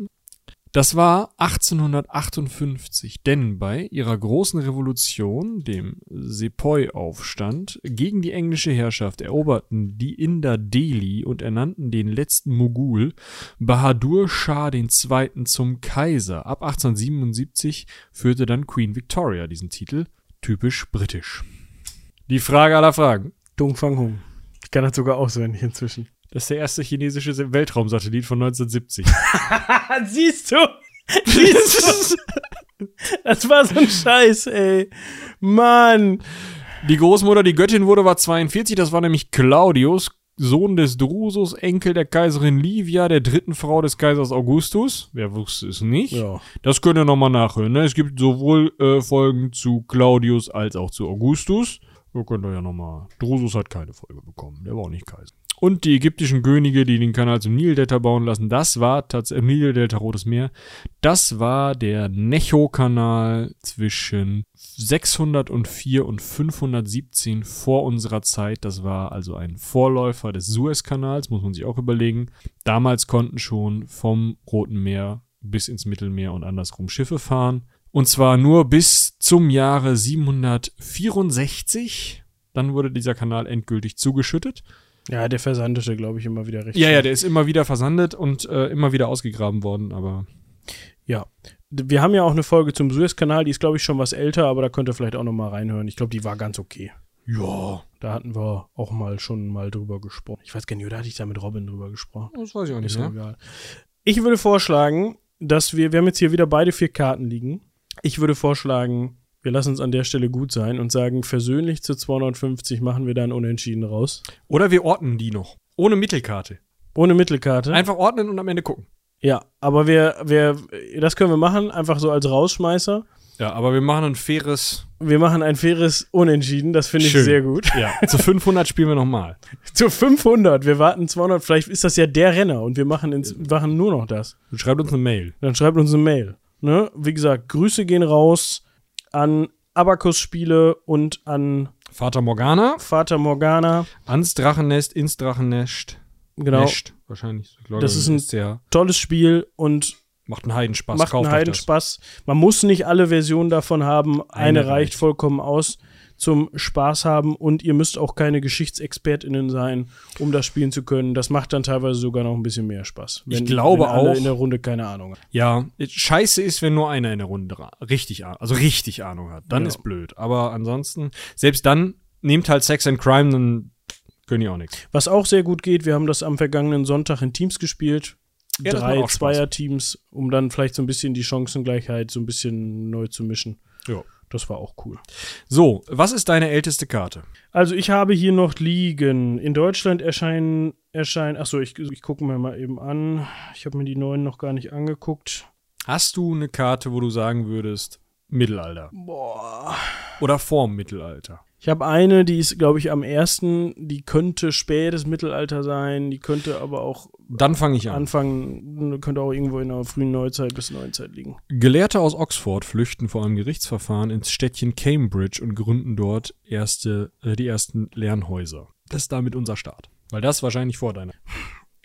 Das war 1858, denn bei ihrer großen Revolution, dem Sepoy-Aufstand, gegen die englische Herrschaft eroberten die Inder Delhi und ernannten den letzten Mogul, Bahadur Shah II. zum Kaiser. Ab 1877 führte dann Queen Victoria diesen Titel typisch britisch. Die Frage aller Fragen. Dung Fang Hung. Ich kann das sogar auswendig inzwischen. Das ist der erste chinesische Weltraumsatellit von 1970. Siehst du? Siehst du? Das war so ein Scheiß, ey. Mann. die Großmutter, die Göttin wurde, war 42. Das war nämlich Claudius, Sohn des Drusus, Enkel der Kaiserin Livia, der dritten Frau des Kaisers Augustus. Wer wusste es nicht? Ja. Das könnt ihr nochmal nachhören. Ne? Es gibt sowohl äh, Folgen zu Claudius als auch zu Augustus. Da könnt ihr ja nochmal. Drusus hat keine Folge bekommen. Der war auch nicht Kaiser. Und die ägyptischen Könige, die den Kanal zum Nildelta bauen lassen, das war tatsächlich Nildelta Rotes Meer. Das war der Necho-Kanal zwischen 604 und 517 vor unserer Zeit. Das war also ein Vorläufer des Suezkanals, muss man sich auch überlegen. Damals konnten schon vom Roten Meer bis ins Mittelmeer und andersrum Schiffe fahren. Und zwar nur bis zum Jahre 764. Dann wurde dieser Kanal endgültig zugeschüttet. Ja, der versandete, glaube ich, immer wieder recht. Ja, ja, der ist immer wieder versandet und äh, immer wieder ausgegraben worden, aber Ja. Wir haben ja auch eine Folge zum Suezkanal, die ist, glaube ich, schon was älter, aber da könnt ihr vielleicht auch noch mal reinhören. Ich glaube, die war ganz okay. ja, Da hatten wir auch mal schon mal drüber gesprochen. Ich weiß gar nicht, oder hatte ich da mit Robin drüber gesprochen? das weiß ich auch Ist nicht. ja Ne? egal. Ich würde vorschlagen, dass wir, wir haben jetzt hier wieder beide vier Karten liegen. Ich würde vorschlagen, wir lassen uns an der Stelle gut sein und sagen, versöhnlich zu 250 machen wir dann unentschieden raus. Oder wir ordnen die noch. Ohne Mittelkarte. Ohne Mittelkarte. Einfach ordnen und am Ende gucken. ja, aber wir, wir, das können wir machen, einfach so als Rausschmeißer. Ja, aber wir machen ein faires. Wir machen ein faires Unentschieden, das finde ich Schön. sehr gut. Ja, zu 500 spielen wir nochmal. Zu 500, wir warten 200, vielleicht ist das ja der Renner und wir machen, ins, machen nur noch das. Schreibt uns eine Mail. Dann schreibt uns eine Mail. Ne? Wie gesagt, Grüße gehen raus an Abacus-Spiele und an Vater Morgana, Vater Morgana. ans Drachennest, ins Drachennest. Genau, Nest, wahrscheinlich. Ich glaube, Das ist ein- sehr. tolles Spiel und Macht einen Heidenspaß. macht einen Heidenspaß. Man muss nicht alle Versionen davon haben. Eine, Eine reicht. vollkommen aus zum Spaß haben und ihr müsst auch keine GeschichtsexpertInnen sein, um das spielen zu können. Das macht dann teilweise sogar noch ein bisschen mehr Spaß. Ich glaube wenn auch- in der Runde keine Ahnung das. Ja, scheiße ist, wenn nur einer in der Runde richtig, also richtig Ahnung hat. Dann Ja. ist blöd. Aber ansonsten, selbst dann, nehmt halt Sex and Crime, dann können die auch nichts. Was auch sehr gut geht, wir haben das am vergangenen Sonntag in Teams gespielt. Ja, Drei. Zweier-Teams, um dann vielleicht so ein bisschen die Chancengleichheit so ein bisschen neu zu mischen. Ja. Das war auch cool. So, was ist deine älteste Karte? Also ich habe hier noch liegen. In Deutschland erscheinen, erscheinen, achso, ich, ich gucke mir mal eben an. Ich habe mir die neuen noch gar nicht angeguckt. Hast du eine Karte, wo du sagen würdest, Mittelalter? Boah. Oder vorm Mittelalter? Ich habe eine, die ist, glaube ich, am ersten, die könnte spätes Mittelalter sein, die könnte aber auch Dann fange ich an. Anfang, könnte auch irgendwo in der frühen Neuzeit bis Neuzeit liegen. Gelehrte aus Oxford flüchten vor einem Gerichtsverfahren ins Städtchen Cambridge und gründen dort erste, äh, die ersten Lernhäuser. Das ist damit unser Start. Weil das wahrscheinlich vor deiner.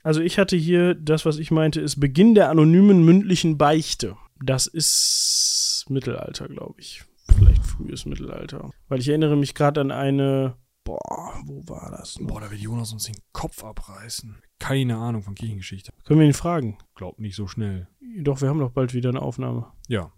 Also ich hatte hier, das, was ich meinte, ist Beginn der anonymen mündlichen Beichte. Das ist Mittelalter, glaube ich. Vielleicht frühes Mittelalter. Weil ich erinnere mich gerade an eine, boah, wo war das? noch? Boah, da wird Jonas uns den Kopf abreißen. Keine Ahnung von Kirchengeschichte. Können wir ihn fragen? Glaub nicht so schnell. Doch, wir haben doch bald wieder eine Aufnahme. Ja.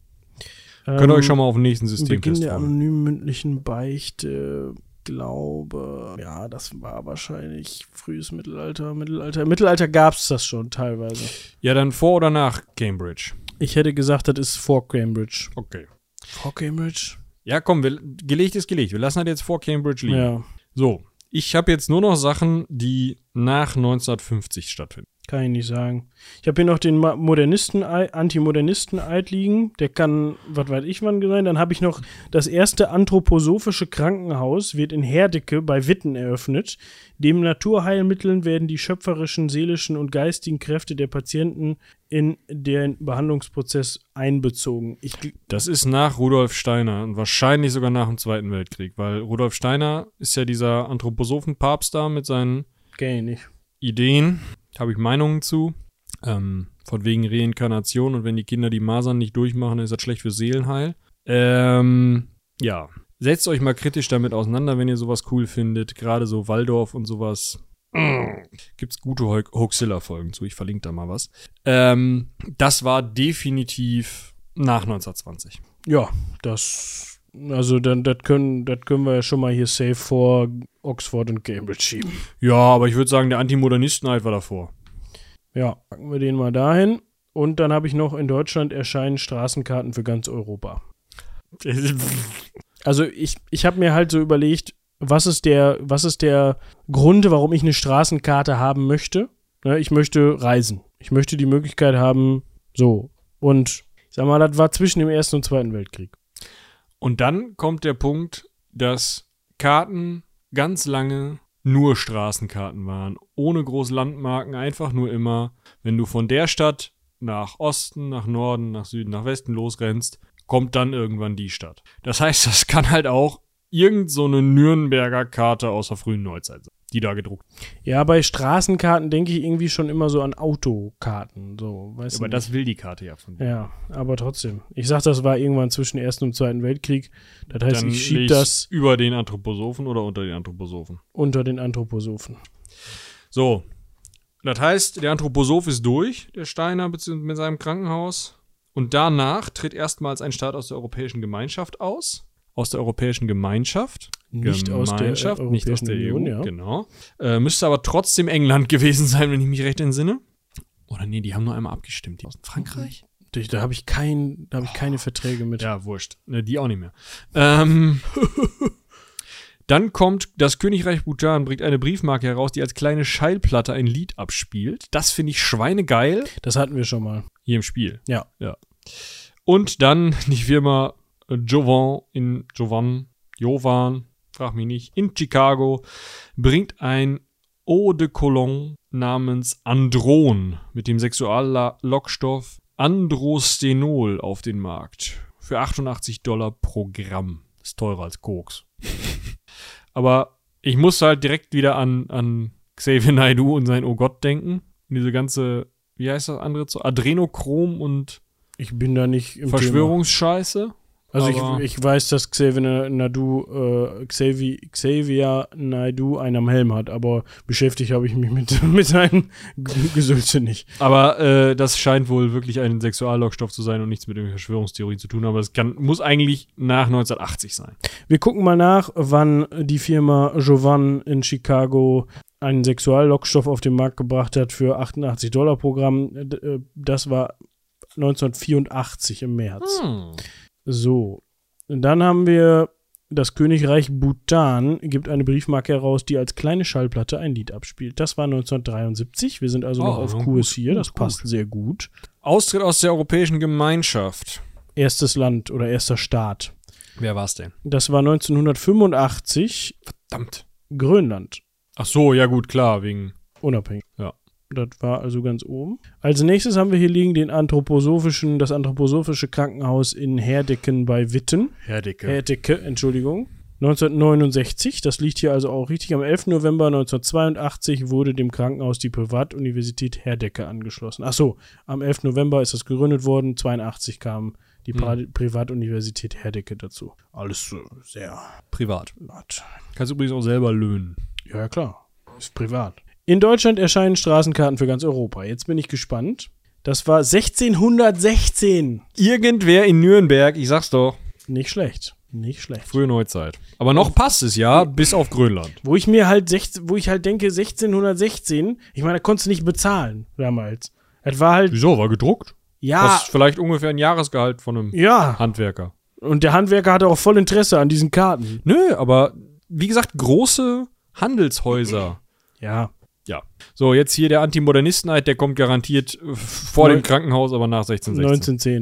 Könnt ihr euch schon mal auf den nächsten Beginn Systemtest der anonymen mündlichen Beichte, glaube, ja, das war wahrscheinlich frühes Mittelalter, Mittelalter. Im Mittelalter gab es das schon teilweise. Ja, dann vor oder nach Cambridge? Ich hätte gesagt, das ist vor Cambridge. Okay. Vor Cambridge? Ja, komm, wir, gelegt ist gelegt. Wir lassen das jetzt vor Cambridge liegen. Ja, So, ich habe jetzt nur noch Sachen, die nach 1950 stattfinden. Kann ich nicht sagen. Ich habe hier noch den Modernisten, Antimodernisten-Eid liegen. Der kann, was weiß ich wann sein. Dann habe ich noch das erste anthroposophische Krankenhaus, wird in Herdecke bei Witten eröffnet. Dem Naturheilmitteln werden die schöpferischen, seelischen und geistigen Kräfte der Patienten in den Behandlungsprozess einbezogen. Ich, Das ist nach Rudolf Steiner und wahrscheinlich sogar nach dem Zweiten Weltkrieg, weil Rudolf Steiner ist ja dieser Anthroposophen-Papst da mit seinen kenn ich nicht. Ideen. Habe ich Meinungen zu. Ähm, von wegen Reinkarnation und wenn die Kinder die Masern nicht durchmachen, ist das schlecht für Seelenheil. Ähm, ja. Setzt euch mal kritisch damit auseinander, wenn ihr sowas cool findet. Gerade so Waldorf und sowas. Gibt's gute Ho- Hoaxilla-Folgen zu. Ich verlinke da mal was. Ähm, das war definitiv nach 1920. Ja, das, also das können, das können wir ja schon mal hier safe vor Oxford und Cambridge schieben. Ja, aber ich würde sagen, der Antimodernisten-Eid war davor. Ja, packen wir den mal dahin. Und dann habe ich noch in Deutschland erscheinen Straßenkarten für ganz Europa. Also ich, ich habe mir halt so überlegt, was ist der, was ist der Grund, warum ich eine Straßenkarte haben möchte? Ne, ich möchte reisen. Ich möchte die Möglichkeit haben, so. Und ich sag mal, das war zwischen dem Ersten und Zweiten Weltkrieg. Und dann kommt der Punkt, dass Karten ganz lange nur Straßenkarten waren, ohne große Landmarken, einfach nur immer, wenn du von der Stadt nach Osten, nach Norden, nach Süden, nach Westen losrennst, kommt dann irgendwann die Stadt. Das heißt, das kann halt auch irgend so eine Nürnberger Karte aus der frühen Neuzeit sein, die da gedruckt. Ja, bei Straßenkarten denke ich irgendwie schon immer so an Autokarten. So, weißt Aber das will die Karte ja von dir. Ja, aber trotzdem. Ich sag, das war irgendwann zwischen Ersten und Zweiten Weltkrieg. Das heißt, Dann ich schieb das über den Anthroposophen oder unter den Anthroposophen. unter den Anthroposophen. So. Das heißt, der Anthroposoph ist durch, der Steiner mit seinem Krankenhaus. Und danach tritt erstmals ein Staat aus der Europäischen Gemeinschaft aus. Aus der Europäischen Gemeinschaft. Nicht aus der Gemeinschaft, nicht aus Europäischen der Union, EU, ja. genau. Äh, müsste aber trotzdem England gewesen sein, wenn ich mich recht entsinne. Oder nee, die haben nur einmal abgestimmt. Die aus Frankreich? Da- Da habe ich, kein, da hab ich keine Verträge mit. Ja, wurscht. Ne, die auch nicht mehr. Ähm, dann kommt das Königreich Bhutan, bringt eine Briefmarke heraus, die als kleine Schallplatte ein Lied abspielt. Das finde ich schweinegeil Das hatten wir schon mal. hier im Spiel. Ja. Ja. Und dann die Firma Jovan in Jovan, Jovan, frag mich nicht, in Chicago bringt ein Eau de Cologne namens Andron mit dem Sexuallockstoff Androstenol auf den Markt. Für 88 Dollar pro Gramm. Ist teurer als Koks. Aber ich muss halt direkt wieder an, an Xavier Naidoo und sein Oh Gott denken. Und diese ganze, wie heißt das andere? So Adrenochrom und Ich bin da nicht im Verschwörungsscheiße. Also ich, ich weiß, dass Xavier Nadu, äh, Xavier, Xavier Naidu einen am Helm hat, aber beschäftigt habe ich mich mit, mit seinem Gesülze nicht. Aber äh, das scheint wohl wirklich ein Sexuallockstoff zu sein und nichts mit irgendwelchen Verschwörungstheorien zu tun. Aber es kann, muss eigentlich nach 1980 sein. Wir gucken mal nach, wann die Firma Jovan in Chicago einen Sexuallockstoff auf den Markt gebracht hat für 88 Dollar pro Gramm. D- äh, Das war 1984 im März. Hm. So. Dann haben wir das Königreich Bhutan gibt eine Briefmarke heraus, die als kleine Schallplatte ein Lied abspielt. Das war 1973. Wir sind also noch Oh, auf gut, Kurs hier. gut, Das passt sehr gut. Austritt aus der Europäischen Gemeinschaft. Erstes Land oder erster Staat. Wer war's denn? Das war 1985 Verdammt. Grönland. Ach so, ja gut, klar, wegen. Unabhängig. Ja. Das war also ganz oben. Als nächstes haben wir hier liegen den anthroposophischen, das anthroposophische Krankenhaus in Herdecken bei Witten. Herdecke. Herdecke, Entschuldigung. 1969, das liegt hier also auch richtig. Am 11. November 1982 wurde dem Krankenhaus die Privatuniversität Herdecke angeschlossen. Ach so, am 11. November ist das gegründet worden. 82 kam die Pri Privatuniversität Herdecke dazu. Alles äh, sehr Privat. privat. Kannst übrigens auch selber löhnen. Ja, ja, klar. Ist privat. In Deutschland erscheinen Straßenkarten für ganz Europa. Jetzt bin ich gespannt. Das war 1616. Irgendwer in Nürnberg, ich sag's doch, Nicht schlecht. Nicht schlecht. frühe Neuzeit. Aber noch passt es ja, bis auf Grönland. Wo ich mir halt, 16, wo ich halt denke, 1616, ich meine, da konntest du nicht bezahlen damals. Es war halt, Wieso? War gedruckt? ja, Das ist vielleicht ungefähr ein Jahresgehalt von einem ja. Handwerker. Und der Handwerker hatte auch voll Interesse an diesen Karten. Nö, aber wie gesagt, große Handelshäuser. Ja. Ja. So, jetzt hier der Antimodernisten-Eid, der kommt garantiert äh, vor Neun- dem Krankenhaus, aber nach 1616.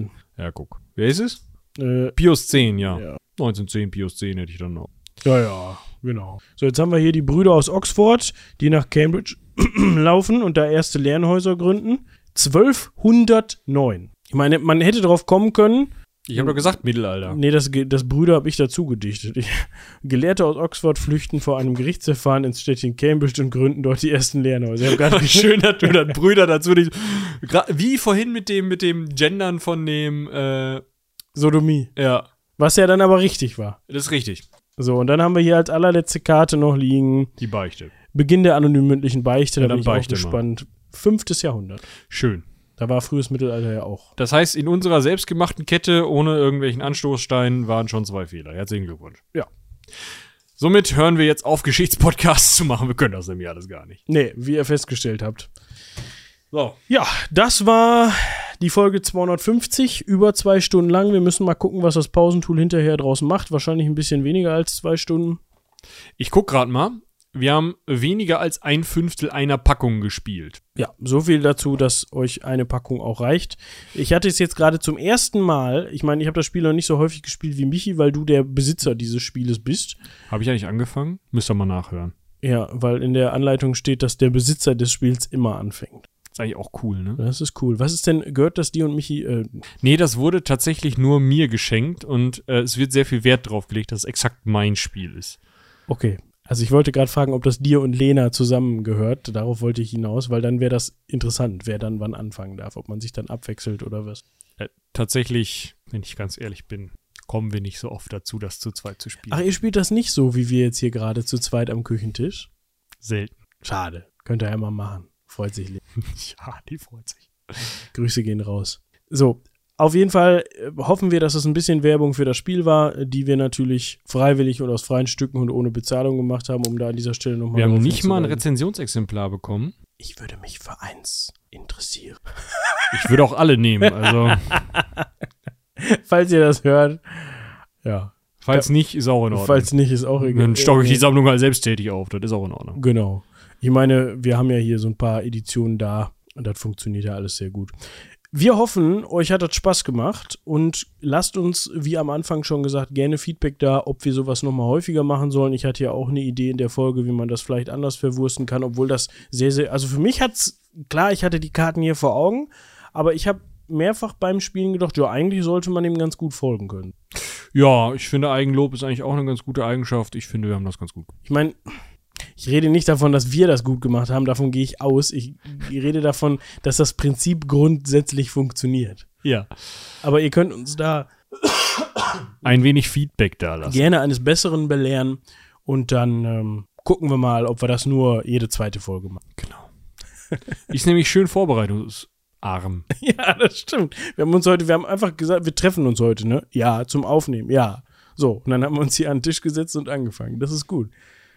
1910. Ja, guck. Wer ist es? Äh, Pius 10, ja. Ja. 1910, Pius 10 hätte ich dann noch. ja, ja, genau. So, jetzt haben wir hier die Brüder aus Oxford, die nach Cambridge laufen und da erste Lernhäuser gründen. 1209. Ich meine, man hätte drauf kommen können, Ich habe doch gesagt Mittelalter. Nee, das, das Brüder habe ich dazu gedichtet. Ich, Gelehrte aus Oxford flüchten vor einem Gerichtsverfahren ins Städtchen Cambridge und gründen dort die ersten Lernhäuser. Ich habe gerade Schön, dass du dann Brüder dazu nicht. Wie vorhin mit dem, mit dem Gendern von dem, äh, Sodomie. ja, Was ja dann aber richtig war. das ist richtig. So, und dann haben wir hier als allerletzte Karte noch liegen Die Beichte. Beginn der anonymen mündlichen Beichte. Da Ja, bin dann ich auch mal. gespannt. Fünftes Jahrhundert. Schön. Da war frühes Mittelalter ja auch. Das heißt, in unserer selbstgemachten Kette ohne irgendwelchen Anstoßsteinen waren schon zwei Fehler. Herzlichen Glückwunsch. Ja. Somit hören wir jetzt auf, Geschichtspodcasts zu machen. Wir können das nämlich alles gar nicht. Nee, wie ihr festgestellt habt. So. Ja, das war die Folge 250, über zwei Stunden lang. Wir müssen mal gucken, was das Pausentool hinterher draußen macht. Wahrscheinlich ein bisschen weniger als zwei Stunden. Ich guck gerade mal. Wir haben weniger als ein Fünftel einer Packung gespielt. Ja, so viel dazu, dass euch eine Packung auch reicht. Ich hatte es jetzt gerade zum ersten Mal, ich meine, ich habe das Spiel noch nicht so häufig gespielt wie Michi, weil du der Besitzer dieses Spieles bist. Habe ich eigentlich angefangen? Müsst ihr mal nachhören. Ja, weil in der Anleitung steht, dass der Besitzer des Spiels immer anfängt. Ist eigentlich auch cool, ne? Das ist cool. Was ist denn, gehört das dir und Michi? Äh, Nee, das wurde tatsächlich nur mir geschenkt und äh, es wird sehr viel Wert drauf gelegt, dass es exakt mein Spiel ist. okay. Also ich wollte gerade fragen, ob das dir und Lena zusammengehört. Darauf wollte ich hinaus, weil dann wäre das interessant, wer dann wann anfangen darf. Ob man sich dann abwechselt oder was. Äh, tatsächlich, wenn ich ganz ehrlich bin, kommen wir nicht so oft dazu, das zu zweit zu spielen. Ach, ihr spielt das nicht so, wie wir jetzt hier gerade zu zweit am Küchentisch? Selten. Schade. Könnt ihr ja mal machen. Freut sich. Lena. Ja, die freut sich. Grüße gehen raus. So, auf jeden Fall äh, hoffen wir, dass es ein bisschen Werbung für das Spiel war, die wir natürlich freiwillig und aus freien Stücken und ohne Bezahlung gemacht haben, um da an dieser Stelle nochmal. Wir haben nicht mal ein Rezensionsexemplar bekommen. Ich würde mich für eins interessieren. Ich würde auch alle nehmen. Also, Falls ihr das hört, ja. falls nicht, ist auch in Ordnung. Falls nicht, ist auch egal. Dann stocke ich die Sammlung halt selbsttätig auf. Das ist auch in Ordnung. Genau. Ich meine, wir haben ja hier so ein paar Editionen da und das funktioniert ja alles sehr gut. Wir hoffen, euch hat das Spaß gemacht und lasst uns, wie am Anfang schon gesagt, gerne Feedback da, ob wir sowas nochmal häufiger machen sollen. Ich hatte ja auch eine Idee in der Folge, wie man das vielleicht anders verwursten kann, obwohl das sehr, sehr, also für mich hat's, klar, ich hatte die Karten hier vor Augen, aber ich habe mehrfach beim Spielen gedacht, ja, eigentlich sollte man dem ganz gut folgen können. Ja, ich finde, Eigenlob ist eigentlich auch eine ganz gute Eigenschaft. Ich finde, wir haben das ganz gut. Ich meine, ich rede nicht davon, dass wir das gut gemacht haben, davon gehe ich aus. Ich, rede davon, dass das Prinzip grundsätzlich funktioniert. Ja. Aber ihr könnt uns da ein wenig Feedback da lassen. gerne eines Besseren belehren und dann ähm, gucken wir mal, ob wir das nur jede zweite Folge machen. Genau. Ist nämlich schön vorbereitungsarm. Ja, das stimmt. Wir haben uns heute, wir haben einfach gesagt, wir treffen uns heute, ne? Ja, zum Aufnehmen, ja. So, und dann haben wir uns hier an den Tisch gesetzt und angefangen. Das ist gut.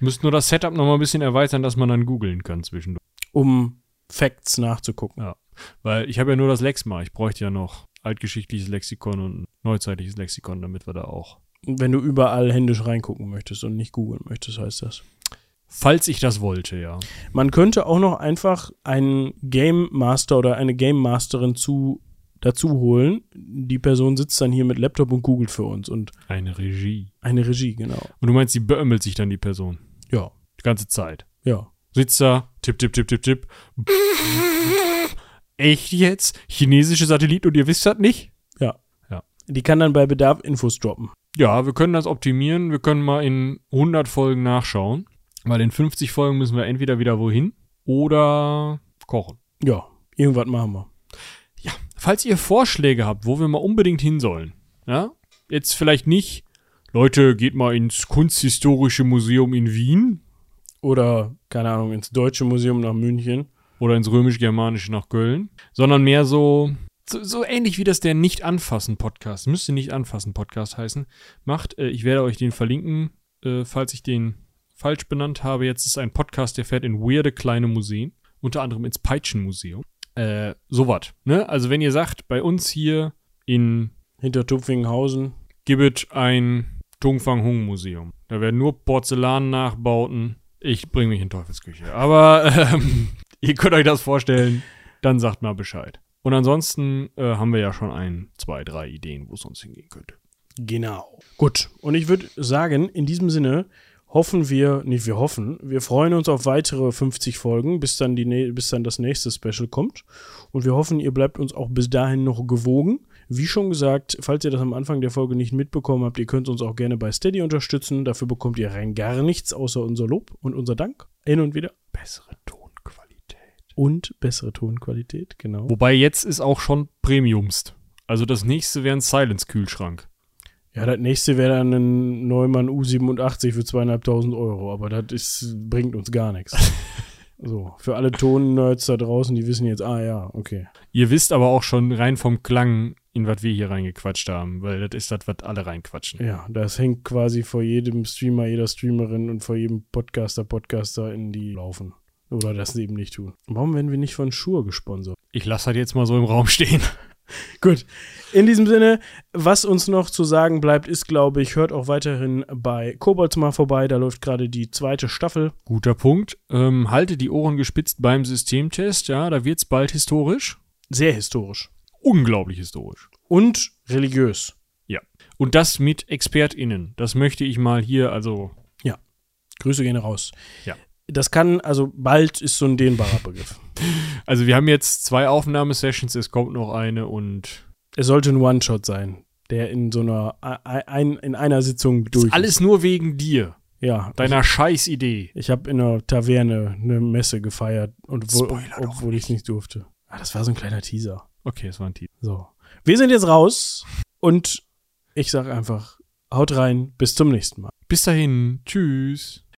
Müsst nur das Setup noch mal ein bisschen erweitern, dass man dann googeln kann zwischendurch. Um Facts nachzugucken. Ja. Weil ich habe ja nur das Lexma. Ich bräuchte ja noch altgeschichtliches Lexikon und neuzeitliches Lexikon, damit wir da auch. Wenn du überall händisch reingucken möchtest und nicht googeln möchtest, heißt das. Falls ich das wollte, ja. Man könnte auch noch einfach einen Game Master oder eine Game Masterin zu, dazu holen. Die Person sitzt dann hier mit Laptop und googelt für uns und Eine Regie. eine Regie, genau. Und du meinst, die beömmelt sich dann die Person. Ja, Die ganze Zeit. ja. Sitzt da, tipp, tipp, tipp, tipp, tipp. Echt jetzt? Chinesische Satelliten und ihr wisst das nicht? Die kann dann bei Bedarf Infos droppen. Ja, wir können das optimieren. Wir können mal in 100 Folgen nachschauen. Weil in 50 Folgen müssen wir entweder wieder wohin oder kochen. Ja, irgendwas machen wir. Falls ihr Vorschläge habt, wo wir mal unbedingt hin sollen, ja, jetzt vielleicht nicht, Leute, geht mal ins Kunsthistorische Museum in Wien Oder, keine Ahnung, ins Deutsche Museum nach München. oder ins Römisch-Germanische nach Köln, sondern mehr so, so, so ähnlich wie das der Nicht-Anfassen-Podcast, müsste Nicht-Anfassen-Podcast heißen, macht. Äh, ich werde euch den verlinken, äh, falls ich den falsch benannt habe. Jetzt ist ein Podcast, der fährt in weirde kleine Museen, unter anderem ins Peitschenmuseum. Äh, sowas, ne? Also wenn ihr sagt, bei uns hier in Hinter Tupfinghausen. gibt ein Tungfang Hung Museum. Da werden nur Porzellan-Nachbauten. Ich bringe mich in Teufelsküche. Aber ähm, ihr könnt euch das vorstellen, dann sagt mal Bescheid. Und ansonsten äh, haben wir ja schon ein, zwei, drei Ideen, wo es sonst hingehen könnte. Genau. Gut. Und ich würde sagen, in diesem Sinne hoffen wir, nicht wir hoffen, wir freuen uns auf weitere 50 Folgen, bis dann, die, bis dann das nächste Special kommt. Und wir hoffen, ihr bleibt uns auch bis dahin noch gewogen. Wie schon gesagt, falls ihr das am Anfang der Folge nicht mitbekommen habt, ihr könnt uns auch gerne bei Steady unterstützen. Dafür bekommt ihr rein gar nichts außer unser Lob und unser Dank. Hin und wieder. Bessere Tonqualität. Und bessere Tonqualität, genau. Wobei jetzt ist auch schon Premiumst. Also das nächste wäre ein Silence-Kühlschrank. Ja, das nächste wäre dann ein Neumann U87 für zweieinhalbtausend Euro, aber das ist, bringt uns gar nichts. So, für alle Ton-Nerds da draußen, die wissen jetzt, ah ja, okay. Ihr wisst aber auch schon rein vom Klang, in was wir hier reingequatscht haben, weil das ist das, was alle reinquatschen. Ja, das hängt quasi vor jedem Streamer, jeder Streamerin und vor jedem Podcaster, Podcaster in die laufen. Oder das eben nicht tun. Warum werden wir nicht von Shure gesponsert? Ich lasse das jetzt mal so im Raum stehen. Gut. In diesem Sinne, was uns noch zu sagen bleibt, ist, glaube ich, hört auch weiterhin bei Kobolds mal vorbei. Da läuft gerade die zweite Staffel. Guter Punkt. Ähm, halte die Ohren gespitzt beim Systemtest, ja, da wird's bald historisch. Sehr historisch. Unglaublich historisch. Und religiös. Und das mit ExpertInnen. Das möchte ich mal hier, also, Grüße gehen raus. Ja. Das kann, also bald ist so ein dehnbarer Begriff. also wir haben jetzt zwei Aufnahmesessions, es kommt noch eine und Es sollte ein One-Shot sein, der in so einer, ein, in einer Sitzung durch ist. alles nur wegen dir, Ja, deiner Scheißidee. ich habe in einer Taverne eine Messe gefeiert, und wo, obwohl ich es nicht durfte. Ah, das war so ein kleiner Teaser. Okay, es war ein Titel. So. Wir sind jetzt raus und ich sag einfach, haut rein, bis zum nächsten Mal. Bis dahin, tschüss.